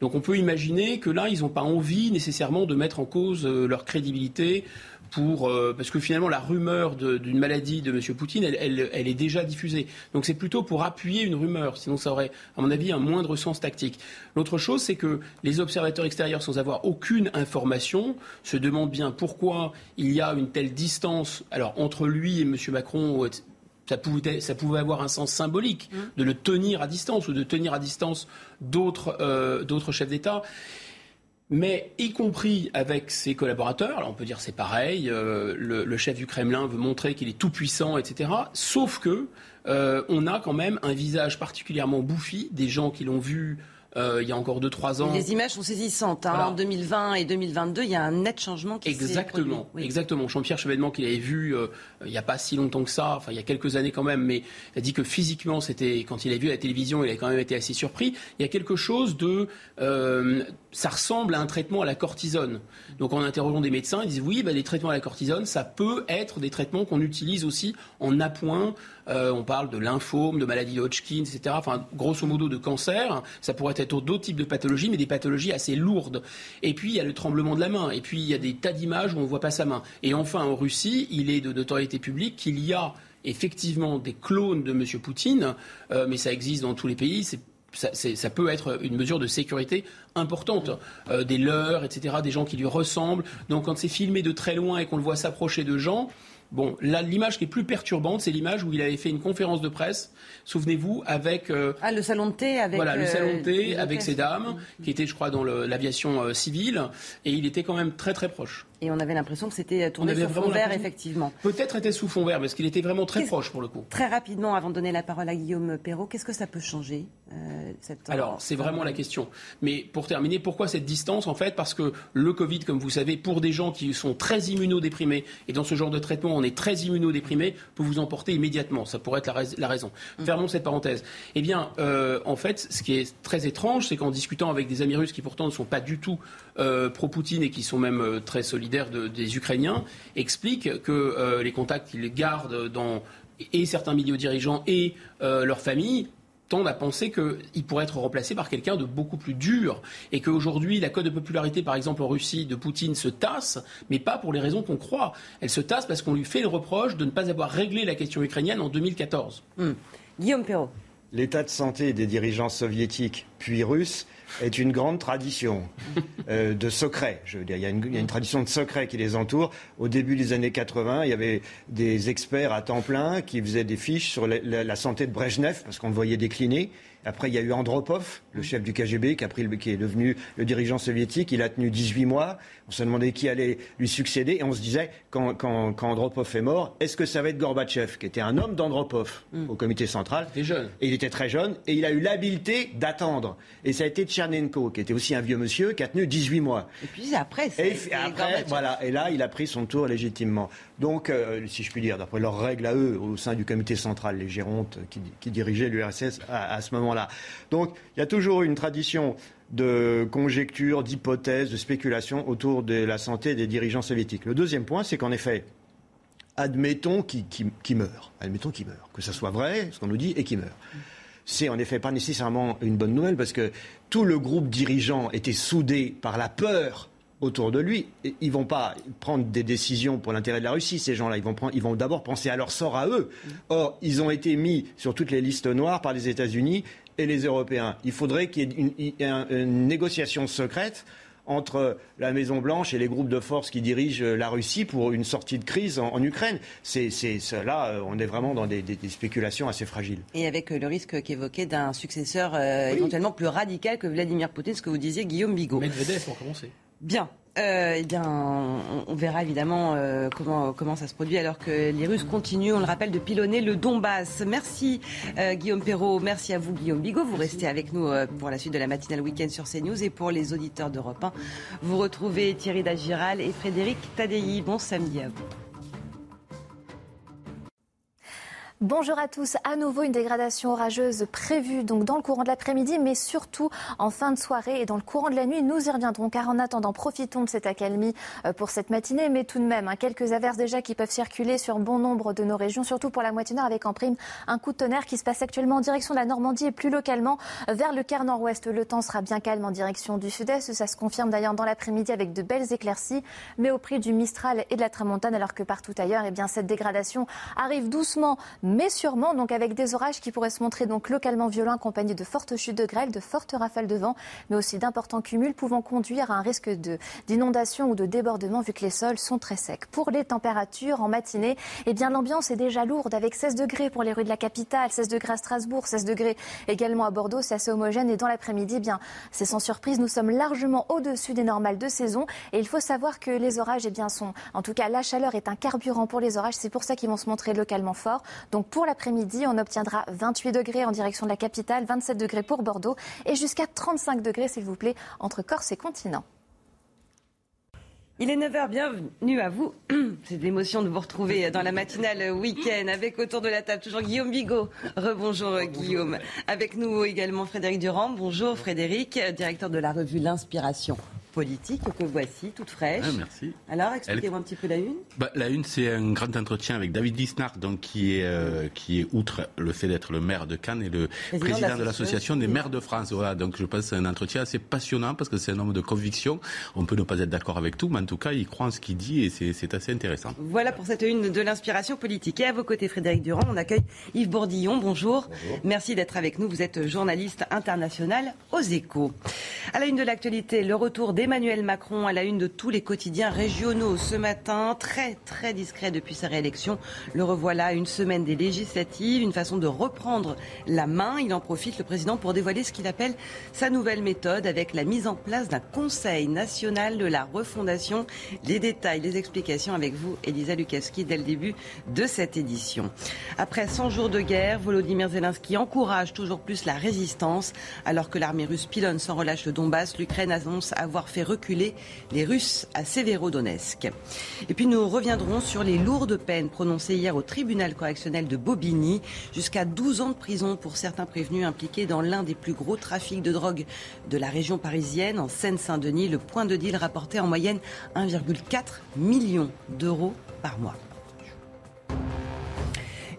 Donc on peut imaginer que là, ils n'ont pas envie nécessairement de mettre en cause leur crédibilité pour euh, parce que finalement la rumeur d'une maladie de M. Poutine, elle, est déjà diffusée. Donc c'est plutôt pour appuyer une rumeur. Sinon, ça aurait, à mon avis, un moindre sens tactique. L'autre chose, c'est que les observateurs extérieurs, sans avoir aucune information, se demandent bien pourquoi il y a une telle distance. Alors entre lui et M. Macron. Ça pouvait, ça pouvait, avoir un sens symbolique mmh. de le tenir à distance ou de tenir à distance d'autres euh, chefs d'État mais y compris avec ses collaborateurs. Alors on peut dire c'est pareil, euh, le, chef du Kremlin veut montrer qu'il est tout puissant, etc. Sauf que euh, on a quand même un visage particulièrement bouffi, des gens qui l'ont vu il y a encore 2-3 ans. Les images sont saisissantes. Hein. En 2020 et 2022, il y a un net changement qui s'est produit. Exactement. Jean-Pierre Chevènement, qu'il avait vu euh, il n'y a pas si longtemps que ça, enfin il y a quelques années quand même, mais il a dit que physiquement, c'était quand il a vu la télévision, il a quand même été assez surpris. Il y a quelque chose de... Euh, ça ressemble à un traitement à la cortisone. Donc en interrogeant des médecins, ils disent oui, bah, les traitements à la cortisone, ça peut être des traitements qu'on utilise aussi en appoint euh, on parle de lymphome, de maladie de Hodgkin, etc. Enfin, grosso modo de cancer. Ça pourrait être d'autres types de pathologies, mais des pathologies assez lourdes. Et puis, il y a le tremblement de la main. Et puis, il y a des tas d'images où on ne voit pas sa main. Et enfin, en Russie, il est de notoriété publique qu'il y a effectivement des clones de M. Poutine, euh, mais ça existe dans tous les pays. Ça, peut être une mesure de sécurité importante. Euh, des leurs, etc., des gens qui lui ressemblent. Donc quand c'est filmé de très loin et qu'on le voit s'approcher de gens, Bon, l'image qui est plus perturbante, c'est l'image où il avait fait une conférence de presse, souvenez-vous, avec... Euh, ah, le salon de thé avec... Voilà, le salon de euh, thé avec ces dames, qui étaient, je crois, dans l'aviation euh, civile, et il était quand même très très proche. Et on avait l'impression que c'était tourné sous fond vert, effectivement. Peut-être était sous fond vert, parce qu'il était vraiment très proche pour le coup. Très rapidement, avant de donner la parole à Guillaume Perrault, qu'est-ce que ça peut changer cette... Alors, c'est vraiment la question. Mais pour terminer, pourquoi cette distance En fait, parce que le Covid, comme vous savez, pour des gens qui sont très immunodéprimés, et dans ce genre de traitement, on est très immunodéprimé, peut vous emporter immédiatement. Ça pourrait être la, raison. Mm. Fermons cette parenthèse. Eh bien, euh, en fait, ce qui est très étrange, c'est qu'en discutant avec des amis russes qui pourtant ne sont pas du tout euh, pro-Poutine et qui sont même euh, très solidaires des Ukrainiens, expliquent que les contacts qu'ils gardent dans et certains milieux dirigeants et leurs familles tendent à penser qu'il pourrait être remplacé par quelqu'un de beaucoup plus dur et qu'aujourd'hui la cote de popularité, par exemple en Russie, de Poutine se tasse, mais pas pour les raisons qu'on croit. Elle se tasse parce qu'on lui fait le reproche de ne pas avoir réglé la question ukrainienne en 2014. Hmm. Guillaume Perrault. L'état de santé des dirigeants soviétiques puis russes est une grande tradition euh, de secret. Je veux dire, il y, a une, tradition de secret qui les entoure. Au début des années 80, il y avait des experts à temps plein qui faisaient des fiches sur la, la santé de Brejnev parce qu'on le voyait décliner. Après, il y a eu Andropov, le chef du KGB, qui, a pris qui est devenu le dirigeant soviétique. Il a tenu 18 mois. On se demandait qui allait lui succéder. Et on se disait, quand, quand, Andropov est mort, est-ce que ça va être Gorbatchev, qui était un homme d'Andropov mm. au comité central Il était jeune. Et il était très jeune. Et il a eu l'habileté d'attendre. Et ça a été Tchernenko, qui était aussi un vieux monsieur, qui a tenu 18 mois. Et puis après, c'est. Et après, voilà. Et là, il a pris son tour légitimement. Donc, euh, si je puis dire, d'après leurs règles à eux, au sein du comité central, les gérontes qui, dirigeaient l'URSS à, ce moment-là. Donc, il y a toujours une tradition de conjectures, d'hypothèses, de spéculations autour de la santé des dirigeants soviétiques. Le deuxième point, c'est qu'en effet, admettons qu'ils meurent. Admettons qu'ils meurent. Que ce soit vrai, ce qu'on nous dit, et qu'ils meurent. C'est en effet pas nécessairement une bonne nouvelle parce que tout le groupe dirigeant était soudé par la peur autour de lui. Ils vont pas prendre des décisions pour l'intérêt de la Russie, ces gens-là. Ils vont, ils vont d'abord penser à leur sort à eux. Or, ils ont été mis sur toutes les listes noires par les États-Unis et les Européens. Il faudrait qu'il y ait une, négociation secrète entre la Maison Blanche et les groupes de force qui dirigent la Russie pour une sortie de crise en, Ukraine. C'est, là, euh, on est vraiment dans des, spéculations assez fragiles. Et avec euh, le risque qu'évoquait d'un successeur euh, éventuellement plus radical que Vladimir Poutine, ce que vous disiez, Guillaume Bigot. Medvedev pour commencer. Bien. Euh, eh bien, on, verra évidemment euh, comment, comment ça se produit alors que les Russes continuent, on le rappelle, de pilonner le Donbass. Merci euh, Guillaume Perrault, merci à vous Guillaume Bigot. Vous restez avec nous pour la suite de la matinale week-end sur CNews et pour les auditeurs d'Europe 1. Vous retrouvez Thierry Dagiral et Frédéric Tadei. Bon samedi à vous. Bonjour à tous. À nouveau, une dégradation orageuse prévue donc dans le courant de l'après-midi, mais surtout en fin de soirée et dans le courant de la nuit. Nous y reviendrons car en attendant, profitons de cette accalmie euh, pour cette matinée. Mais tout de même, hein, quelques averses déjà qui peuvent circuler sur bon nombre de nos régions, surtout pour la moitié nord avec en prime un coup de tonnerre qui se passe actuellement en direction de la Normandie et plus localement vers le quart nord-ouest. Le temps sera bien calme en direction du sud-est. Ça se confirme d'ailleurs dans l'après-midi avec de belles éclaircies, mais au prix du Mistral et de la Tramontane, alors que partout ailleurs, eh bien, cette dégradation arrive doucement sûrement, donc avec des orages qui pourraient se montrer donc localement violents, accompagnés de fortes chutes de grêle, de fortes rafales de vent, mais aussi d'importants cumuls pouvant conduire à un risque d'inondation ou de débordement vu que les sols sont très secs. Pour les températures en matinée, eh bien l'ambiance est déjà lourde avec 16 degrés pour les rues de la capitale, 16 degrés à Strasbourg, 16 degrés également à Bordeaux, c'est assez homogène et dans l'après-midi, eh bien c'est sans surprise, nous sommes largement au-dessus des normales de saison et il faut savoir que les orages, eh bien sont, en tout cas la chaleur est un carburant pour les orages, c'est pour ça qu'ils vont se montrer localement forts. Pour l'après-midi, on obtiendra 28 degrés en direction de la capitale, 27 degrés pour Bordeaux et jusqu'à 35 degrés, s'il vous plaît, entre Corse et continent. Il est 9h, bienvenue à vous. C'est l'émotion de vous retrouver dans la matinale week-end avec autour de la table toujours Guillaume Bigot. Rebonjour Guillaume. Avec nous également Frédéric Durand. Bonjour Frédéric, directeur de la revue L'Inspiration politique que voici, toute fraîche. Ah, merci. Alors, expliquez-moi un petit peu la une. Bah, la une, c'est un grand entretien avec David Lisnard, donc qui est euh, qui est outre le fait d'être le maire de Cannes et le président, de l'association des maires de France. Voilà, donc je pense que c'est un entretien assez passionnant parce que c'est un homme de conviction. On peut ne pas être d'accord avec tout, mais en tout cas, il croit en ce qu'il dit et c'est assez intéressant. Voilà pour cette une de l'inspiration politique. Et à vos côtés, Frédéric Durand, on accueille Yves Bourdillon. Bonjour. Bonjour. Merci d'être avec nous. Vous êtes journaliste international aux Échos. À la une de l'actualité, le retour des Emmanuel Macron à la une de tous les quotidiens régionaux ce matin, très très discret depuis sa réélection. Le revoilà une semaine des législatives, une façon de reprendre la main. Il en profite, le président, pour dévoiler ce qu'il appelle sa nouvelle méthode avec la mise en place d'un Conseil national de la refondation. Les détails, les explications avec vous, Elisa Lukaski, dès le début de cette édition. Après 100 jours de guerre, Volodymyr Zelensky encourage toujours plus la résistance. Alors que l'armée russe pilonne sans relâche le Donbass, l'Ukraine annonce avoir fait reculer les Russes à Severodonetsk. Et puis nous reviendrons sur les lourdes peines prononcées hier au tribunal correctionnel de Bobigny, jusqu'à 12 ans de prison pour certains prévenus impliqués dans l'un des plus gros trafics de drogue de la région parisienne, en Seine-Saint-Denis. Le point de deal rapportait en moyenne 1,4 million d'euros par mois.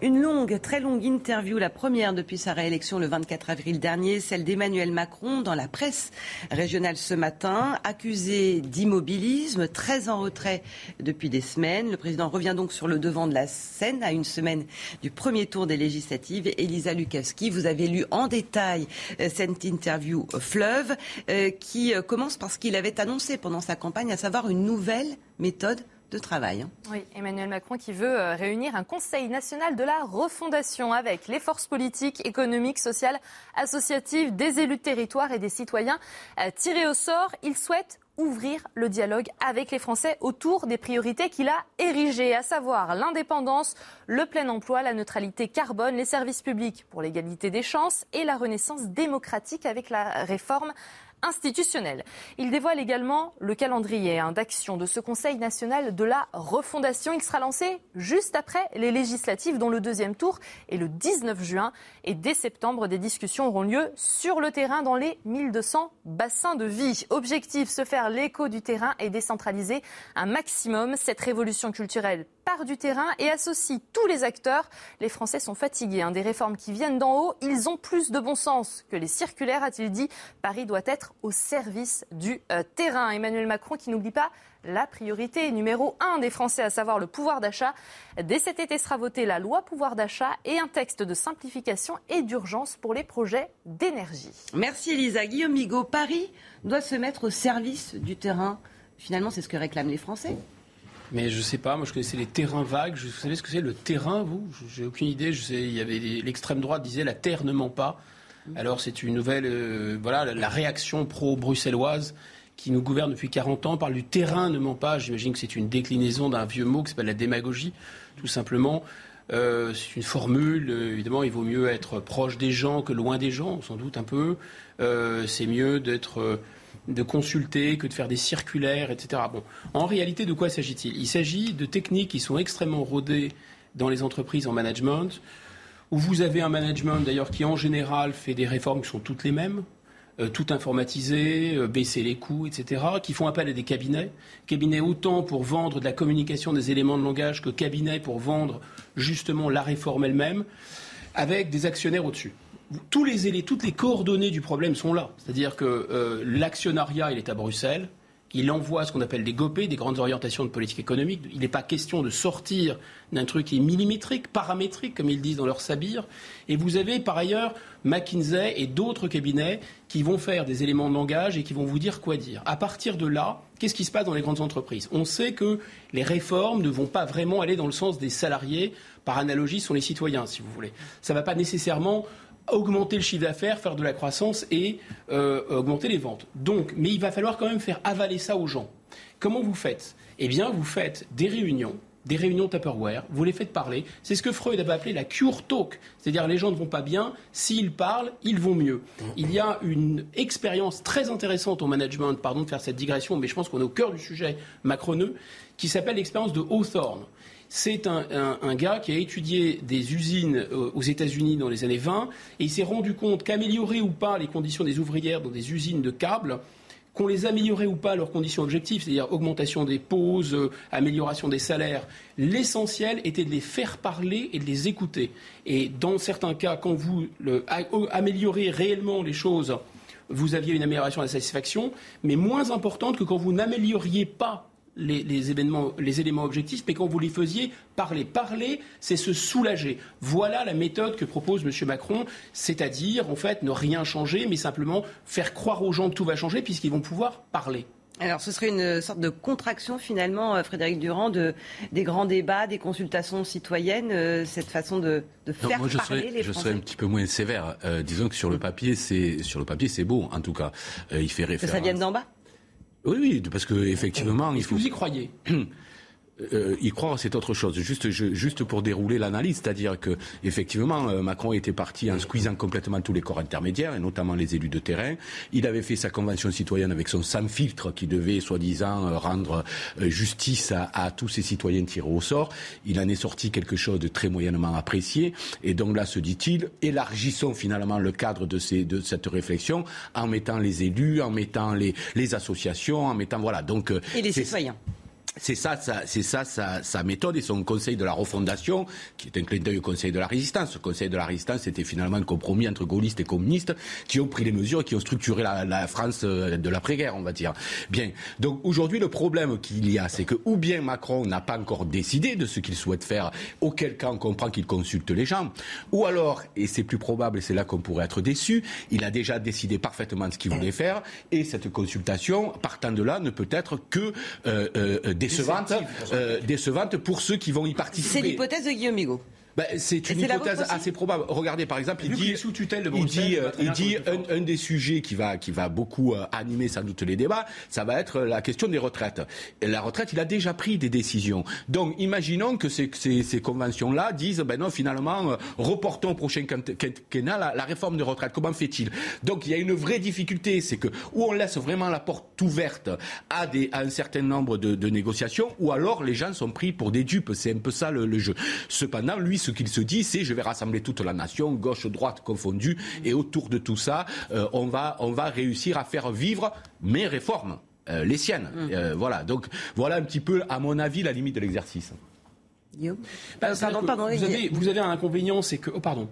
Une longue, très longue interview, la première depuis sa réélection le 24 avril dernier, celle d'Emmanuel Macron dans la presse régionale ce matin, accusé d'immobilisme, très en retrait depuis des semaines. Le président revient donc sur le devant de la scène à une semaine du premier tour des législatives. Elisa Lukaski, vous avez lu en détail euh, cette interview fleuve euh, qui euh, commence parce qu'il avait annoncé pendant sa campagne, à savoir une nouvelle méthode de travail. Hein. Emmanuel Macron qui veut euh, réunir un Conseil national de la refondation avec les forces politiques, économiques, sociales, associatives, des élus de territoire et des citoyens euh, tirés au sort. Il souhaite ouvrir le dialogue avec les Français autour des priorités qu'il a érigées, à savoir l'indépendance, le plein emploi, la neutralité carbone, les services publics pour l'égalité des chances et la renaissance démocratique avec la réforme institutionnel. Il dévoile également le calendrier hein, d'action de ce Conseil national de la refondation. Il sera lancé juste après les législatives dont le deuxième tour est le 19 juin. Et dès septembre, des discussions auront lieu sur le terrain dans les 1200 bassins de vie. Objectif, se faire l'écho du terrain et décentraliser un maximum cette révolution culturelle part du terrain et associe tous les acteurs. Les Français sont fatigués hein, des réformes qui viennent d'en haut. Ils ont plus de bon sens que les circulaires, a-t-il dit. Paris doit être au service du euh, terrain. Emmanuel Macron qui n'oublie pas la priorité numéro un des Français, à savoir le pouvoir d'achat. Dès cet été sera votée la loi pouvoir d'achat et un texte de simplification et d'urgence pour les projets d'énergie. Merci Elisa. Guillaume Migaud, Paris doit se mettre au service du terrain. Finalement, c'est ce que réclament les Français. Mais je sais pas, moi je connaissais les terrains vagues. Vous savez ce que c'est le terrain, vous? J'ai aucune idée. Je sais, il y avait l'extrême droite disait la terre ne ment pas. Alors c'est une nouvelle, euh, voilà, la réaction pro-bruxelloise qui nous gouverne depuis 40 ans parle du terrain ne ment pas. J'imagine que c'est une déclinaison d'un vieux mot qui s'appelle la démagogie, tout simplement. Euh, c'est une formule, euh, évidemment, il vaut mieux être proche des gens que loin des gens, sans doute un peu. c'est mieux d'être de consulter que de faire des circulaires, etc. Bon, en réalité, de quoi s'agit-il? Il s'agit de techniques qui sont extrêmement rodées dans les entreprises en management, où vous avez un management d'ailleurs qui en général fait des réformes qui sont toutes les mêmes, euh, tout informatisé, euh, baisser les coûts, etc., qui font appel à des cabinets. Cabinets autant pour vendre de la communication des éléments de langage que cabinets pour vendre justement la réforme elle-même, avec des actionnaires au-dessus. Tous les, toutes les coordonnées du problème sont là. C'est-à-dire que euh, l'actionnariat, il est à Bruxelles. Il envoie ce qu'on appelle des GOP, des grandes orientations de politique économique. Il n'est pas question de sortir d'un truc qui est millimétrique, paramétrique, comme ils disent dans leur sabir. Et vous avez par ailleurs McKinsey et d'autres cabinets qui vont faire des éléments de langage et qui vont vous dire quoi dire. À partir de là, qu'est-ce qui se passe dans les grandes entreprises? On sait que les réformes ne vont pas vraiment aller dans le sens des salariés. Par analogie, sont les citoyens, si vous voulez. Ça ne va pas nécessairement augmenter le chiffre d'affaires, faire de la croissance et euh, augmenter les ventes. Donc, mais il va falloir quand même faire avaler ça aux gens. Comment vous faites? Eh bien, vous faites des réunions, des réunions Tupperware, vous les faites parler. C'est ce que Freud avait appelé la cure talk, c'est-à-dire les gens ne vont pas bien, s'ils parlent, ils vont mieux. Il y a une expérience très intéressante au management, pardon de faire cette digression, mais je pense qu'on est au cœur du sujet macroneux, qui s'appelle l'expérience de Hawthorne. C'est un, gars qui a étudié des usines euh, aux États-Unis dans les années 20 et il s'est rendu compte qu'améliorer ou pas les conditions des ouvrières dans des usines de câbles, qu'on les améliorait ou pas leurs conditions objectives, c'est-à-dire augmentation des pauses, euh, amélioration des salaires, l'essentiel était de les faire parler et de les écouter. Et dans certains cas, quand vous améliorez réellement les choses, vous aviez une amélioration de la satisfaction, mais moins importante que quand vous n'amélioriez pas les, événements, les éléments objectifs, mais quand vous les faisiez parler. Parler, c'est se soulager. Voilà la méthode que propose M. Macron, c'est-à-dire, en fait, ne rien changer, mais simplement faire croire aux gens que tout va changer, puisqu'ils vont pouvoir parler. Alors, ce serait une sorte de contraction, finalement, euh, Frédéric Durand, de, des grands débats, des consultations citoyennes, euh, cette façon de, faire moi, je parler serais, les Je serais un petit peu moins sévère. Euh, disons que sur le papier, c'est sur le papier, c'est beau, en tout cas. il fait référence. Que ça vienne d'en bas oui, oui, parce que effectivement, il faut. Vous y croyez? euh, y croire, c'est autre chose. Juste, juste pour dérouler l'analyse, c'est-à-dire que effectivement, euh, Macron était parti en squeezant complètement tous les corps intermédiaires, et notamment les élus de terrain. Il avait fait sa convention citoyenne avec son sans filtre, qui devait soi-disant euh, rendre euh, justice à, à, tous ces citoyens tirés au sort. Il en est sorti quelque chose de très moyennement apprécié, et donc là, se dit-il, élargissons finalement le cadre de, ces, de cette réflexion en mettant les élus, en mettant les, les associations, en mettant voilà. Donc et les citoyens. C'est ça, c'est ça sa, méthode et son conseil de la refondation, qui est un clin d'œil au conseil de la résistance. Le conseil de la résistance, c'était finalement un compromis entre gaullistes et communistes qui ont pris les mesures et qui ont structuré la, France euh, de l'après-guerre, on va dire. Bien. Donc aujourd'hui, le problème qu'il y a, c'est que ou bien Macron n'a pas encore décidé de ce qu'il souhaite faire, auquel cas on comprend qu'il consulte les gens, ou alors, et c'est plus probable, c'est là qu'on pourrait être déçu, il a déjà décidé parfaitement ce qu'il voulait faire, et cette consultation, partant de là, ne peut être que euh, euh, décevante, euh, décevante pour ceux qui vont y participer. C'est l'hypothèse de Guillaume Migaud. Ben, c'est une hypothèse assez probable. Regardez, par exemple, il dit, sous tutelle de il dit, euh, il dit un, un, des sujets qui va, qui va beaucoup euh, animer sans doute les débats, ça va être la question des retraites. Et la retraite, il a déjà pris des décisions. Donc, imaginons que ces, ces, ces conventions-là disent, ben non, finalement, euh, reportons au prochain quinquennat la, la réforme des retraites. Comment fait-il? Donc, il y a une vraie difficulté, c'est que où on laisse vraiment la porte ouverte à, des, à un certain nombre de, de négociations, ou alors les gens sont pris pour des dupes. C'est un peu ça le, le jeu. Cependant, lui, ce qu'il se dit, c'est je vais rassembler toute la nation, gauche, droite confondue, et autour de tout ça, euh, on, va, on va réussir à faire vivre mes réformes. Euh, les siennes. Mmh. Euh, voilà. Donc voilà un petit peu, à mon avis, la limite de l'exercice. Bah, pardon, pardon, vous, avez, vous avez un inconvénient, c'est que. Oh, pardon.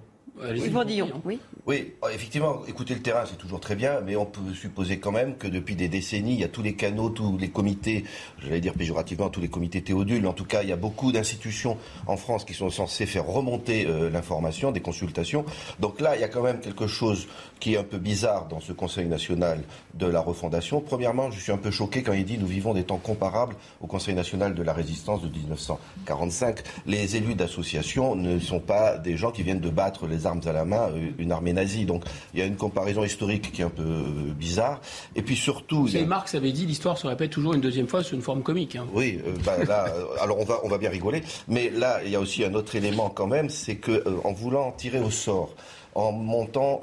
Oui. Oui, effectivement, écouter le terrain, c'est toujours très bien, mais on peut supposer quand même que depuis des décennies, il y a tous les canaux, tous les comités, j'allais dire péjorativement, tous les comités théodules, en tout cas, il y a beaucoup d'institutions en France qui sont censées faire remonter euh, l'information, des consultations. Donc là, il y a quand même quelque chose qui est un peu bizarre dans ce Conseil national de la refondation. Premièrement, je suis un peu choqué quand il dit nous vivons des temps comparables au Conseil national de la résistance de 1945. Les élus d'associations ne sont pas des gens qui viennent de battre les armes à la main, euh, une armée nazi. Donc il y a une comparaison historique qui est un peu euh, bizarre. Et puis surtout. Et Marx avait dit l'histoire se répète toujours une deuxième fois sous une forme comique. Hein. Oui, euh, bah, là, alors on va, on va bien rigoler. Mais là, il y a aussi un autre élément quand même, c'est que en voulant tirer au sort en montant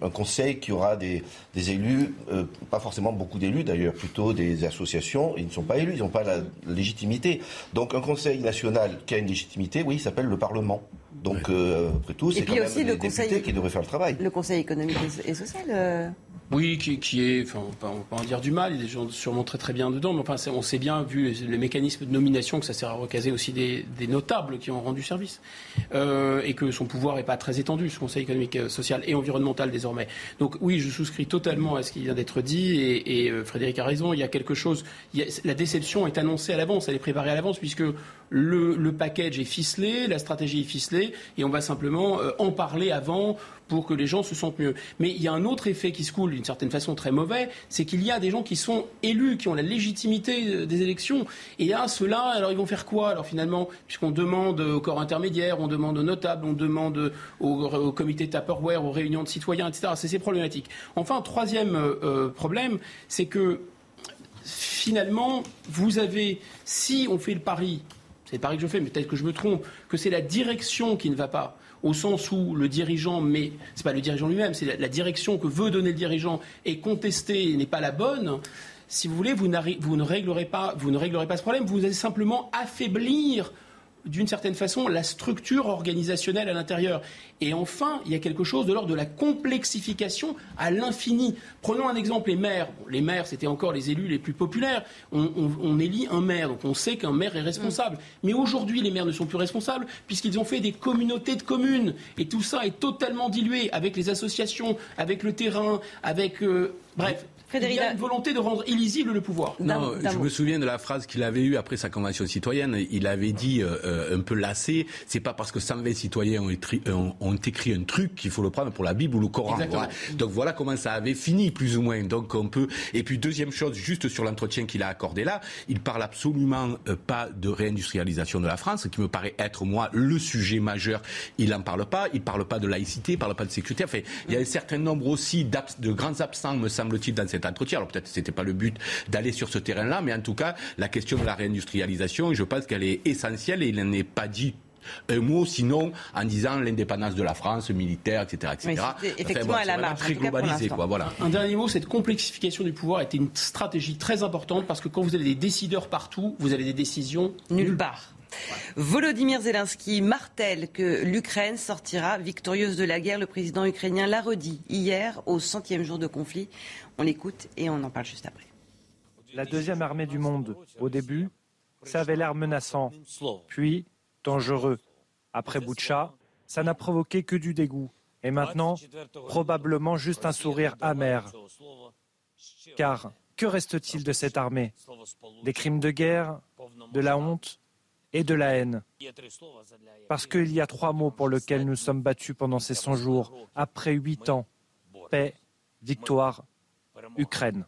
un conseil qui aura des, élus, pas forcément beaucoup d'élus d'ailleurs, plutôt des associations, ils ne sont pas élus, ils n'ont pas la légitimité. Donc un conseil national qui a une légitimité, oui, il s'appelle le Parlement. Donc, après tout, c'est quand même les députés qui devraient faire le travail. Le Conseil économique et social oui, qui, est, enfin, on peut, en dire du mal, il y a des gens sûrement très très bien dedans, mais enfin, on sait bien, vu les, mécanismes de nomination, que ça sert à recaser aussi des, notables qui ont rendu service, euh, et que son pouvoir n'est pas très étendu, ce Conseil économique, euh, social et environnemental désormais. Donc oui, je souscris totalement à ce qui vient d'être dit, et, euh, Frédéric a raison, il y a quelque chose, la déception est annoncée à l'avance, elle est préparée à l'avance, puisque le, le, package est ficelé, la stratégie est ficelée, et on va simplement en parler avant pour que les gens se sentent mieux. Mais il y a un autre effet qui se coule d'une certaine façon très mauvais, c'est qu'il y a des gens qui sont élus, qui ont la légitimité euh, des élections. Et à ceux-là, alors ils vont faire quoi Alors finalement, puisqu'on demande au corps intermédiaire, on demande aux notables, on demande au, comité Tupperware, aux réunions de citoyens, etc. C'est problématique. Enfin, troisième euh, euh, problème, c'est que finalement, vous avez, si on fait le pari, c'est pari que je fais, mais peut-être que je me trompe, que c'est la direction qui ne va pas, au sens où le dirigeant, mais c'est pas le dirigeant lui-même, c'est la, direction que veut donner le dirigeant est contestée et n'est pas la bonne. Si vous voulez, vous, ne réglerez pas, vous ne réglerez pas ce problème. Vous allez simplement affaiblir d'une certaine façon la structure organisationnelle à l'intérieur. Et enfin, il y a quelque chose de l'ordre de la complexification à l'infini. Prenons un exemple, les maires. les maires, c'était encore les élus les plus populaires. On, élit un maire, donc on sait qu'un maire est responsable. Mais aujourd'hui, les maires ne sont plus responsables puisqu'ils ont fait des communautés de communes. Et tout ça est totalement dilué avec les associations, avec le terrain, avec... Euh, bref, il y a une volonté de rendre illisible le pouvoir. Non, je me souviens de la phrase qu'il avait eue après sa convention citoyenne. Il avait dit, euh, euh, un peu lassé, c'est pas parce que 120 citoyens ont écrit, euh, ont écrit un truc qu'il faut le prendre pour la Bible ou le Coran. Donc voilà comment ça avait fini, plus ou moins. Donc on peut. Et puis deuxième chose, juste sur l'entretien qu'il a accordé là, il parle absolument pas de réindustrialisation de la France, qui me paraît être moi le sujet majeur. Il n'en parle pas. Il parle pas de laïcité, il parle pas de sécurité. Enfin, il y a un certain nombre aussi de grands absents, me semble-t-il, dans cette entretien. Alors peut-être que c'était pas le but d'aller sur ce terrain-là, mais en tout cas, la question de la réindustrialisation, je pense qu'elle est essentielle et il n'en est pas dit un mot, sinon en disant l'indépendance de la France, militaire, etc. etc. effectivement, elle a Très globalisé, quoi, voilà. Un dernier mot, cette complexification du pouvoir était une stratégie très importante parce que quand vous avez des décideurs partout, vous avez des décisions nulle part. Volodymyr Zelensky martèle que l'Ukraine sortira victorieuse de la guerre. Le président ukrainien l'a redit hier au centième jour de conflit. On l'écoute et on en parle juste après. La deuxième armée du monde, au début, ça avait l'air menaçant, puis dangereux. Après Boucha, ça n'a provoqué que du dégoût. Et maintenant, probablement juste un sourire amer. Car que reste-t-il de cette armée? Des crimes de guerre, de la honte et de la haine. Parce qu'il y a trois mots pour lesquels nous sommes battus pendant ces 100 jours, après huit ans. Paix, victoire, Ukraine.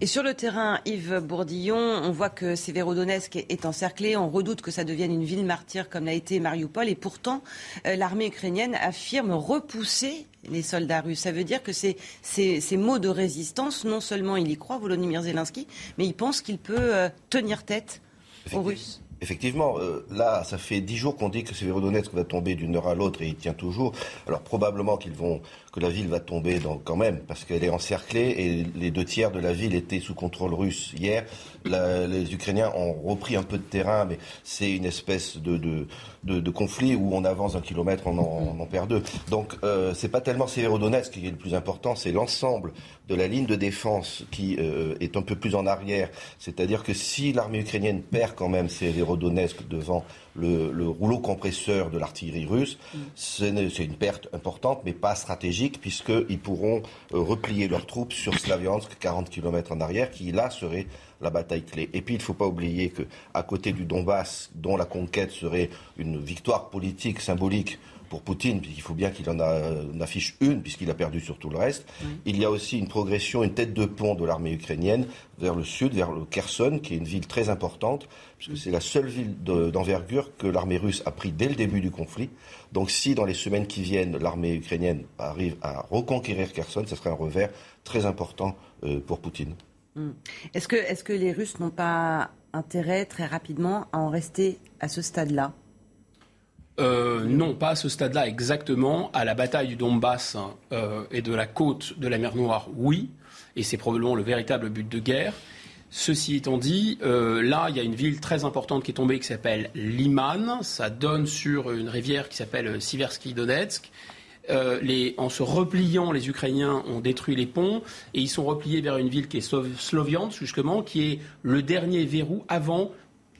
Et sur le terrain, Yves Bourdillon, on voit que Sévérodonetsk est encerclé. On redoute que ça devienne une ville martyre comme l'a été Mariupol. Et pourtant, euh, l'armée ukrainienne affirme repousser les soldats russes. Ça veut dire que ces, ces, mots de résistance, non seulement il y croit, Volodymyr Zelensky, mais il pense qu'il peut euh, tenir tête aux Russes. Effectivement, euh, là, ça fait dix jours qu'on dit que Sévérodonetsk va tomber d'une heure à l'autre et il tient toujours. Alors probablement qu'ils vont que la ville va tomber quand même, parce qu'elle est encerclée et les deux tiers de la ville étaient sous contrôle russe hier. les Ukrainiens ont repris un peu de terrain, mais c'est une espèce de, de, conflit où on avance un kilomètre, on en, perd deux. Donc euh, c'est pas tellement Severodonetsk qui est le plus important, c'est l'ensemble de la ligne de défense qui euh, est un peu plus en arrière. C'est-à-dire que si l'armée ukrainienne perd quand même Severodonetsk devant le, rouleau compresseur de l'artillerie russe, mm. c'est une perte importante, mais pas stratégique, puisqu'ils pourront euh, replier leurs troupes sur Slaviansk, 40 km en arrière, qui là serait la bataille clé. Et puis il ne faut pas oublier qu'à côté du Donbass, dont la conquête serait une victoire politique symbolique pour Poutine, puisqu'il faut bien qu'il en, affiche une, puisqu'il a perdu sur tout le reste. Il y a aussi une progression, une tête de pont de l'armée ukrainienne vers le sud, vers le Kherson, qui est une ville très importante, puisque c'est la seule ville d'envergure que l'armée russe a pris dès le début du conflit. Donc si dans les semaines qui viennent, l'armée ukrainienne arrive à reconquérir Kherson, ce serait un revers très important euh, pour Poutine. Hmm. Est-ce que, est -ce que les Russes n'ont pas intérêt très rapidement à en rester à ce stade-là? Euh, non, pas à ce stade-là exactement. À la bataille du Donbass euh, et de la côte de la mer Noire, oui. Et c'est probablement le véritable but de guerre. Ceci étant dit, euh, là, il y a une ville très importante qui est tombée qui s'appelle Liman. Ça donne sur une rivière qui s'appelle Siversky Donetsk. Euh, en se repliant, les Ukrainiens ont détruit les ponts et ils sont repliés vers une ville qui est Sloviansk, justement, qui est le dernier verrou avant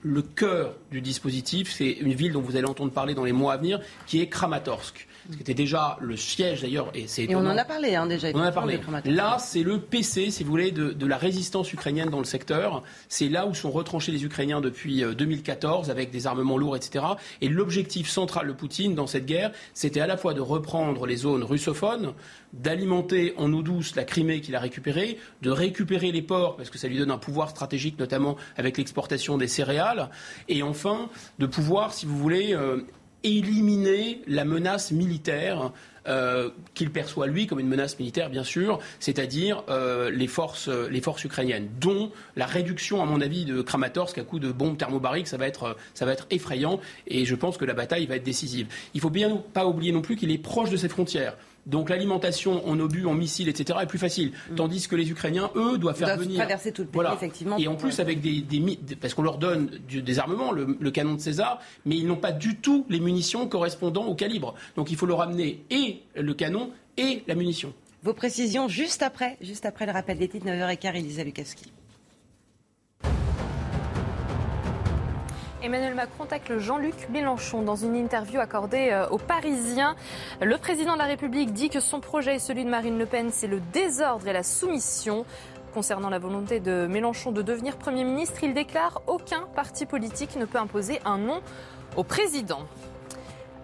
le cœur du dispositif. C'est une ville dont vous allez entendre parler dans les mois à venir, qui est Kramatorsk ce qui était déjà le siège d'ailleurs. Et, et on en a parlé hein, déjà. On en a parlé. Là, c'est le PC, si vous voulez, de, la résistance ukrainienne dans le secteur. C'est là où sont retranchés les Ukrainiens depuis 2014 euh, avec des armements lourds, etc. Et l'objectif central de Poutine dans cette guerre, c'était à la fois de reprendre les zones russophones, d'alimenter en eau douce la Crimée qu'il a récupérée, de récupérer les ports parce que ça lui donne un pouvoir stratégique, notamment avec l'exportation des céréales, et enfin de pouvoir, si vous voulez, euh, éliminer la menace militaire euh, qu'il perçoit lui comme une menace militaire, bien sûr, c'est-à-dire euh, les, forces, les forces ukrainiennes, dont la réduction, à mon avis, de Kramatorsk à coup de bombes thermobariques, ça va, être, ça va être effrayant et je pense que la bataille va être décisive. Il faut bien pas oublier non plus qu'il est proche de cette frontière. Donc l'alimentation en obus, en missiles, etc. est plus facile. Mm. Tandis que les Ukrainiens, eux, doivent faire venir. traverser tout le pays, effectivement. Et en plus, avec des, parce qu'on leur donne des armements, le, canon de César, mais ils n'ont pas du tout les munitions correspondant au calibre. Donc il faut leur amener et le canon et la munition. Vos précisions juste après, juste après le rappel des titres, 9h15, Elisa Lukaski. Emmanuel Macron tacle Jean-Luc Mélenchon dans une interview accordée euh, aux Parisiens. Le président de la République dit que son projet et celui de Marine Le Pen, c'est le désordre et la soumission. Concernant la volonté de Mélenchon de devenir Premier ministre, il déclare aucun parti politique ne peut imposer un nom au président.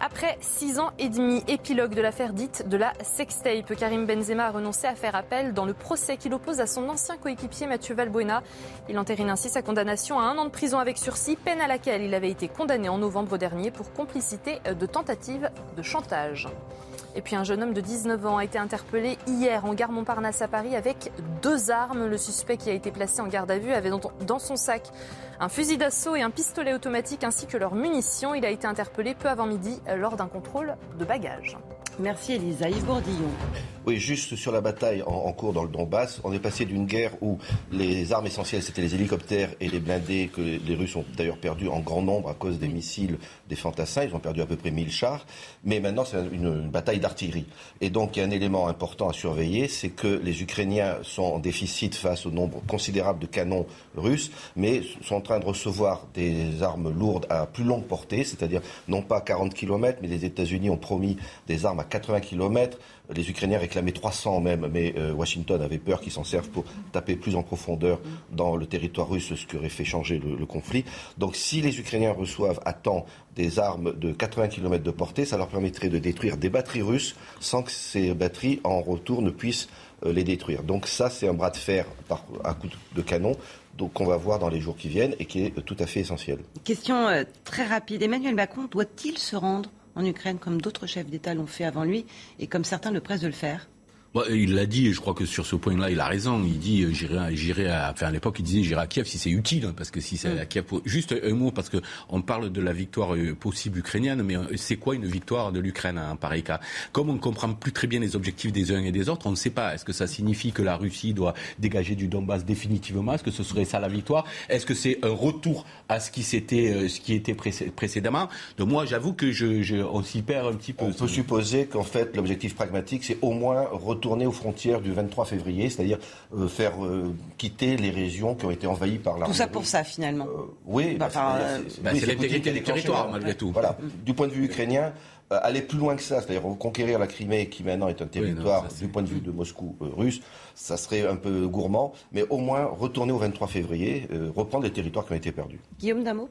Après six ans et demi, épilogue de l'affaire dite de la sextape, Karim Benzema a renoncé à faire appel dans le procès qu'il oppose à son ancien coéquipier Mathieu Valbuena. Il entérine ainsi sa condamnation à un an de prison avec sursis, peine à laquelle il avait été condamné en novembre dernier pour complicité de tentative de chantage. Et puis un jeune homme de 19 ans a été interpellé hier en gare Montparnasse à Paris avec deux armes. Le suspect qui a été placé en garde à vue avait dans son sac un fusil d'assaut et un pistolet automatique ainsi que leurs munitions. Il a été interpellé peu avant midi lors d'un contrôle de bagages. Merci Elisa. Yves Bourdillon. Oui, juste sur la bataille en, cours dans le Donbass, on est passé d'une guerre où les armes essentielles c'était les hélicoptères et les blindés que les Russes ont d'ailleurs perdu en grand nombre à cause des missiles, des fantassins. Ils ont perdu à peu près 1000 chars. Mais maintenant, c'est une, bataille d'artillerie. Et donc, il y a un élément important à surveiller, c'est que les Ukrainiens sont en déficit face au nombre considérable de canons russes, mais sont en train de recevoir des armes lourdes à plus longue portée, c'est-à-dire non pas 40 km, mais les États-Unis ont promis des armes à 80 km. Les Ukrainiens réclamaient 300 même, mais euh, Washington avait peur qu'ils s'en servent pour taper plus en profondeur dans le territoire russe, ce qui aurait fait changer le, conflit. Donc si les Ukrainiens reçoivent à temps des armes de 80 km de portée, ça leur permettrait de détruire des batteries russes sans que ces batteries en retour ne puissent euh, les détruire. Donc ça, c'est un bras de fer à coup de canon qu'on va voir dans les jours qui viennent et qui est tout à fait essentiel. Question euh, très rapide. Emmanuel Macron doit-il se rendre en Ukraine comme d'autres chefs d'État l'ont fait avant lui et comme certains le pressent de le faire il l'a dit, et je crois que sur ce point-là, il a raison. Il dit, euh, j'irai, j'irai à, enfin, à l'époque, il disait, j'irai à Kiev si c'est utile, hein, parce que si c'est mm. à Kiev, juste un mot, parce que on parle de la victoire euh, possible ukrainienne, mais euh, c'est quoi une victoire de l'Ukraine en pareil cas? Comme on ne comprend plus très bien les objectifs des uns et des autres, on ne sait pas. Est-ce que ça signifie que la Russie doit dégager du Donbass définitivement? Est-ce que ce serait ça la victoire? Est-ce que c'est un retour à ce qui s'était, ce qui était précédemment? Donc moi, j'avoue que je, je on s'y perd un petit peu. On peut supposer qu'en fait, l'objectif pragmatique, c'est au moins tourner aux frontières du 23 février, c'est-à-dire euh, faire euh, quitter les régions qui ont été envahies par la. Tout ça pour ça, finalement. Euh, oui, bah, bah, c'est l'intégrité des territoires, malgré tout. Voilà. Du point de vue ukrainien, aller plus loin que ça, c'est-à-dire conquérir la Crimée, qui maintenant est un territoire du point de vue de Moscou russe, ça serait un peu gourmand, mais au moins retourner au 23 février, reprendre les territoires qui ont été perdus. Guillaume Damo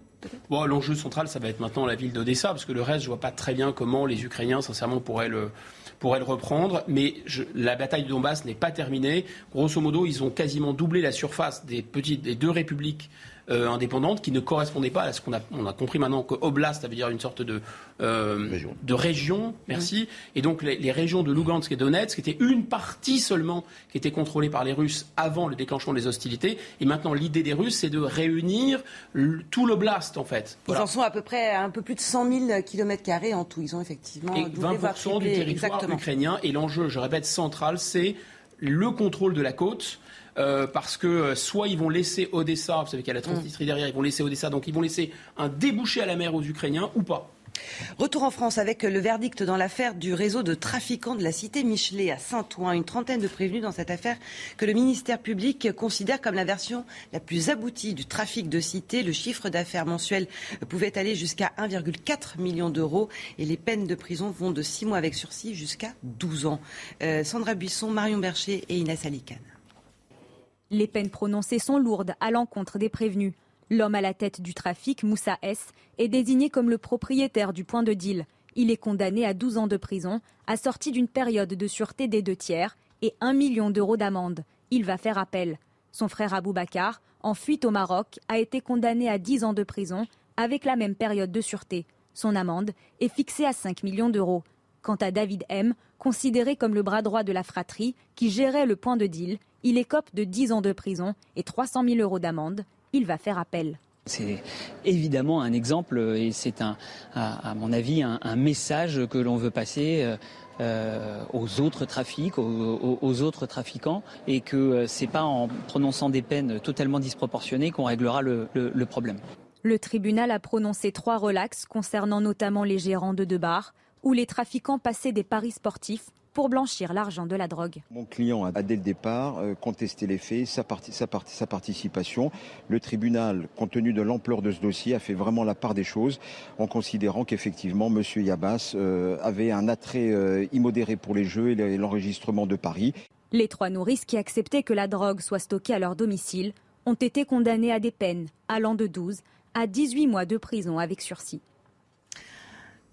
bon, L'enjeu central, ça va être maintenant la ville d'Odessa, parce que le reste, je vois pas très bien comment les Ukrainiens, sincèrement, pourraient le pourrait le reprendre. Mais la bataille de Donbass n'est pas terminée. Grosso modo, ils ont quasiment doublé la surface des, petites, des deux républiques euh, indépendantes qui ne correspondaient pas à ce qu'on a, on a compris maintenant que Oblast, ça veut dire une sorte de, euh, région. de région, merci. Et donc les, régions de Lugansk et Donetsk étaient une partie seulement qui était contrôlée par les Russes avant le déclenchement des hostilités. Et maintenant, l'idée des Russes, c'est de réunir tout l'Oblast, en fait. Ils en sont à peu près à un peu plus de 100 000 km en tout. Ils ont effectivement et 20% du territoire ukrainien. Et l'enjeu, je répète, central, c'est le contrôle de la côte. Parce que soit ils vont laisser Odessa, vous savez qu'il y a la Transnistrie derrière, ils vont laisser Odessa, donc ils vont laisser un débouché à la mer aux Ukrainiens ou pas. Retour en France avec le verdict dans l'affaire du réseau de trafiquants de la cité Michelet à Saint-Ouen. Une trentaine de prévenus dans cette affaire que le ministère public considère comme la version la plus aboutie du trafic de cité. Le chiffre d'affaires mensuel pouvait aller jusqu'à 1,4 million d'euros et les peines de prison vont de 6 mois avec sursis jusqu'à 12 ans. Euh, Sandra Buisson, Marion Bercher et Inès Alicane. Les peines prononcées sont lourdes à l'encontre des prévenus. L'homme à la tête du trafic, Moussa S, est désigné comme le propriétaire du point de deal. Il est condamné à 12 ans de prison, assorti d'une période de sûreté des deux tiers et 1 million d'euros d'amende. Il va faire appel. Son frère Abou Bakar, en fuite au Maroc, a été condamné à 10 ans de prison avec la même période de sûreté. Son amende est fixée à 5 millions d'euros. Quant à David M, considéré comme le bras droit de la fratrie qui gérait le point de deal, il écope de 10 ans de prison et 300 000 euros d'amende il va faire appel. C'est évidemment un exemple et c'est à, mon avis un, message que l'on veut passer euh, aux autres trafics, aux, autres trafiquants, et que euh, ce n'est pas en prononçant des peines totalement disproportionnées qu'on réglera le, le, problème. Le tribunal a prononcé trois relax concernant notamment les gérants de deux bars, où les trafiquants passaient des paris sportifs pour blanchir l'argent de la drogue. Mon client a dès le départ euh, contesté les faits, sa, sa, participation. Le tribunal, compte tenu de l'ampleur de ce dossier, a fait vraiment la part des choses en considérant qu'effectivement M. Yabas euh, avait un attrait euh, immodéré pour les jeux et l'enregistrement de Paris. Les trois nourrices qui acceptaient que la drogue soit stockée à leur domicile ont été condamnées à des peines allant de 12 à 18 mois de prison avec sursis.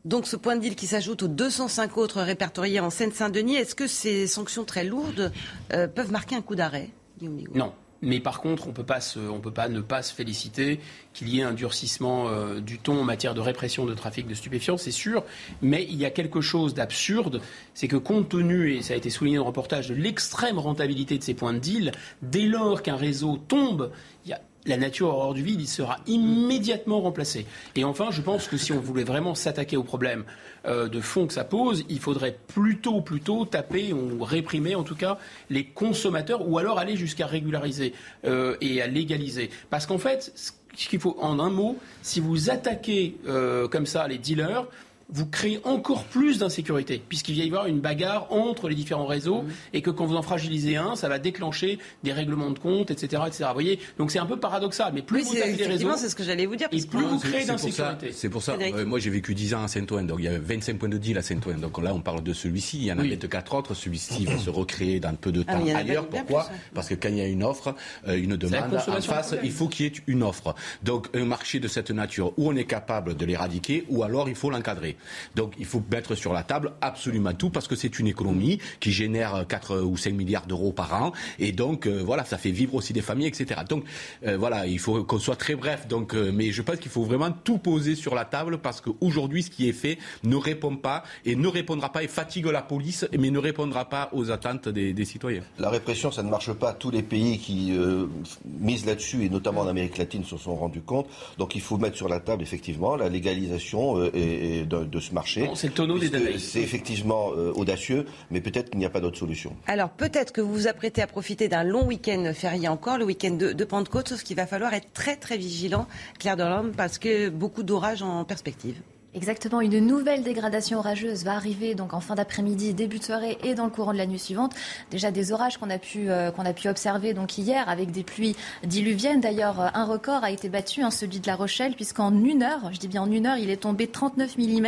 Donc ce point de deal qui s'ajoute aux 205 autres répertoriés en Seine-Saint-Denis, est-ce que ces sanctions très lourdes euh, peuvent marquer un coup d'arrêt Non. Mais par contre, on ne peut pas ne pas se féliciter qu'il y ait un durcissement euh, du ton en matière de répression de trafic de stupéfiants, c'est sûr. Mais il y a quelque chose d'absurde, c'est que compte tenu, et ça a été souligné dans le reportage, de l'extrême rentabilité de ces points de deal, dès lors qu'un réseau tombe, il y a la nature hors du vide, il sera immédiatement remplacé. Et enfin, je pense que si on voulait vraiment s'attaquer au problème euh, de fond que ça pose, il faudrait plutôt, plutôt taper ou réprimer en tout cas les consommateurs ou alors aller jusqu'à régulariser euh, et à légaliser. Parce qu'en fait, ce qu'il faut, en un mot, si vous attaquez euh, comme ça les dealers, vous créez encore plus d'insécurité, puisqu'il va y avoir une bagarre entre les différents réseaux, mmh. et que quand vous en fragilisez un, ça va déclencher des règlements de compte, etc. etc. Vous voyez Donc c'est un peu paradoxal, mais plus vous attaquez les réseaux, c'est ce que j'allais vous dire, et plus vous créez d'insécurité. C'est pour ça, euh, moi j'ai vécu 10 ans à Saint-Ouen, donc il y a 25 points de deal à Saint-Ouen, donc là on parle de celui-ci, il y en a oui. 24 autres, celui-ci va se recréer dans peu de ah, temps ailleurs. Pourquoi Parce que quand il y a une offre, euh, une demande, en face, il faut qu'il y ait une offre. Donc un marché de cette nature, où on est capable de l'éradiquer, ou alors il faut l'encadrer. Donc il faut mettre sur la table absolument tout parce que c'est une économie qui génère 4 ou 5 milliards d'euros par an et donc euh, voilà, ça fait vivre aussi des familles, etc. Donc euh, voilà, il faut qu'on soit très bref. Donc, euh, mais je pense qu'il faut vraiment tout poser sur la table parce qu'aujourd'hui, ce qui est fait ne répond pas et ne répondra pas et fatigue la police, mais ne répondra pas aux attentes des, citoyens. La répression, ça ne marche pas. Tous les pays qui misent là-dessus et notamment en Amérique latine se sont rendus compte. Donc il faut mettre sur la table effectivement la légalisation et, de, de, ce marché c'est le tonneau des C'est effectivement euh, audacieux, mais peut-être qu'il n'y a pas d'autre solution. Alors peut-être que vous vous apprêtez à profiter d'un long week-end férié encore, le week-end de, de, Pentecôte, sauf qu'il va falloir être très très vigilant, Claire Delorme, parce que beaucoup d'orages en perspective. Exactement, une nouvelle dégradation orageuse va arriver donc en fin d'après-midi, début de soirée et dans le courant de la nuit suivante. Déjà des orages qu'on a pu euh, qu'on a pu observer donc hier avec des pluies diluviennes. D'ailleurs, un record a été battu, hein, celui de La Rochelle, puisqu'en une heure, je dis bien en une heure, il est tombé 39 mm.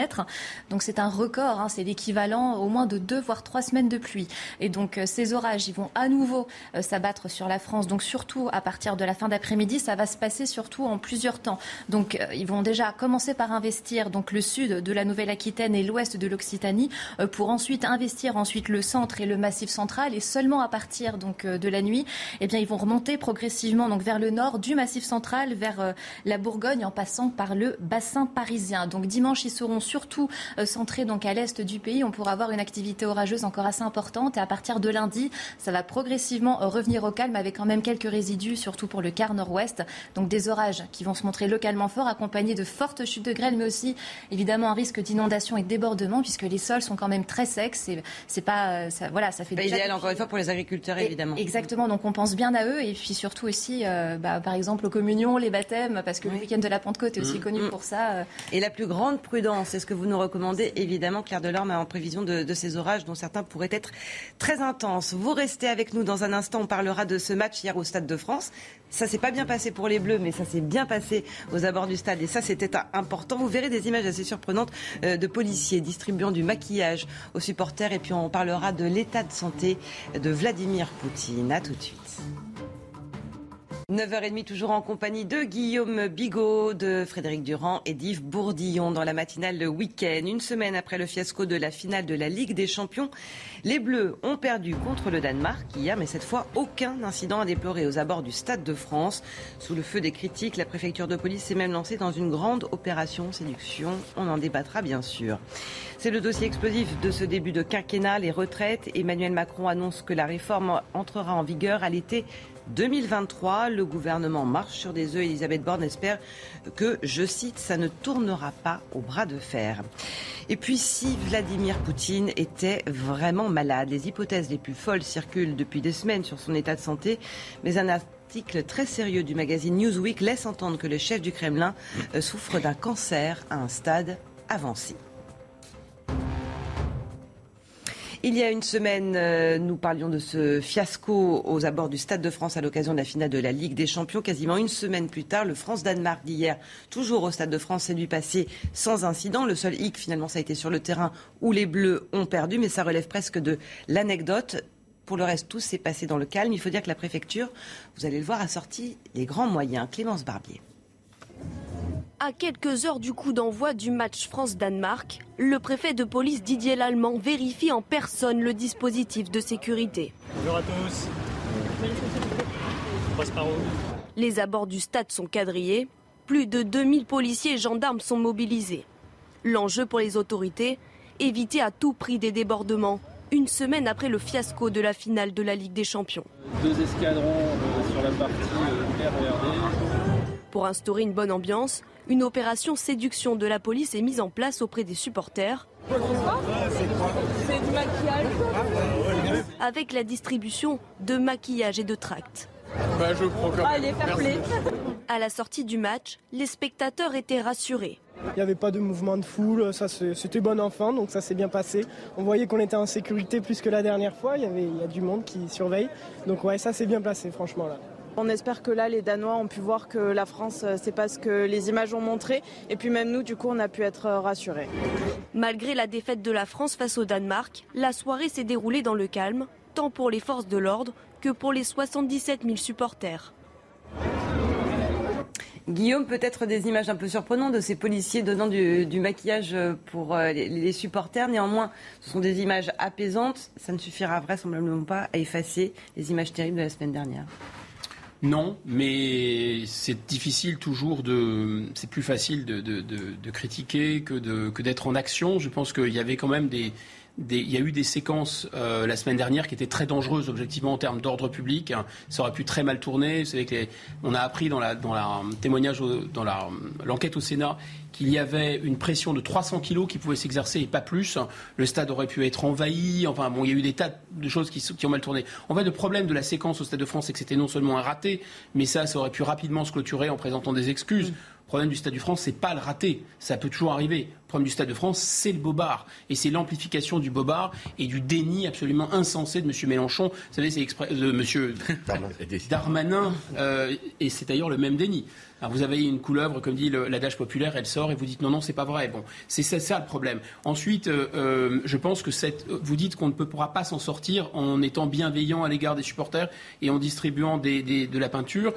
Donc c'est un record, hein, c'est l'équivalent au moins de deux voire trois semaines de pluie. Et donc euh, ces orages, ils vont à nouveau euh, s'abattre sur la France. Donc surtout à partir de la fin d'après-midi, ça va se passer surtout en plusieurs temps. Donc ils vont déjà commencer par investir donc le le sud de la Nouvelle-Aquitaine et l'ouest de l'Occitanie euh, pour ensuite investir ensuite le centre et le massif central et seulement à partir donc euh, de la nuit, eh bien ils vont remonter progressivement donc vers le nord du massif central vers euh, la Bourgogne en passant par le bassin parisien. Donc dimanche ils seront surtout centrés donc à l'est du pays. On pourra avoir une activité orageuse encore assez importante et à partir de lundi, ça va progressivement revenir au calme avec quand même quelques résidus surtout pour le quart nord-ouest. Donc des orages qui vont se montrer localement forts accompagnés de fortes chutes de grêle mais aussi évidemment un risque d'inondation et de débordement puisque les sols sont quand même très secs. C'est pas, ça, voilà, ça fait pas idéal encore une fois pour les agriculteurs évidemment. exactement. Donc on pense bien à eux et puis surtout aussi, bah, par exemple aux communions, les baptêmes, parce que le week-end de la Pentecôte est aussi mmh. connu mmh. pour ça. Et la plus grande prudence, est ce que vous nous recommandez évidemment, Claire Delorme, en prévision de, de ces orages dont certains pourraient être très intenses. Vous restez avec nous dans un instant. On parlera de ce match hier au Stade de France. Ça s'est pas bien passé pour les Bleus, mais ça s'est bien passé aux abords du stade. Et ça, c'était important. Vous verrez des images assez surprenantes euh, de policiers distribuant du maquillage aux supporters. Et puis on parlera de l'état de santé de Vladimir Poutine. À tout de suite. 9h30, toujours en compagnie de Guillaume Bigot, de Frédéric Durand et d'Yves Bourdillon dans la matinale le week-end. Une semaine après le fiasco de la finale de la Ligue des Champions, les Bleus ont perdu contre le Danemark hier, mais cette fois, aucun incident à déplorer aux abords du Stade de France. Sous le feu des critiques, la préfecture de police s'est même lancée dans une grande opération séduction. On en débattra bien sûr. C'est le dossier explosif de ce début de quinquennat, les retraites. Emmanuel Macron annonce que la réforme entrera en vigueur à l'été 2023. Le gouvernement marche sur des œufs. Elisabeth Borne espère que, je cite, ça ne tournera pas au bras de fer. Et puis si Vladimir Poutine était vraiment malade, les hypothèses les plus folles circulent depuis des semaines sur son état de santé, mais un article très sérieux du magazine Newsweek laisse entendre que le chef du Kremlin euh, souffre d'un cancer à un stade avancé. Il y a une semaine, euh, nous parlions de ce fiasco aux abords du Stade de France à l'occasion de la finale de la Ligue des Champions. Quasiment une semaine plus tard, le France-Danemark d'hier, toujours au Stade de France, s'est lui passé sans incident. Le seul hic, finalement, ça a été sur le terrain où les Bleus ont perdu, mais ça relève presque de l'anecdote. Pour le reste, tout s'est passé dans le calme. Il faut dire que la préfecture, vous allez le voir, a sorti les grands moyens. Clémence Barbier. À quelques heures du coup d'envoi du match France-Danemark, le préfet de police Didier Lallemand vérifie en personne le dispositif de sécurité. Bonjour à tous. Les abords du stade sont quadrillés. Plus de 2000 policiers et gendarmes sont mobilisés. L'enjeu pour les autorités, éviter à tout prix des débordements, une semaine après le fiasco de la finale de la Ligue des Champions. Deux escadrons euh, sur la partie euh, Pour instaurer une bonne ambiance, une opération séduction de la police est mise en place auprès des supporters. C'est du maquillage. Avec la distribution de maquillage et de tracts. Bah, je Allez, fair play. À la sortie du match, les spectateurs étaient rassurés. Il n'y avait pas de mouvement de foule, ça c'était bon enfant, donc ça s'est bien passé. On voyait qu'on était en sécurité plus que la dernière fois, il y, avait, il y a du monde qui surveille. Donc ouais, ça s'est bien passé franchement là. On espère que là, les Danois ont pu voir que la France, euh, c'est pas ce que les images ont montré. Et puis même nous, du coup, on a pu être euh, rassurés. Malgré la défaite de la France face au Danemark, la soirée s'est déroulée dans le calme, tant pour les forces de l'ordre que pour les 77 000 supporters. Guillaume, peut-être des images un peu surprenantes de ces policiers donnant du, maquillage euh, pour les, les, supporters. Néanmoins, ce sont des images apaisantes. Ça ne suffira vraisemblablement pas à effacer les images terribles de la semaine dernière. Non, mais c'est difficile toujours de. C'est plus facile de, de, de, de critiquer que d'être en action. Je pense qu'il y avait quand même des, il y a eu des séquences euh, la semaine dernière qui étaient très dangereuses objectivement en termes d'ordre public. Ça aurait pu très mal tourner. Que on a appris dans la, dans la témoignage, dans l'enquête au Sénat qu'il y avait une pression de 300 kilos qui pouvait s'exercer et pas plus. Le stade aurait pu être envahi. Enfin bon, il y a eu des tas de choses qui, qui ont mal tourné. En fait, le problème de la séquence au Stade de France, c'est que c'était non seulement un raté, mais ça, ça aurait pu rapidement se clôturer en présentant des excuses. Le problème du Stade de France, c'est pas le raté. Ça peut toujours arriver. Le problème du Stade de France, c'est le bobard. Et c'est l'amplification du bobard et du déni absolument insensé de M. Mélenchon. Vous savez, c'est de M. Darmanin. Euh, et c'est d'ailleurs le même déni. Alors vous avez une couleuvre, comme dit l'adage populaire, elle sort et vous dites non, non, c'est pas vrai. Bon, c'est ça, le problème. Ensuite, euh, euh, je pense que cette, vous dites qu'on ne pourra pas s'en sortir en étant bienveillant à l'égard des supporters et en distribuant de la peinture.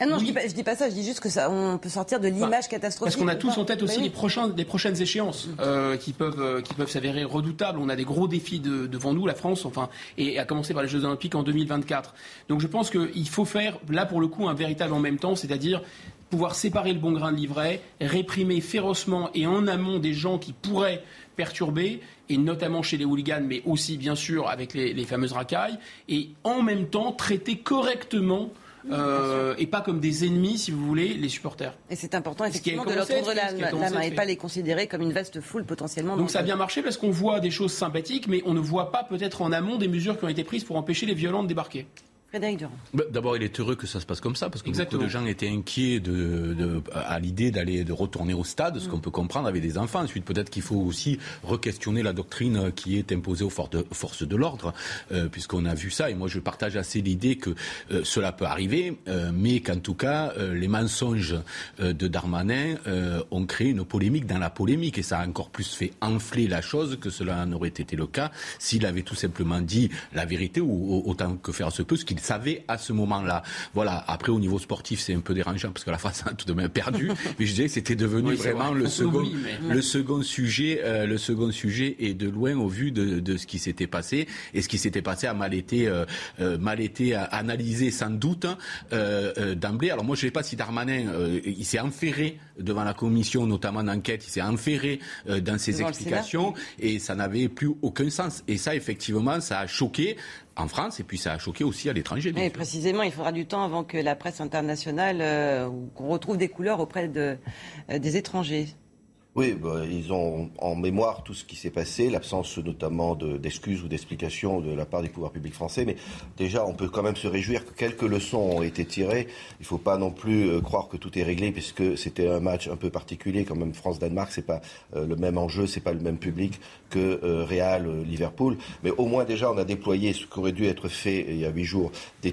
Ah non, je, dis pas, dis pas ça, je dis juste que ça, on peut sortir de l'image catastrophique. Parce qu'on a tous en tête aussi les, prochains, prochaines échéances euh, qui peuvent, euh, qui peuvent s'avérer redoutables. On a des gros défis devant nous, la France, enfin, et à commencer par les Jeux Olympiques en 2024. Donc je pense qu'il faut faire, là pour le coup, un véritable en même temps, c'est-à-dire pouvoir séparer le bon grain de livret, réprimer férocement et en amont des gens qui pourraient perturber, et notamment chez les hooligans, mais aussi bien sûr avec les, les fameuses racailles, et en même temps traiter correctement euh, et pas comme des ennemis, si vous voulez, les supporters. Et c'est important effectivement de leur tendre la, la main et pas les considérer comme une vaste foule potentiellement. Donc ça a bien marché parce qu'on voit des choses sympathiques, mais on ne voit pas peut-être en amont des mesures qui ont été prises pour empêcher les violents de débarquer. Frédéric Durand. Bah, d'abord, il est heureux que ça se passe comme ça, parce que beaucoup de gens étaient inquiets de, à l'idée d'aller de retourner au stade, ce mm. qu'on peut comprendre avec des enfants. Ensuite, peut-être qu'il faut aussi re-questionner la doctrine qui est imposée aux forces de, l'ordre, euh, puisqu'on a vu ça. Et moi, je partage assez l'idée que euh, cela peut arriver, euh, mais qu'en tout cas, les mensonges de Darmanin ont créé une polémique dans la polémique, et ça a encore plus fait enfler la chose que cela n'aurait été le cas s'il avait tout simplement dit la vérité, ou autant que faire se peut, ce qu'il savait à ce moment-là. Voilà. Après, au niveau sportif, c'est un peu dérangeant parce que la France a tout de même perdu. mais je disais que c'était devenu vraiment le second, le second sujet, euh, le second sujet et de loin au vu de, de ce qui s'était passé. Et ce qui s'était passé a mal été, euh, euh mal été analysé sans doute hein, euh, euh, d'emblée. Alors moi, je ne sais pas si Darmanin, il s'est enferré devant la commission, notamment d'enquête, il s'est enferré dans ses explications et ça n'avait plus aucun sens. Et ça, effectivement, ça a choqué en France et puis ça a choqué aussi à l'étranger. Et précisément, il faudra du temps avant que la presse internationale, euh, qu'on retrouve des couleurs auprès de, euh, des étrangers. Oui, bah, ils ont en mémoire tout ce qui s'est passé, l'absence notamment d'excuses ou d'explications de la part des pouvoirs publics français. Mais déjà, on peut quand même se réjouir que quelques leçons ont été tirées. Il ne faut pas non plus euh, croire que tout est réglé, puisque c'était un match un peu particulier quand même. France-Danemark, c'est pas euh, le même enjeu, c'est pas le même public que euh, Real-Liverpool. Mais au moins déjà, on a déployé ce qui aurait dû être fait il y a huit jours, des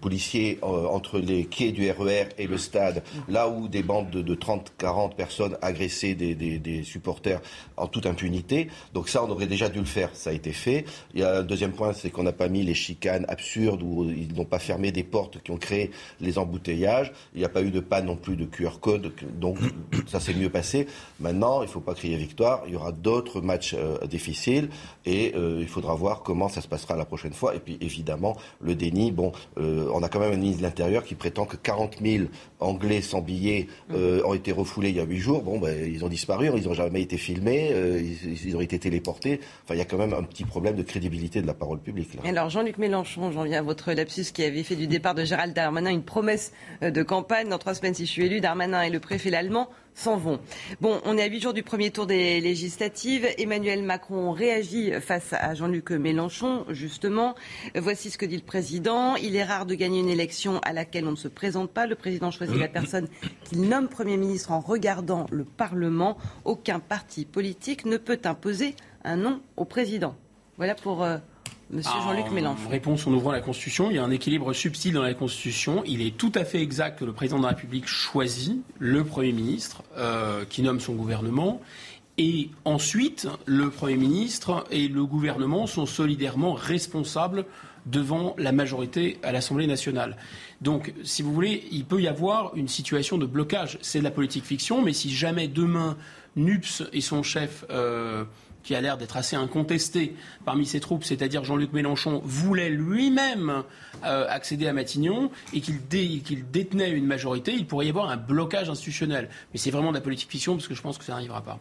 policiers entre les quais du RER e et le stade, là où des bandes de, de 30-40 personnes agressées des, supporters en toute impunité. Donc ça, on aurait déjà dû le faire. Ça a été fait. Il y a un deuxième point, c'est qu'on n'a pas mis les chicanes absurdes où ils n'ont pas fermé des portes qui ont créé les embouteillages. Il n'y a pas eu de panne non plus de QR code. Donc ça s'est mieux passé. Maintenant, il ne faut pas crier victoire. Il y aura d'autres matchs euh, difficiles et euh, il faudra voir comment ça se passera la prochaine fois. Et puis évidemment, le déni. Bon, euh, on a quand même un ministre de l'Intérieur qui prétend que 40 000 Anglais sans billets ont été refoulés il y a huit jours. Bon, ben, ils ont disparu, ils n'ont jamais été filmés, euh, ils, ont été téléportés. Enfin, il y a quand même un petit problème de crédibilité de la parole publique. Alors, Jean-Luc Mélenchon, j'en viens à votre lapsus qui avait fait du départ de Gérald Darmanin une promesse euh, de campagne. Dans trois semaines, si je suis élu, Darmanin et le préfet l'allemand s'en vont. Bon, on est à huit jours du premier tour des législatives. Emmanuel Macron réagit face à Jean-Luc Mélenchon, justement. Voici ce que dit le président. Il est rare de gagner une élection à laquelle on ne se présente pas. Le président choisit la personne qu'il nomme Premier ministre en regardant le Parlement. Aucun parti politique ne peut imposer un nom au président. Voilà pour euh, Monsieur ah, Jean-Luc Mélenchon. Réponse en ouvrant la Constitution. Il y a un équilibre subtil dans la Constitution. Il est tout à fait exact que le président de la République choisit le Premier ministre euh, qui nomme son gouvernement. Et ensuite, le Premier ministre et le gouvernement sont solidairement responsables devant la majorité à l'Assemblée nationale. Donc, si vous voulez, il peut y avoir une situation de blocage. C'est de la politique fiction, mais si jamais demain NUPS et son chef euh, qui a l'air d'être assez incontesté parmi ses troupes, c'est-à-dire Jean-Luc Mélenchon, voulait lui-même euh, accéder à Matignon et qu'il détenait une majorité, il pourrait y avoir un blocage institutionnel. Mais c'est vraiment de la politique fiction parce que je pense que ça n'arrivera pas.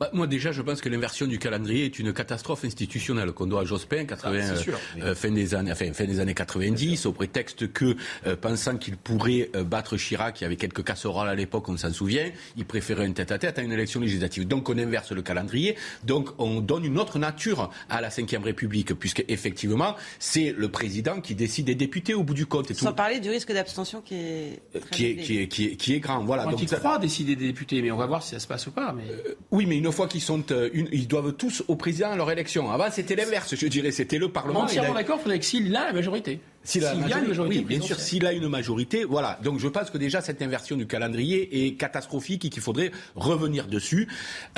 Bah, moi, déjà, je pense que l'inversion du calendrier est une catastrophe institutionnelle qu'on doit à Jospin, 80, ah, euh, euh, fin, des années, fin, fin des années 90, au prétexte que, euh, pensant qu'il pourrait battre Chirac, il y avait quelques casseroles à l'époque, on s'en souvient, il préférait une tête-à-tête -à, une élection législative. Donc, on inverse le calendrier. Donc, on donne une autre nature à la Ve République, puisque effectivement, c'est le président qui décide des députés au bout du compte. Et Sans parler du risque d'abstention qui est, qui est, qui, est, qui, est, qui, est, grand. Voilà. Donc, il croit décider des députés, mais on va voir si ça se passe ou pas. Mais... oui, mais une fois qu'ils sont, euh, ils doivent tous au président à leur élection. Avant, c'était l'inverse, je dirais. C'était le Parlement. Entièrement d'accord, il faudrait que s'il a la majorité. S'il a, une majorité, oui, bien sûr, s'il a une majorité, voilà. Donc je pense que déjà cette inversion du calendrier est catastrophique et qu'il faudrait revenir dessus.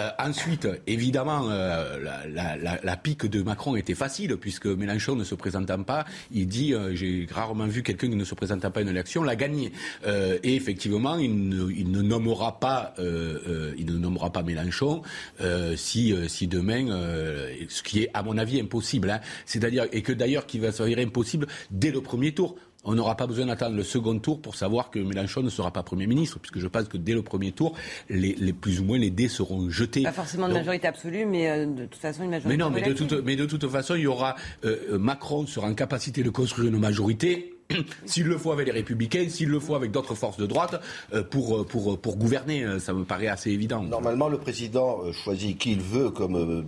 Euh, ensuite, évidemment, euh, la, la, la, pique de Macron était facile puisque Mélenchon ne se présentant pas, il dit euh, j'ai rarement vu quelqu'un qui ne se présentant pas à une élection l'a gagné. Euh, et effectivement, il ne, il ne nommera pas, il ne nommera pas Mélenchon si, si demain, ce qui est à mon avis impossible. Hein, C'est-à-dire et que d'ailleurs qui va se impossible dès le premier tour. On n'aura pas besoin d'attendre le second tour pour savoir que Mélenchon ne sera pas Premier ministre, puisque je pense que dès le premier tour, les, plus ou moins les dés seront jetés. Pas forcément de majorité absolue, mais euh, de toute façon une majorité. Mais non, mais de, toute, mais de toute façon, il y aura euh, Macron sera en capacité de construire une majorité s'il le faut avec les Républicains, s'il le faut avec d'autres forces de droite, pour, pour, pour gouverner. Ça me paraît assez évident. Normalement, le président choisit qui il veut comme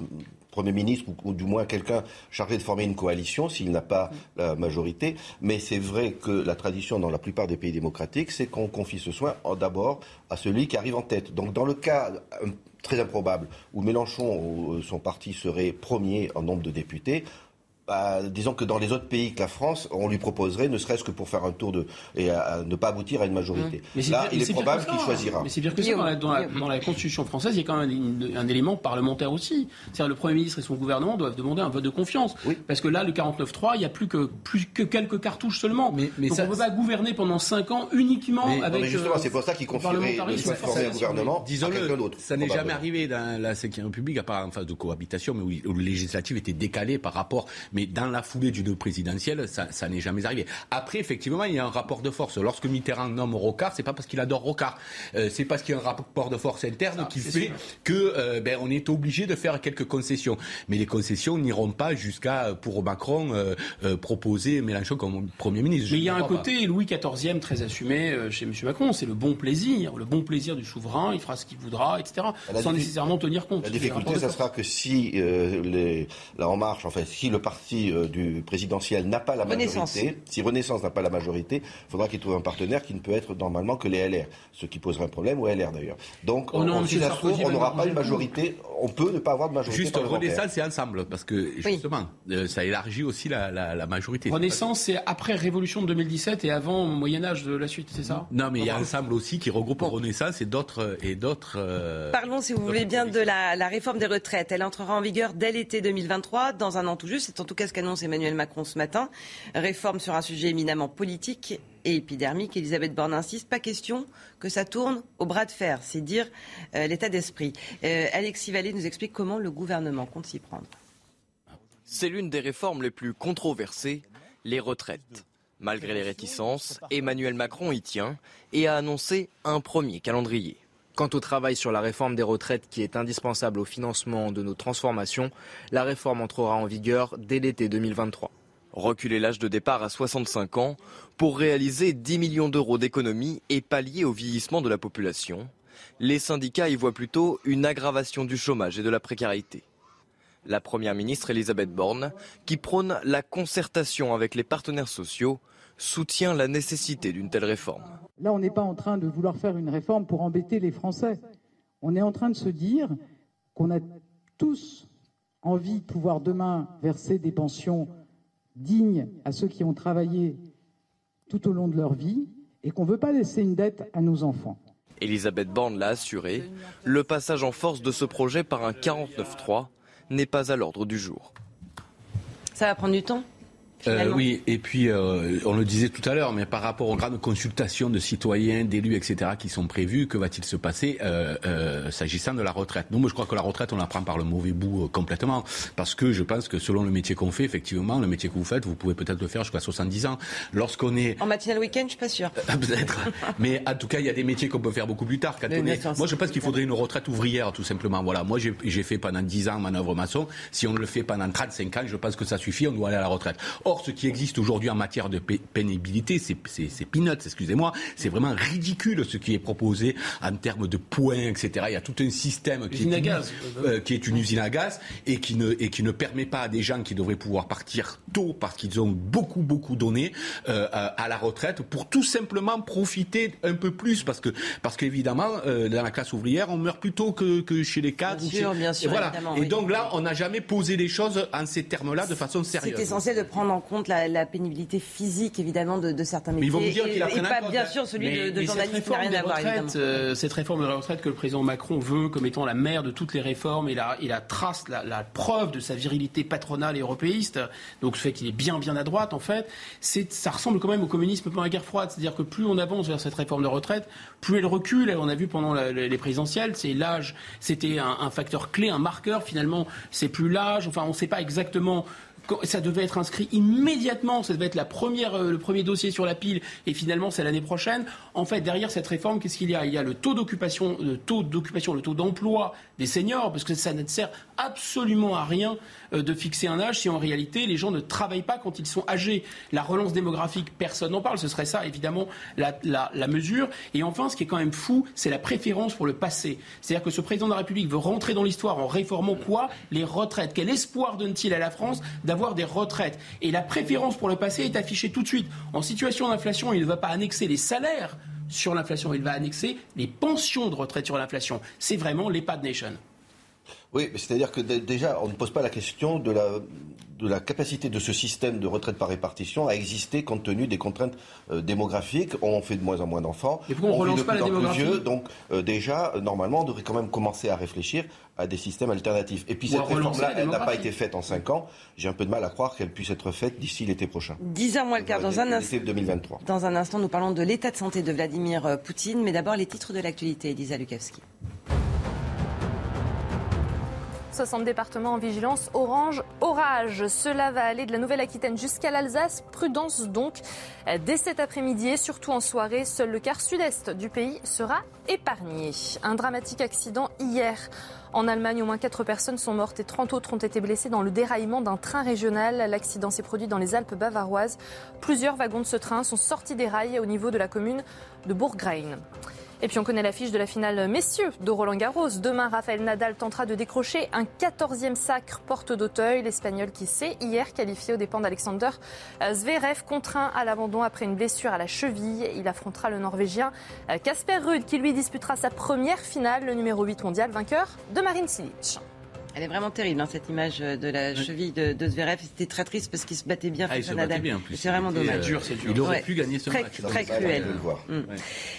Premier ministre ou, du moins quelqu'un chargé de former une coalition s'il n'a pas la majorité. Mais c'est vrai que la tradition dans la plupart des pays démocratiques, c'est qu'on confie ce soin d'abord à celui qui arrive en tête. Donc dans le cas euh, très improbable où Mélenchon ou euh, son parti serait premier en nombre de députés, bah, disons que dans les autres pays que la France, on lui proposerait, ne serait-ce que pour faire un tour de et à, ne pas aboutir à une majorité. Mmh. Là, il est, probable qu'il choisira. Mais c'est pire que ça. Dans la, Constitution française, il y a quand même un, élément parlementaire aussi. C'est-à-dire le Premier ministre et son gouvernement doivent demander un vote de confiance. Parce que là, le 49-3, il n'y a plus que, plus que quelques cartouches seulement. Mais, Donc ça, on ne peut pas gouverner pendant 5 ans uniquement avec. Mais justement, c'est pour ça qu'il confierait le soin de former un gouvernement à quelqu'un d'autre. Ça n'est jamais arrivé dans la Ve République, à part en phase de cohabitation, mais où, le législatif était décalé par rapport mais dans la foulée d'une présidentielle, ça, n'est jamais arrivé. Après, effectivement, il y a un rapport de force. Lorsque Mitterrand nomme Rocard, c'est pas parce qu'il adore Rocard, euh, c'est parce qu'il y a un rapport de force interne qui fait que euh, ben, on est obligé de faire quelques concessions. Mais les concessions n'iront pas jusqu'à pour Macron euh, proposer Mélenchon comme premier ministre. Mais il y a un côté Louis XIVe très assumé chez M. Macron, c'est le bon plaisir, le bon plaisir du souverain. Il fera ce qu'il voudra, etc. sans nécessairement tenir compte. La difficulté, ça sera que si les, la En Marche, en fait, si le parti euh, du présidentiel n'a pas la majorité, si Renaissance n'a pas la majorité, il faudra qu'il trouve un partenaire qui ne peut être normalement que les LR, ce qui poserait un problème aux LR d'ailleurs. Donc, oh on, si on n'aura pas une majorité, on peut ne pas avoir de majorité. Juste Renaissance, c'est ensemble, parce que justement, euh, ça élargit aussi la, majorité. Renaissance, c'est après Révolution de 2017 et avant Moyen Âge de la suite, c'est ça? Non, mais il y a ensemble aussi qui regroupe Renaissance et d'autres et d'autres. Euh, Parlons, si vous voulez bien, de la, la réforme des retraites. Elle entrera en vigueur dès l'été 2023, dans un an tout juste. C'est en tout cas ce qu'annonce Emmanuel Macron ce matin. Réforme sur un sujet éminemment politique et épidermique. Elisabeth Borne insiste, pas question que ça tourne au bras de fer. C'est dire euh, l'état d'esprit. Euh, Alexis Vallée nous explique comment le gouvernement compte s'y prendre. C'est l'une des réformes les plus controversées, les retraites. Malgré les réticences, Emmanuel Macron y tient et a annoncé un premier calendrier. Quant au travail sur la réforme des retraites qui est indispensable au financement de nos transformations, la réforme entrera en vigueur dès l'été 2023. Reculer l'âge de départ à 65 ans pour réaliser 10 millions d'euros d'économies et pallier au vieillissement de la population. Les syndicats y voient plutôt une aggravation du chômage et de la précarité. La Première ministre Elisabeth Borne, qui prône la concertation avec les partenaires sociaux, soutient la nécessité d'une telle réforme. Là, on n'est pas en train de vouloir faire une réforme pour embêter les Français. On est en train de se dire qu'on a tous envie de pouvoir demain verser des pensions dignes à ceux qui ont travaillé tout au long de leur vie et qu'on ne veut pas laisser une dette à nos enfants. Elisabeth Borne l'a assuré, le passage en force de ce projet par un 49-3 n'est pas à l'ordre du jour. Ça va prendre du temps? Euh, oui, et puis euh, on le disait tout à l'heure, mais par rapport aux grandes consultations de citoyens, d'élus, etc., qui sont prévues, que va-t-il se passer euh, euh s'agissant de la retraite? Non, moi je crois que la retraite, on la prend par le mauvais bout euh, complètement, parce que je pense que selon le métier qu'on fait, effectivement, le métier que vous faites, vous pouvez peut-être le faire jusqu'à 70 ans. Lorsqu'on est en matinale week-end, je suis pas sûr. peut-être, mais en tout cas, il y a des métiers qu'on peut faire beaucoup plus tard. Quand on est... Moi, je pense qu'il faudrait une retraite ouvrière, tout simplement. Voilà, moi j'ai fait pendant 10 ans manœuvre maçon. Si on le fait pendant 35 ans, je pense que ça suffit. On doit aller à la retraite. Or, ce qui existe aujourd'hui en matière de pénibilité, c'est peanuts, excusez-moi, c'est vraiment ridicule ce qui est proposé en termes de points, etc. Il y a tout un système qui est, une, euh, qui est, une, usine à gaz et qui, ne, et qui ne permet pas à des gens qui devraient pouvoir partir tôt parce qu'ils ont beaucoup, beaucoup donné euh, à la retraite pour tout simplement profiter un peu plus parce que parce qu'évidemment, euh, dans la classe ouvrière, on meurt plus tôt que, que chez les cadres. Bien sûr, bien sûr. Et, voilà. et donc là, on n'a jamais posé les choses en ces termes-là de façon sérieuse. C'est essentiel de prendre en compte la, la pénibilité physique, évidemment, de, certains métiers. ils vont vous dire qu'il a et, pas, bien sûr, celui de, de journaliste n'a rien à voir, euh, cette réforme de la retraite que le président Macron veut comme étant la mère de toutes les réformes, et la, il a trace la, preuve de sa virilité patronale et européiste, donc le fait qu'il est bien, bien à droite, en fait, ça ressemble quand même au communisme pendant la guerre froide. C'est-à-dire que plus on avance vers cette réforme de retraite, plus elle recule. On a vu pendant les présidentielles, c'est l'âge, c'était un, un facteur clé, un marqueur. Finalement, c'est plus l'âge. Enfin, on ne sait pas exactement ça devait être inscrit immédiatement, ça devait être euh, le premier dossier sur la pile, et finalement c'est l'année prochaine. En fait, derrière cette réforme, qu'est-ce qu'il y a? Il y a le taux d'occupation, le taux d'emploi des seniors, parce que ça ne sert absolument à rien euh, de fixer un âge si en réalité les gens ne travaillent pas quand ils sont âgés. La relance démographique, personne n'en parle. Ce serait ça, évidemment, la, mesure. Et enfin, ce qui est quand même fou, c'est la préférence pour le passé. C'est-à-dire que ce président de la République veut rentrer dans l'histoire en réformant quoi? Les retraites. Quel espoir donne-t-il à la France des retraites Et la préférence pour le passé est affichée tout de suite. En situation d'inflation, il ne va pas annexer les salaires sur l'inflation, il va annexer les pensions de retraite sur l'inflation. C'est vraiment l'EPAD Nation. Oui, c'est-à-dire que déjà, on ne pose pas la question de la, de la capacité de ce système de retraite par répartition à exister compte tenu des contraintes euh, démographiques. On fait de moins en moins d'enfants. Et pourquoi on, relance pas la démographie? vieux, Donc euh, déjà, normalement, on devrait quand même commencer à réfléchir à des systèmes alternatifs. Et puis cette réforme-là, elle n'a pas été faite en 5 ans. J'ai un peu de mal à croire qu'elle puisse être faite d'ici l'été prochain. 10 ans moins le quart. Dans un, instant, 2023. dans un instant, nous parlons de l'état de santé de Vladimir euh, Poutine. Mais d'abord, les titres de l'actualité, Elisa Lukavski. 60 départements en vigilance orange orage. Cela va aller de la Nouvelle-Aquitaine jusqu'à l'Alsace. Prudence donc. Dès cet après-midi et surtout en soirée, seul le quart sud-est du pays sera épargné. Un dramatique accident hier. En Allemagne, au moins 4 personnes sont mortes et 30 autres ont été blessées dans le déraillement d'un train régional. L'accident s'est produit dans les Alpes bavaroises. Plusieurs wagons de ce train sont sortis des rails au niveau de la commune de Bourg-Grain. Et puis on connaît l'affiche de la finale messieurs de Roland Garros. Demain, Rafael Nadal tentera de décrocher un 14e sacre porte d'Auteuil. L'Espagnol qui s'est hier qualifié aux dépens d'Alexander Zverev, contraint à l'abandon après une blessure à la cheville. Il affrontera le Norvégien Casper Ruud qui lui disputera sa première finale, le numéro 8 mondial, vainqueur de Marine Silic. Elle est vraiment terrible, hein, cette image de la cheville de, de Zverev. C'était très triste parce qu'il se battait bien ah, face à Nadal. C'est vraiment dommage. dur, c'est dur. Il aurait pu gagner ce très, match. Très cruel. Mm.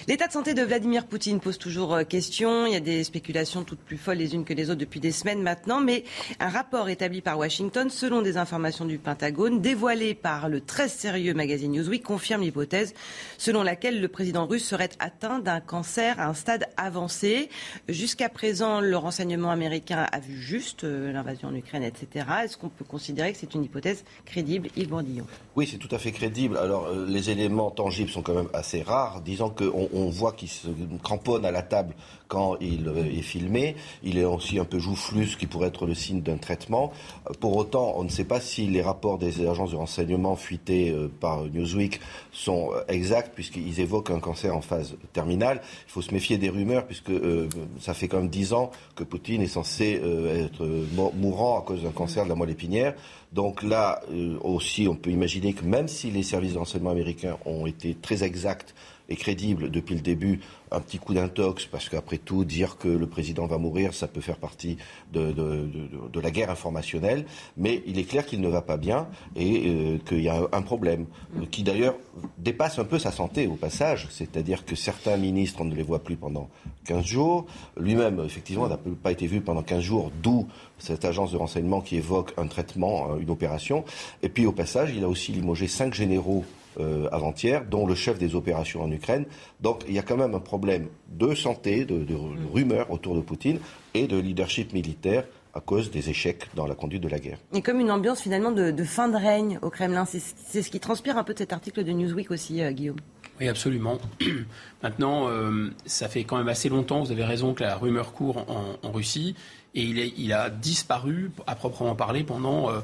L'état de santé de Vladimir Poutine pose toujours euh, question. Il y a des spéculations toutes plus folles les unes que les autres depuis des semaines maintenant. Mais un rapport établi par Washington, selon des informations du Pentagone, dévoilé par le très sérieux magazine Newsweek, confirme l'hypothèse selon laquelle le président russe serait atteint d'un cancer à un stade avancé. Jusqu'à présent, le renseignement américain a vu juste euh, l'invasion en Ukraine, etc. Est-ce qu'on peut considérer que c'est une hypothèse crédible, Yves Bourdillon Oui, c'est tout à fait crédible. Alors, euh, les éléments tangibles sont quand même assez rares. Disons qu'on on voit qu'il se cramponne à la table quand il euh, est filmé. Il est aussi un peu joufflu, ce qui pourrait être le signe d'un traitement. Pour autant, on ne sait pas si les rapports des agences de renseignement fuités par Newsweek sont exacts, puisqu'ils évoquent un cancer en phase terminale. Il faut se méfier des rumeurs, puisque ça fait quand même dix ans que Poutine est censé être mourant à cause d'un cancer de la moelle épinière. Donc là euh, aussi, on peut imaginer que même si les services de renseignement américains ont été très exacts et crédible depuis le début, un petit coup d'intox, parce qu'après tout, dire que le président va mourir, ça peut faire partie de, de, la guerre informationnelle, mais il est clair qu'il ne va pas bien et euh, qu'il y a un problème, qui d'ailleurs dépasse un peu sa santé au passage, c'est-à-dire que certains ministres, on ne les voit plus pendant 15 jours, lui-même, effectivement, n'a pas été vu pendant 15 jours, d'où cette agence de renseignement qui évoque un traitement, une opération, et puis au passage, il a aussi limogé cinq généraux euh, avant-hier, dont le chef des opérations en Ukraine. Donc il y a quand même un problème de santé, de, de, rumeurs autour de Poutine et de leadership militaire à cause des échecs dans la conduite de la guerre. Et comme une ambiance finalement de, fin de règne au Kremlin, c'est ce qui transpire un peu de cet article de Newsweek aussi, euh, Guillaume. Oui, absolument. Maintenant, euh, ça fait quand même assez longtemps, vous avez raison, que la rumeur court en, Russie, et il, est, il, a disparu, à proprement parler, pendant euh,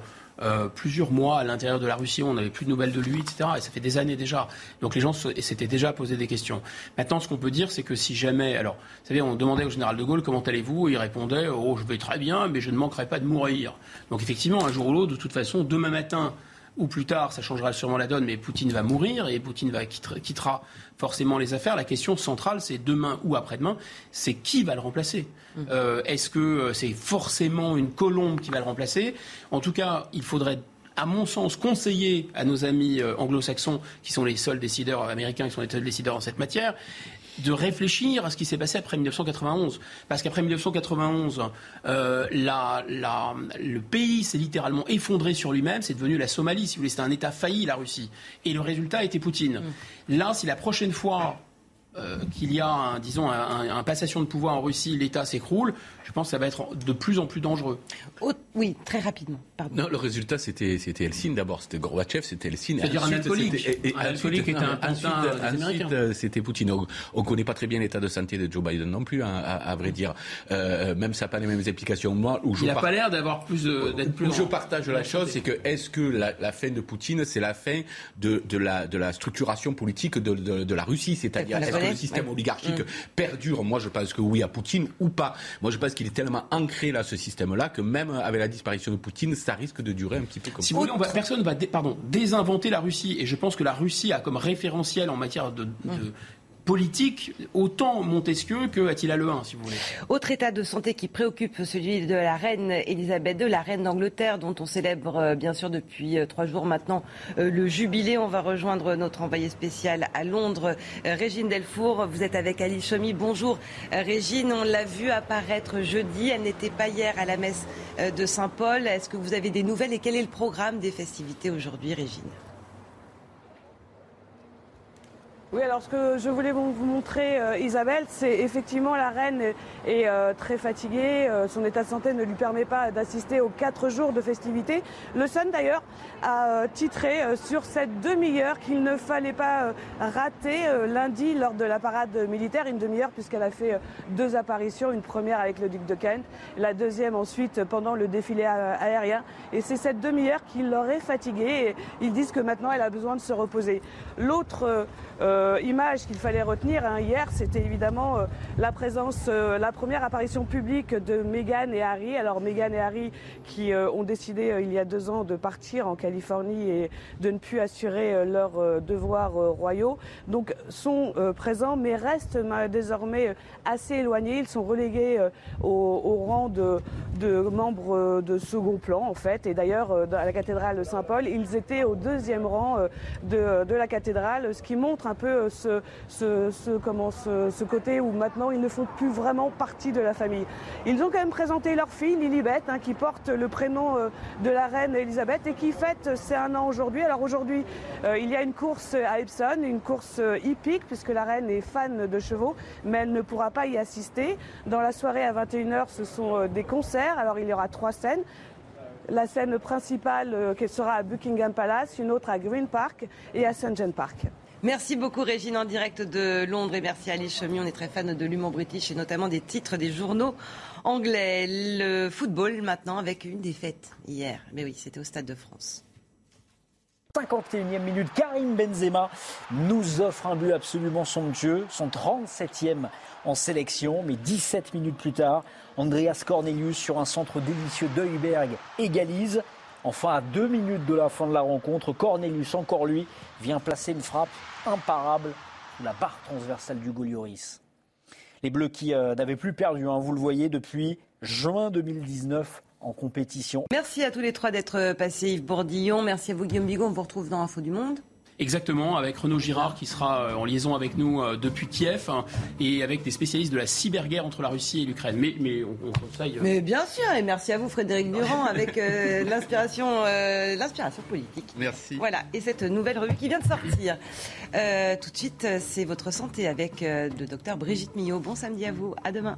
plusieurs mois à l'intérieur de la Russie, on n'avait plus de nouvelles de lui, etc. Et ça fait des années déjà. Donc les gens s'étaient déjà posé des questions. Maintenant, ce qu'on peut dire, c'est que si jamais, alors, vous savez, on demandait au général de Gaulle comment allez-vous, il répondait, oh, je vais très bien, mais je ne manquerai pas de mourir. Donc effectivement, un jour ou l'autre, de toute façon, demain matin, ou plus tard, ça changera sûrement la donne, mais Poutine va mourir et Poutine va quittera forcément les affaires. La question centrale, c'est demain ou après-demain, c'est qui va le remplacer? Euh, est-ce que euh, c'est forcément une colombe qui va le remplacer? En tout cas, il faudrait à mon sens, conseiller à nos amis euh, anglo-saxons, qui sont les seuls décideurs américains, qui sont les seuls décideurs en cette matière, de réfléchir à ce qui s'est passé après 1991. Parce qu'après 1991, euh, le pays s'est littéralement effondré sur lui-même. C'est devenu la Somalie, si vous voulez. C'était un État failli, la Russie. Et le résultat était Poutine. Mm. Là, si la prochaine fois qu'il y a, un, disons, un, passation de pouvoir en Russie, l'État s'écroule, je pense que ça va être de plus en plus dangereux. oui, très rapidement. Pardon. Non, le résultat, c'était Helsinki d'abord. C'était Gorbatchev, c'était Helsinki. C'est-à-dire un alcoolique. C'était, un alcoolique était un ensuite, c'était Poutine. On ne connaît pas très bien l'état de santé de Joe Biden non plus, hein, à, vrai dire. Euh, même ça n'a pas les mêmes implications. Moi, où Il n'a pas l'air d'avoir plus d'être plus. Où je partage la chose, c'est que est-ce que la, fin de Poutine, c'est la fin de, de, la, de la structuration politique de, de, la Russie C'est-à-dire, que le système oligarchique mm. perdure Moi, je pense que oui à Poutine ou pas. Moi, je pense qu'il est tellement ancré là, ce système-là, que même avec la disparition de Poutine, ça risque de durer un petit peu comme si Vous voulez, personne ne va pardon, désinventer la Russie. Et je pense que la Russie a comme référentiel en matière de, politique autant Montesquieu que Attila Le 1, si vous voulez. Autre état de santé qui préoccupe celui de la reine Elisabeth II, la reine d'Angleterre, dont on célèbre euh, bien sûr depuis euh, trois jours maintenant euh, le jubilé. On va rejoindre notre envoyé spécial à Londres, Régine Delfour. Vous êtes avec Ali Chomi. Bonjour Régine, on l'a vu apparaître jeudi. Elle n'était pas hier à la messe de Saint-Paul. Est-ce que vous avez des nouvelles et quel est le programme des festivités aujourd'hui, Régine? Oui, alors ce que je voulais vous montrer, euh, Isabelle, c'est effectivement la reine est, euh, très fatiguée. Euh, son état de santé ne lui permet pas d'assister aux quatre jours de festivités. Le Sun, d'ailleurs, a titré sur cette demi-heure qu'il ne fallait pas rater lundi lors de la parade militaire, une demi-heure puisqu'elle a fait deux apparitions, une première avec le duc de Kent, la deuxième ensuite pendant le défilé aérien. Et c'est cette demi-heure qui l'aurait fatiguée. Et ils disent que maintenant elle a besoin de se reposer. L'autre euh, image qu'il fallait retenir hein, hier, c'était évidemment euh, la présence, euh, la première apparition publique de Meghan et Harry. Alors Meghan et Harry qui ont décidé il y a deux ans de partir en Californie et de ne plus assurer leurs devoirs royaux, donc sont présents mais restent désormais assez éloignés. Ils sont relégués au, rang de, membres de second plan en fait. Et d'ailleurs à la cathédrale Saint-Paul, ils étaient au deuxième rang de, de la cathédrale, ce qui montre un peu ce, ce, côté où maintenant ils ne font plus vraiment partie de la famille. Ils ont quand même présenté leur fille Lilibet, hein, qui porte le prénom euh, de la reine Elisabeth et qui fête ses un an aujourd'hui. Alors aujourd'hui, euh, il y a une course à Epsom, une course euh, hippique, puisque la reine est fan de chevaux, mais elle ne pourra pas y assister. Dans la soirée à 21h, ce sont des concerts. Alors il y aura trois scènes la scène principale qui sera à Buckingham Palace, une autre à Green Park et à St. John Park. Merci beaucoup Régine en direct de Londres et merci Ali Chemi. On est très fan de l'humour british et notamment des titres des journaux anglais. Le football maintenant avec une défaite hier. Mais oui, c'était au Stade de France. 51e minute, Karim Benzema nous offre un but absolument somptueux, son 37e en sélection, mais 17 minutes plus tard, Andreas Cornelius sur un centre délicieux d'Heuberg égalise. Enfin, à deux minutes de la fin de la rencontre, Cornelius, encore lui, vient placer une frappe imparable la barre transversale du Golioris. Les Bleus qui euh, n'avaient plus perdu, hein, vous le voyez, depuis juin 2019 en compétition. Merci à tous les trois d'être passés, Yves Bourdillon. Merci à vous, Guillaume Bigot. On vous retrouve dans Info du Monde. Exactement, avec Renaud Girard qui sera euh, en liaison avec nous euh, depuis Kiev hein, et avec des spécialistes de la cyberguerre entre la Russie et l'Ukraine. Mais, mais on, conseille. Euh, mais bien sûr, et merci à vous Frédéric Durand avec l'inspiration, l'inspiration politique. Merci. Voilà, et cette nouvelle revue qui vient de sortir. tout de suite, c'est votre santé avec le docteur Brigitte Millot. Bon samedi à vous, à demain.